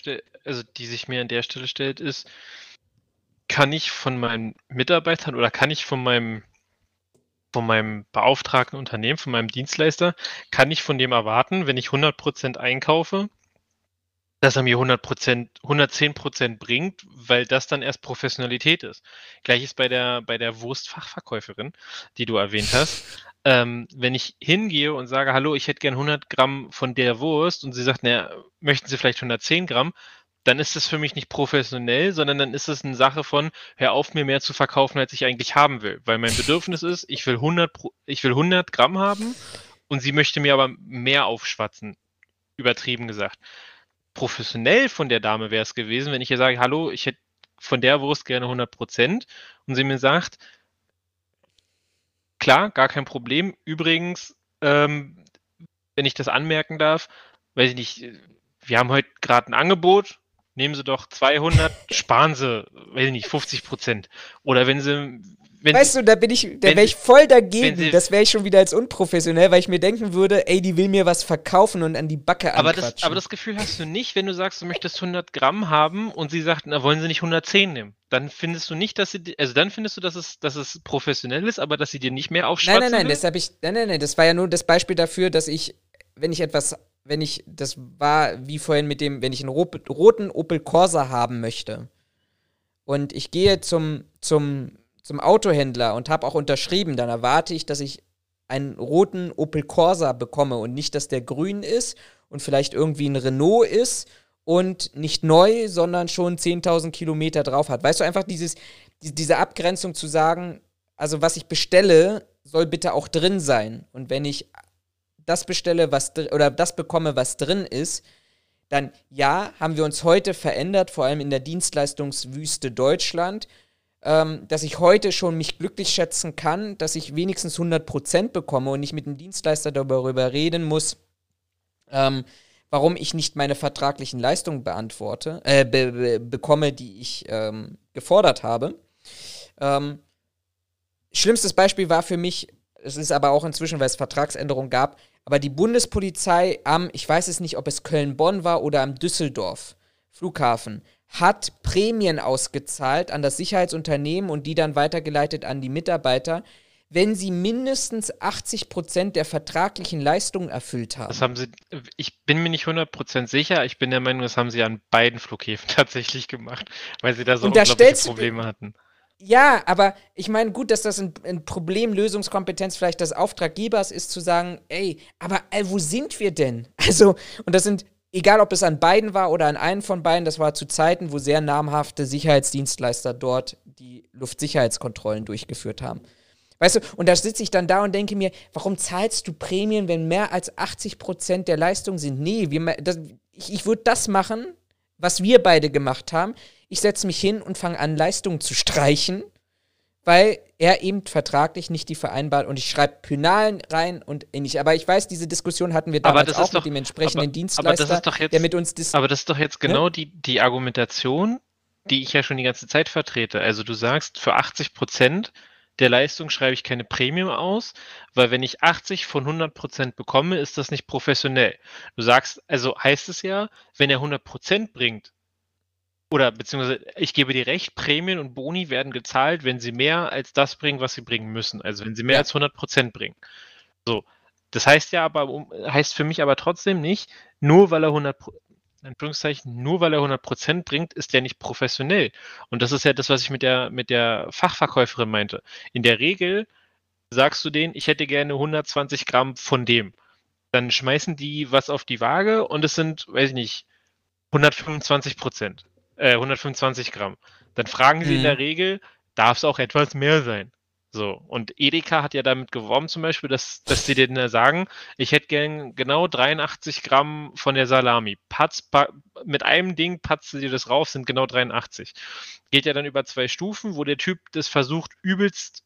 also die sich mir an der Stelle stellt, ist, kann ich von meinen Mitarbeitern oder kann ich von meinem von meinem beauftragten Unternehmen, von meinem Dienstleister, kann ich von dem erwarten, wenn ich 100% einkaufe, dass er mir 100%, 110% bringt, weil das dann erst Professionalität ist. Gleiches bei der, bei der Wurstfachverkäuferin, die du erwähnt hast. Ähm, wenn ich hingehe und sage, hallo, ich hätte gern 100 Gramm von der Wurst und sie sagt, naja, möchten Sie vielleicht 110 Gramm, dann ist es für mich nicht professionell, sondern dann ist es eine Sache von, hör auf, mir mehr zu verkaufen, als ich eigentlich haben will. Weil mein Bedürfnis ist, ich will 100, Pro- ich will 100 Gramm haben und sie möchte mir aber mehr aufschwatzen. Übertrieben gesagt. Professionell von der Dame wäre es gewesen, wenn ich ihr sage, hallo, ich hätte von der Wurst gerne 100 Prozent und sie mir sagt, klar, gar kein Problem. Übrigens, ähm, wenn ich das anmerken darf, weiß ich nicht, wir haben heute gerade ein Angebot, nehmen Sie doch 200, sparen Sie, weiß ich nicht, 50 Prozent. Oder wenn Sie, wenn Weißt du, da bin ich, da wäre ich voll dagegen. sie- Das wäre ich schon wieder als unprofessionell, weil ich mir denken würde, ey, die will mir was verkaufen und an die Backe aber das, anquatschen. aber das Gefühl hast du nicht, wenn du sagst, du möchtest 100 Gramm haben und sie sagt, na, wollen Sie nicht 110 nehmen? Dann findest du nicht, dass sie, also dann findest du, dass es, dass es professionell ist, aber dass sie dir nicht mehr Nein, aufschwatzen nein, nein, will? das habe ich. Nein, nein, nein, das war ja nur das Beispiel dafür, dass ich, wenn ich etwas, wenn ich, das war wie vorhin mit dem, wenn ich einen ro roten Opel Corsa haben möchte und ich gehe zum, zum, zum Autohändler und habe auch unterschrieben, dann erwarte ich, dass ich einen roten Opel Corsa bekomme und nicht, dass der grün ist und vielleicht irgendwie ein Renault ist und nicht neu, sondern schon 10.000 Kilometer drauf hat. Weißt du, einfach dieses, die, diese Abgrenzung zu sagen, also was ich bestelle, soll bitte auch drin sein. Und wenn ich das bestelle, was oder das bekomme, was drin ist, dann ja, haben wir uns heute verändert, vor allem in der Dienstleistungswüste Deutschland, ähm, dass ich heute schon mich glücklich schätzen kann, dass ich wenigstens 100% bekomme und nicht mit dem Dienstleister darüber reden muss, ähm, warum ich nicht meine vertraglichen Leistungen beantworte, äh, be be bekomme, die ich ähm, gefordert habe. Ähm, schlimmstes Beispiel war für mich, es ist aber auch inzwischen, weil es Vertragsänderungen gab, Aber die Bundespolizei am, ich weiß es nicht, ob es Köln-Bonn war oder am Düsseldorf Flughafen, hat Prämien ausgezahlt an das Sicherheitsunternehmen und die dann weitergeleitet an die Mitarbeiter, wenn sie mindestens 80 Prozent der vertraglichen Leistungen erfüllt haben. Das haben sie, ich bin mir nicht 100% sicher, ich bin der Meinung, das haben sie an beiden Flughäfen tatsächlich gemacht, weil sie da so Und unglaubliche Probleme hatten. Ja, aber ich meine, gut, dass das ein, ein Problemlösungskompetenz vielleicht des Auftraggebers ist, zu sagen, ey, aber äh, wo sind wir denn? Also, und das sind, egal ob es an beiden war oder an einem von beiden, das war zu Zeiten, wo sehr namhafte Sicherheitsdienstleister dort die Luftsicherheitskontrollen durchgeführt haben. Weißt du, und da sitze ich dann da und denke mir, warum zahlst du Prämien, wenn mehr als 80 Prozent der Leistung sind? Nee, wir, das, ich, ich würde das machen, was wir beide gemacht haben. Ich setze mich hin und fange an, Leistungen zu streichen, weil er eben vertraglich nicht die vereinbart und ich schreibe Pynalen rein und ähnlich. Aber ich weiß, diese Diskussion hatten wir Aber damals das auch ist doch- mit dem entsprechenden aber- aber Dienstleister, das ist doch jetzt- der mit uns dis Aber das ist doch jetzt genau die, die Argumentation, die ich ja schon die ganze Zeit vertrete. Also du sagst, für 80 Prozent der Leistung schreibe ich keine Premium aus, weil wenn ich 80 von 100 Prozent bekomme, ist das nicht professionell. Du sagst, also heißt es ja, wenn er 100 Prozent bringt, oder beziehungsweise ich gebe dir recht, Prämien und Boni werden gezahlt, wenn sie mehr als das bringen, was sie bringen müssen. Also wenn sie mehr Ja. als 100 Prozent bringen. So. Das heißt ja aber, heißt für mich aber trotzdem nicht, nur weil er 100 Pro- in Anführungszeichen, nur weil er 100% bringt, ist der nicht professionell. Und das ist ja das, was ich mit der, mit der Fachverkäuferin meinte. In der Regel sagst du denen, ich hätte gerne 120 Gramm von dem. Dann schmeißen die was auf die Waage und es sind, weiß ich nicht, 125 Prozent, äh, 125 Gramm. Dann fragen sie in Mhm. der Regel, darf es auch etwas mehr sein? So, und Edeka hat ja damit geworben zum Beispiel, dass, dass sie denen sagen, ich hätte gern genau 83 Gramm von der Salami. Patz, pa mit einem Ding patzt sie das rauf, sind genau 83. Geht ja dann über zwei Stufen, wo der Typ das versucht, übelst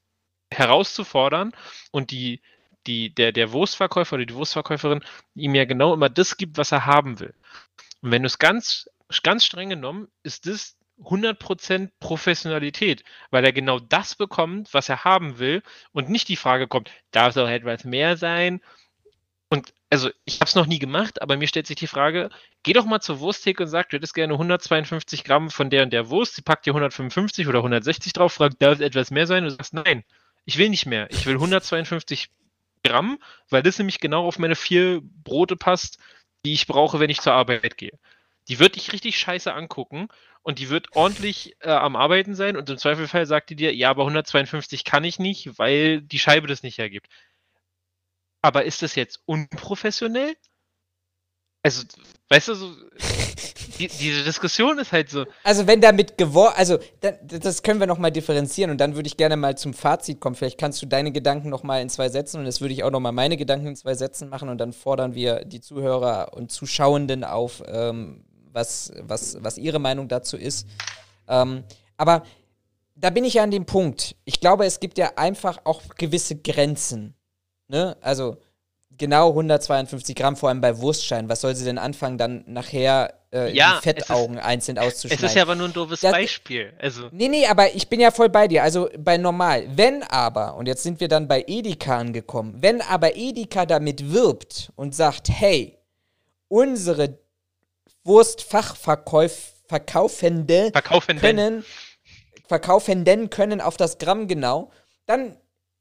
herauszufordern und die, die, der, der Wurstverkäufer oder die Wurstverkäuferin ihm ja genau immer das gibt, was er haben will. Und wenn du es ganz, ganz streng genommen, ist das 100% Professionalität, weil er genau das bekommt, was er haben will und nicht die Frage kommt, darf es auch etwas mehr sein? Und also ich habe es noch nie gemacht, aber mir stellt sich die Frage, geh doch mal zur Wursttheke und sag, du hättest gerne 152 Gramm von der und der Wurst, sie packt dir 155 oder 160 drauf, fragt, darf es etwas mehr sein? Und du sagst, nein, ich will nicht mehr, ich will 152 Gramm, weil das nämlich genau auf meine vier Brote passt, die ich brauche, wenn ich zur Arbeit gehe. Die wird dich richtig scheiße angucken und die wird ordentlich äh, am Arbeiten sein und im Zweifelfall sagt die dir, ja, aber 152 kann ich nicht, weil die Scheibe das nicht hergibt. Aber ist das jetzt unprofessionell? Also, weißt du, so, die, diese Diskussion ist halt so, Also wenn damit gewor, also da, das können wir noch mal differenzieren und dann würde ich gerne mal zum Fazit kommen. Vielleicht kannst du deine Gedanken noch mal in zwei Sätzen und das würde ich auch noch mal meine Gedanken in zwei Sätzen machen und dann fordern wir die Zuhörer und Zuschauenden auf, ähm, was, was, was ihre Meinung dazu ist. Ähm, aber da bin ich ja an dem Punkt. Ich glaube, es gibt ja einfach auch gewisse Grenzen. Ne? Also genau 152 Gramm, vor allem bei Wurstscheinen. Was soll sie denn anfangen, dann nachher äh, Ja, die Fettaugen einzeln es auszuschneiden? ist ja aber nur ein doofes Das- Beispiel. Also, Nee, nee, aber ich bin ja voll bei dir. Also bei normal. Wenn aber, und jetzt sind wir dann bei Edeka angekommen, wenn aber Edeka damit wirbt und sagt, hey, unsere Wurstfachverkaufende können, Verkaufenden können auf das Gramm genau, dann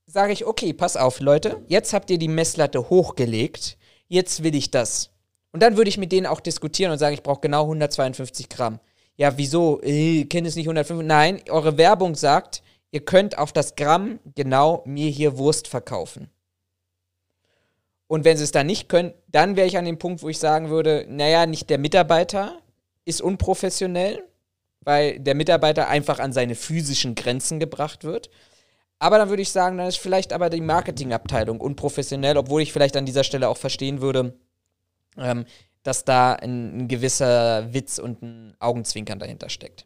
sage ich, okay, pass auf, Leute, jetzt habt ihr die Messlatte hochgelegt, jetzt will ich das. Und dann würde ich mit denen auch diskutieren und sagen, ich brauche genau 152 Gramm. Ja, wieso? Äh, kennt es nicht 105? Nein, eure Werbung sagt, ihr könnt auf das Gramm genau mir hier Wurst verkaufen. Und wenn sie es dann nicht können, dann wäre ich an dem Punkt, wo ich sagen würde, naja, nicht der Mitarbeiter ist unprofessionell, weil der Mitarbeiter einfach an seine physischen Grenzen gebracht wird. Aber dann würde ich sagen, dann ist vielleicht aber die Marketingabteilung unprofessionell, obwohl ich vielleicht an dieser Stelle auch verstehen würde, ähm, dass da ein, ein gewisser Witz und ein Augenzwinkern dahinter steckt.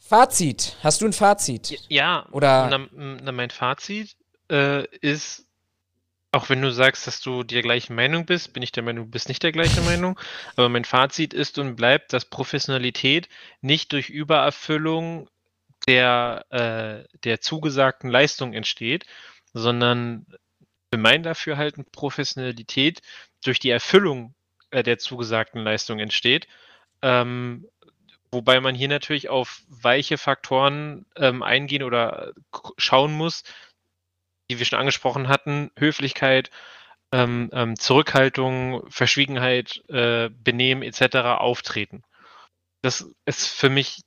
Fazit. Hast du ein Fazit? Ja, Oder- na, na, mein Fazit äh, ist, auch wenn du sagst, dass du der gleichen Meinung bist, bin ich der Meinung, du bist nicht der gleichen Meinung. Aber mein Fazit ist und bleibt, dass Professionalität nicht durch Übererfüllung der, äh, der zugesagten Leistung entsteht, sondern für mein Dafürhalten Professionalität durch die Erfüllung äh, der zugesagten Leistung entsteht. Ähm, wobei man hier natürlich auf weiche Faktoren ähm, eingehen oder schauen muss, die wir schon angesprochen hatten, Höflichkeit, ähm, ähm, Zurückhaltung, Verschwiegenheit, äh, Benehmen etc. auftreten. Das ist für mich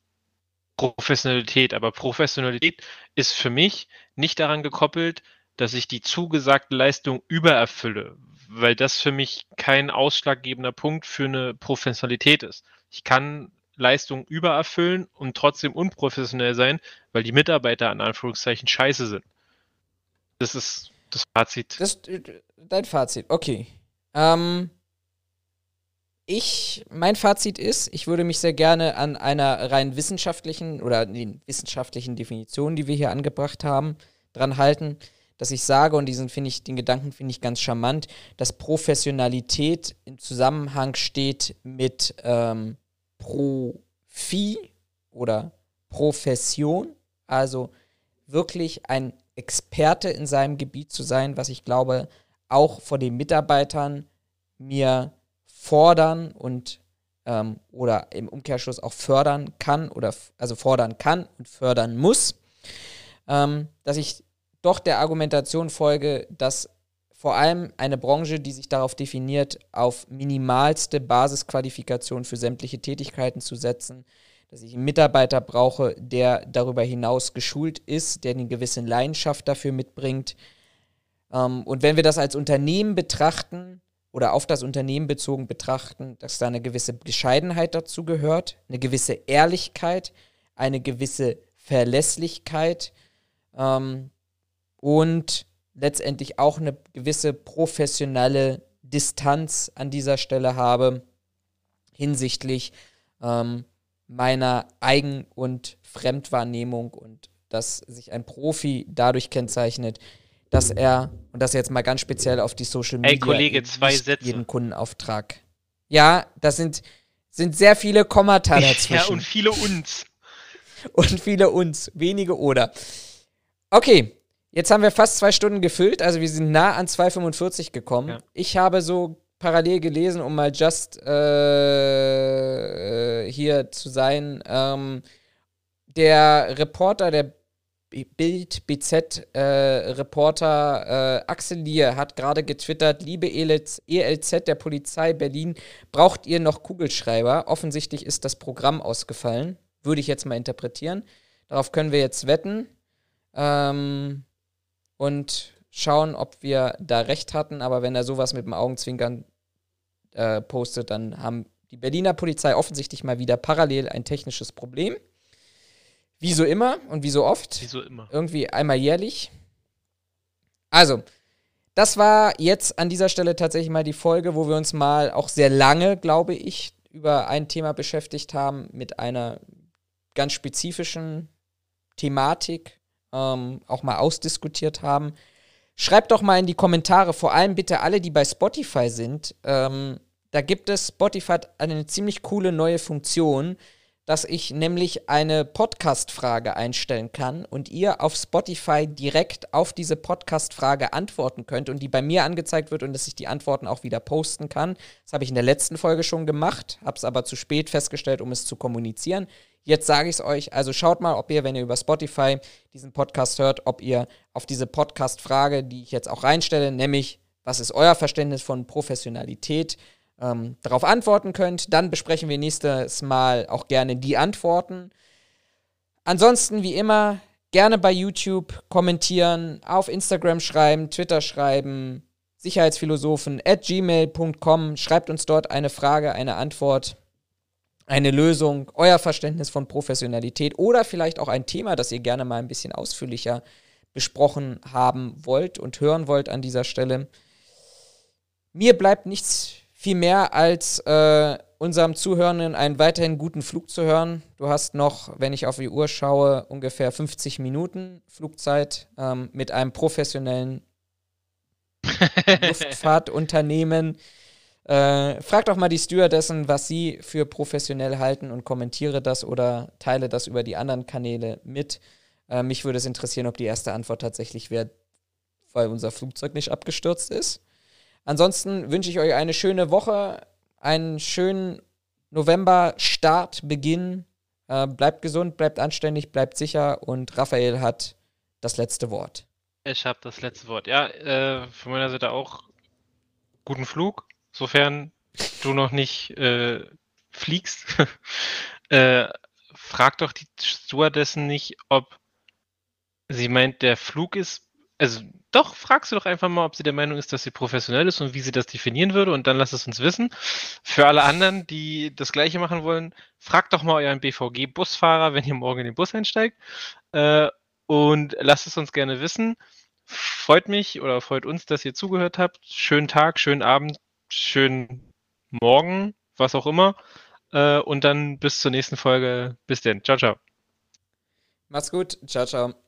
Professionalität, aber Professionalität ist für mich nicht daran gekoppelt, dass ich die zugesagte Leistung übererfülle, weil das für mich kein ausschlaggebender Punkt für eine Professionalität ist. Ich kann Leistung übererfüllen und trotzdem unprofessionell sein, weil die Mitarbeiter in Anführungszeichen scheiße sind. Das ist das Fazit. Das, dein Fazit, okay. Ähm, ich, mein Fazit ist, ich würde mich sehr gerne an einer rein wissenschaftlichen oder den wissenschaftlichen Definition, die wir hier angebracht haben, dran halten, dass ich sage, und diesen finde ich, den Gedanken finde ich ganz charmant, dass Professionalität im Zusammenhang steht mit ähm, Profi oder Profession, also wirklich ein Experte in seinem Gebiet zu sein, was ich glaube, auch vor den Mitarbeitern mir fordern und ähm, oder im Umkehrschluss auch fördern kann oder also fordern kann und fördern muss, ähm, dass ich doch der Argumentation folge, dass vor allem eine Branche, die sich darauf definiert, auf minimalste Basisqualifikation für sämtliche Tätigkeiten zu setzen, dass ich einen Mitarbeiter brauche, der darüber hinaus geschult ist, der eine gewisse Leidenschaft dafür mitbringt. Ähm, und wenn wir das als Unternehmen betrachten oder auf das Unternehmen bezogen betrachten, dass da eine gewisse Bescheidenheit dazu gehört, eine gewisse Ehrlichkeit, eine gewisse Verlässlichkeit ähm, und letztendlich auch eine gewisse professionelle Distanz an dieser Stelle habe hinsichtlich ähm, meiner Eigen- und Fremdwahrnehmung und dass sich ein Profi dadurch kennzeichnet, dass er, und das jetzt mal ganz speziell auf die Social Media, Ey, Kollege, zwei Sätze. jeden Kundenauftrag. Ja, das sind, sind sehr viele Kommata dazwischen. Ja, und viele uns. Und viele uns, wenige oder. Okay, jetzt haben wir fast zwei Stunden gefüllt, also wir sind nah an 2,45 gekommen. Ja. Ich habe so parallel gelesen, um mal just äh, äh, hier zu sein. Ähm, der Reporter, der Bild BZ äh, Reporter äh, Axel Lier hat gerade getwittert, liebe ELZ, ELZ der Polizei Berlin, braucht ihr noch Kugelschreiber? Offensichtlich ist das Programm ausgefallen, würde ich jetzt mal interpretieren. Darauf können wir jetzt wetten ähm, und schauen, ob wir da recht hatten. Aber wenn er sowas mit dem Augenzwinkern äh, postet, dann haben die Berliner Polizei offensichtlich mal wieder parallel ein technisches Problem. Wie so immer und wie so oft. Wie so immer. Irgendwie einmal jährlich. Also, das war jetzt an dieser Stelle tatsächlich mal die Folge, wo wir uns mal auch sehr lange, glaube ich, über ein Thema beschäftigt haben, mit einer ganz spezifischen Thematik, ähm, auch mal ausdiskutiert haben. Schreibt doch mal in die Kommentare, vor allem bitte alle, die bei Spotify sind. Ähm, da gibt es, Spotify eine ziemlich coole neue Funktion, dass ich nämlich eine Podcast-Frage einstellen kann und ihr auf Spotify direkt auf diese Podcast-Frage antworten könnt und die bei mir angezeigt wird und dass ich die Antworten auch wieder posten kann. Das habe ich in der letzten Folge schon gemacht, habe es aber zu spät festgestellt, um es zu kommunizieren. Jetzt sage ich es euch. Also schaut mal, ob ihr, wenn ihr über Spotify diesen Podcast hört, ob ihr auf diese Podcast-Frage, die ich jetzt auch reinstelle, nämlich, was ist euer Verständnis von Professionalität, ähm, darauf antworten könnt. Dann besprechen wir nächstes Mal auch gerne die Antworten. Ansonsten, wie immer, gerne bei YouTube kommentieren, auf Instagram schreiben, Twitter schreiben, Sicherheitsphilosophen at gmail.com. Schreibt uns dort eine Frage, eine Antwort eine Lösung, euer Verständnis von Professionalität oder vielleicht auch ein Thema, das ihr gerne mal ein bisschen ausführlicher besprochen haben wollt und hören wollt an dieser Stelle. Mir bleibt nichts viel mehr als äh, unserem Zuhörenden einen weiterhin guten Flug zu hören. Du hast noch, wenn ich auf die Uhr schaue, ungefähr 50 Minuten Flugzeit ähm, mit einem professionellen Luftfahrtunternehmen. Äh, frag doch mal die Stewardessen, was sie für professionell halten und kommentiere das oder teile das über die anderen Kanäle mit. Äh, mich würde es interessieren, ob die erste Antwort tatsächlich wäre, weil unser Flugzeug nicht abgestürzt ist. Ansonsten wünsche ich euch eine schöne Woche, einen schönen November-Start, Beginn. Äh, bleibt gesund, bleibt anständig, bleibt sicher und Raphael hat das letzte Wort. Ich habe das letzte Wort. Ja, äh, von meiner Seite auch guten Flug, sofern du noch nicht äh, fliegst. äh, frag doch die Stewardessen nicht, ob sie meint, der Flug ist. Also doch, fragst du doch einfach mal, ob sie der Meinung ist, dass sie professionell ist und wie sie das definieren würde und dann lass es uns wissen. Für alle anderen, die das gleiche machen wollen, fragt doch mal euren BVG-Busfahrer, wenn ihr morgen in den Bus einsteigt. Äh, und lasst es uns gerne wissen. Freut mich oder freut uns, dass ihr zugehört habt. Schönen Tag, schönen Abend, schönen Morgen, was auch immer. Äh, und dann bis zur nächsten Folge. Bis denn. Ciao, ciao. Macht's gut. Ciao, ciao.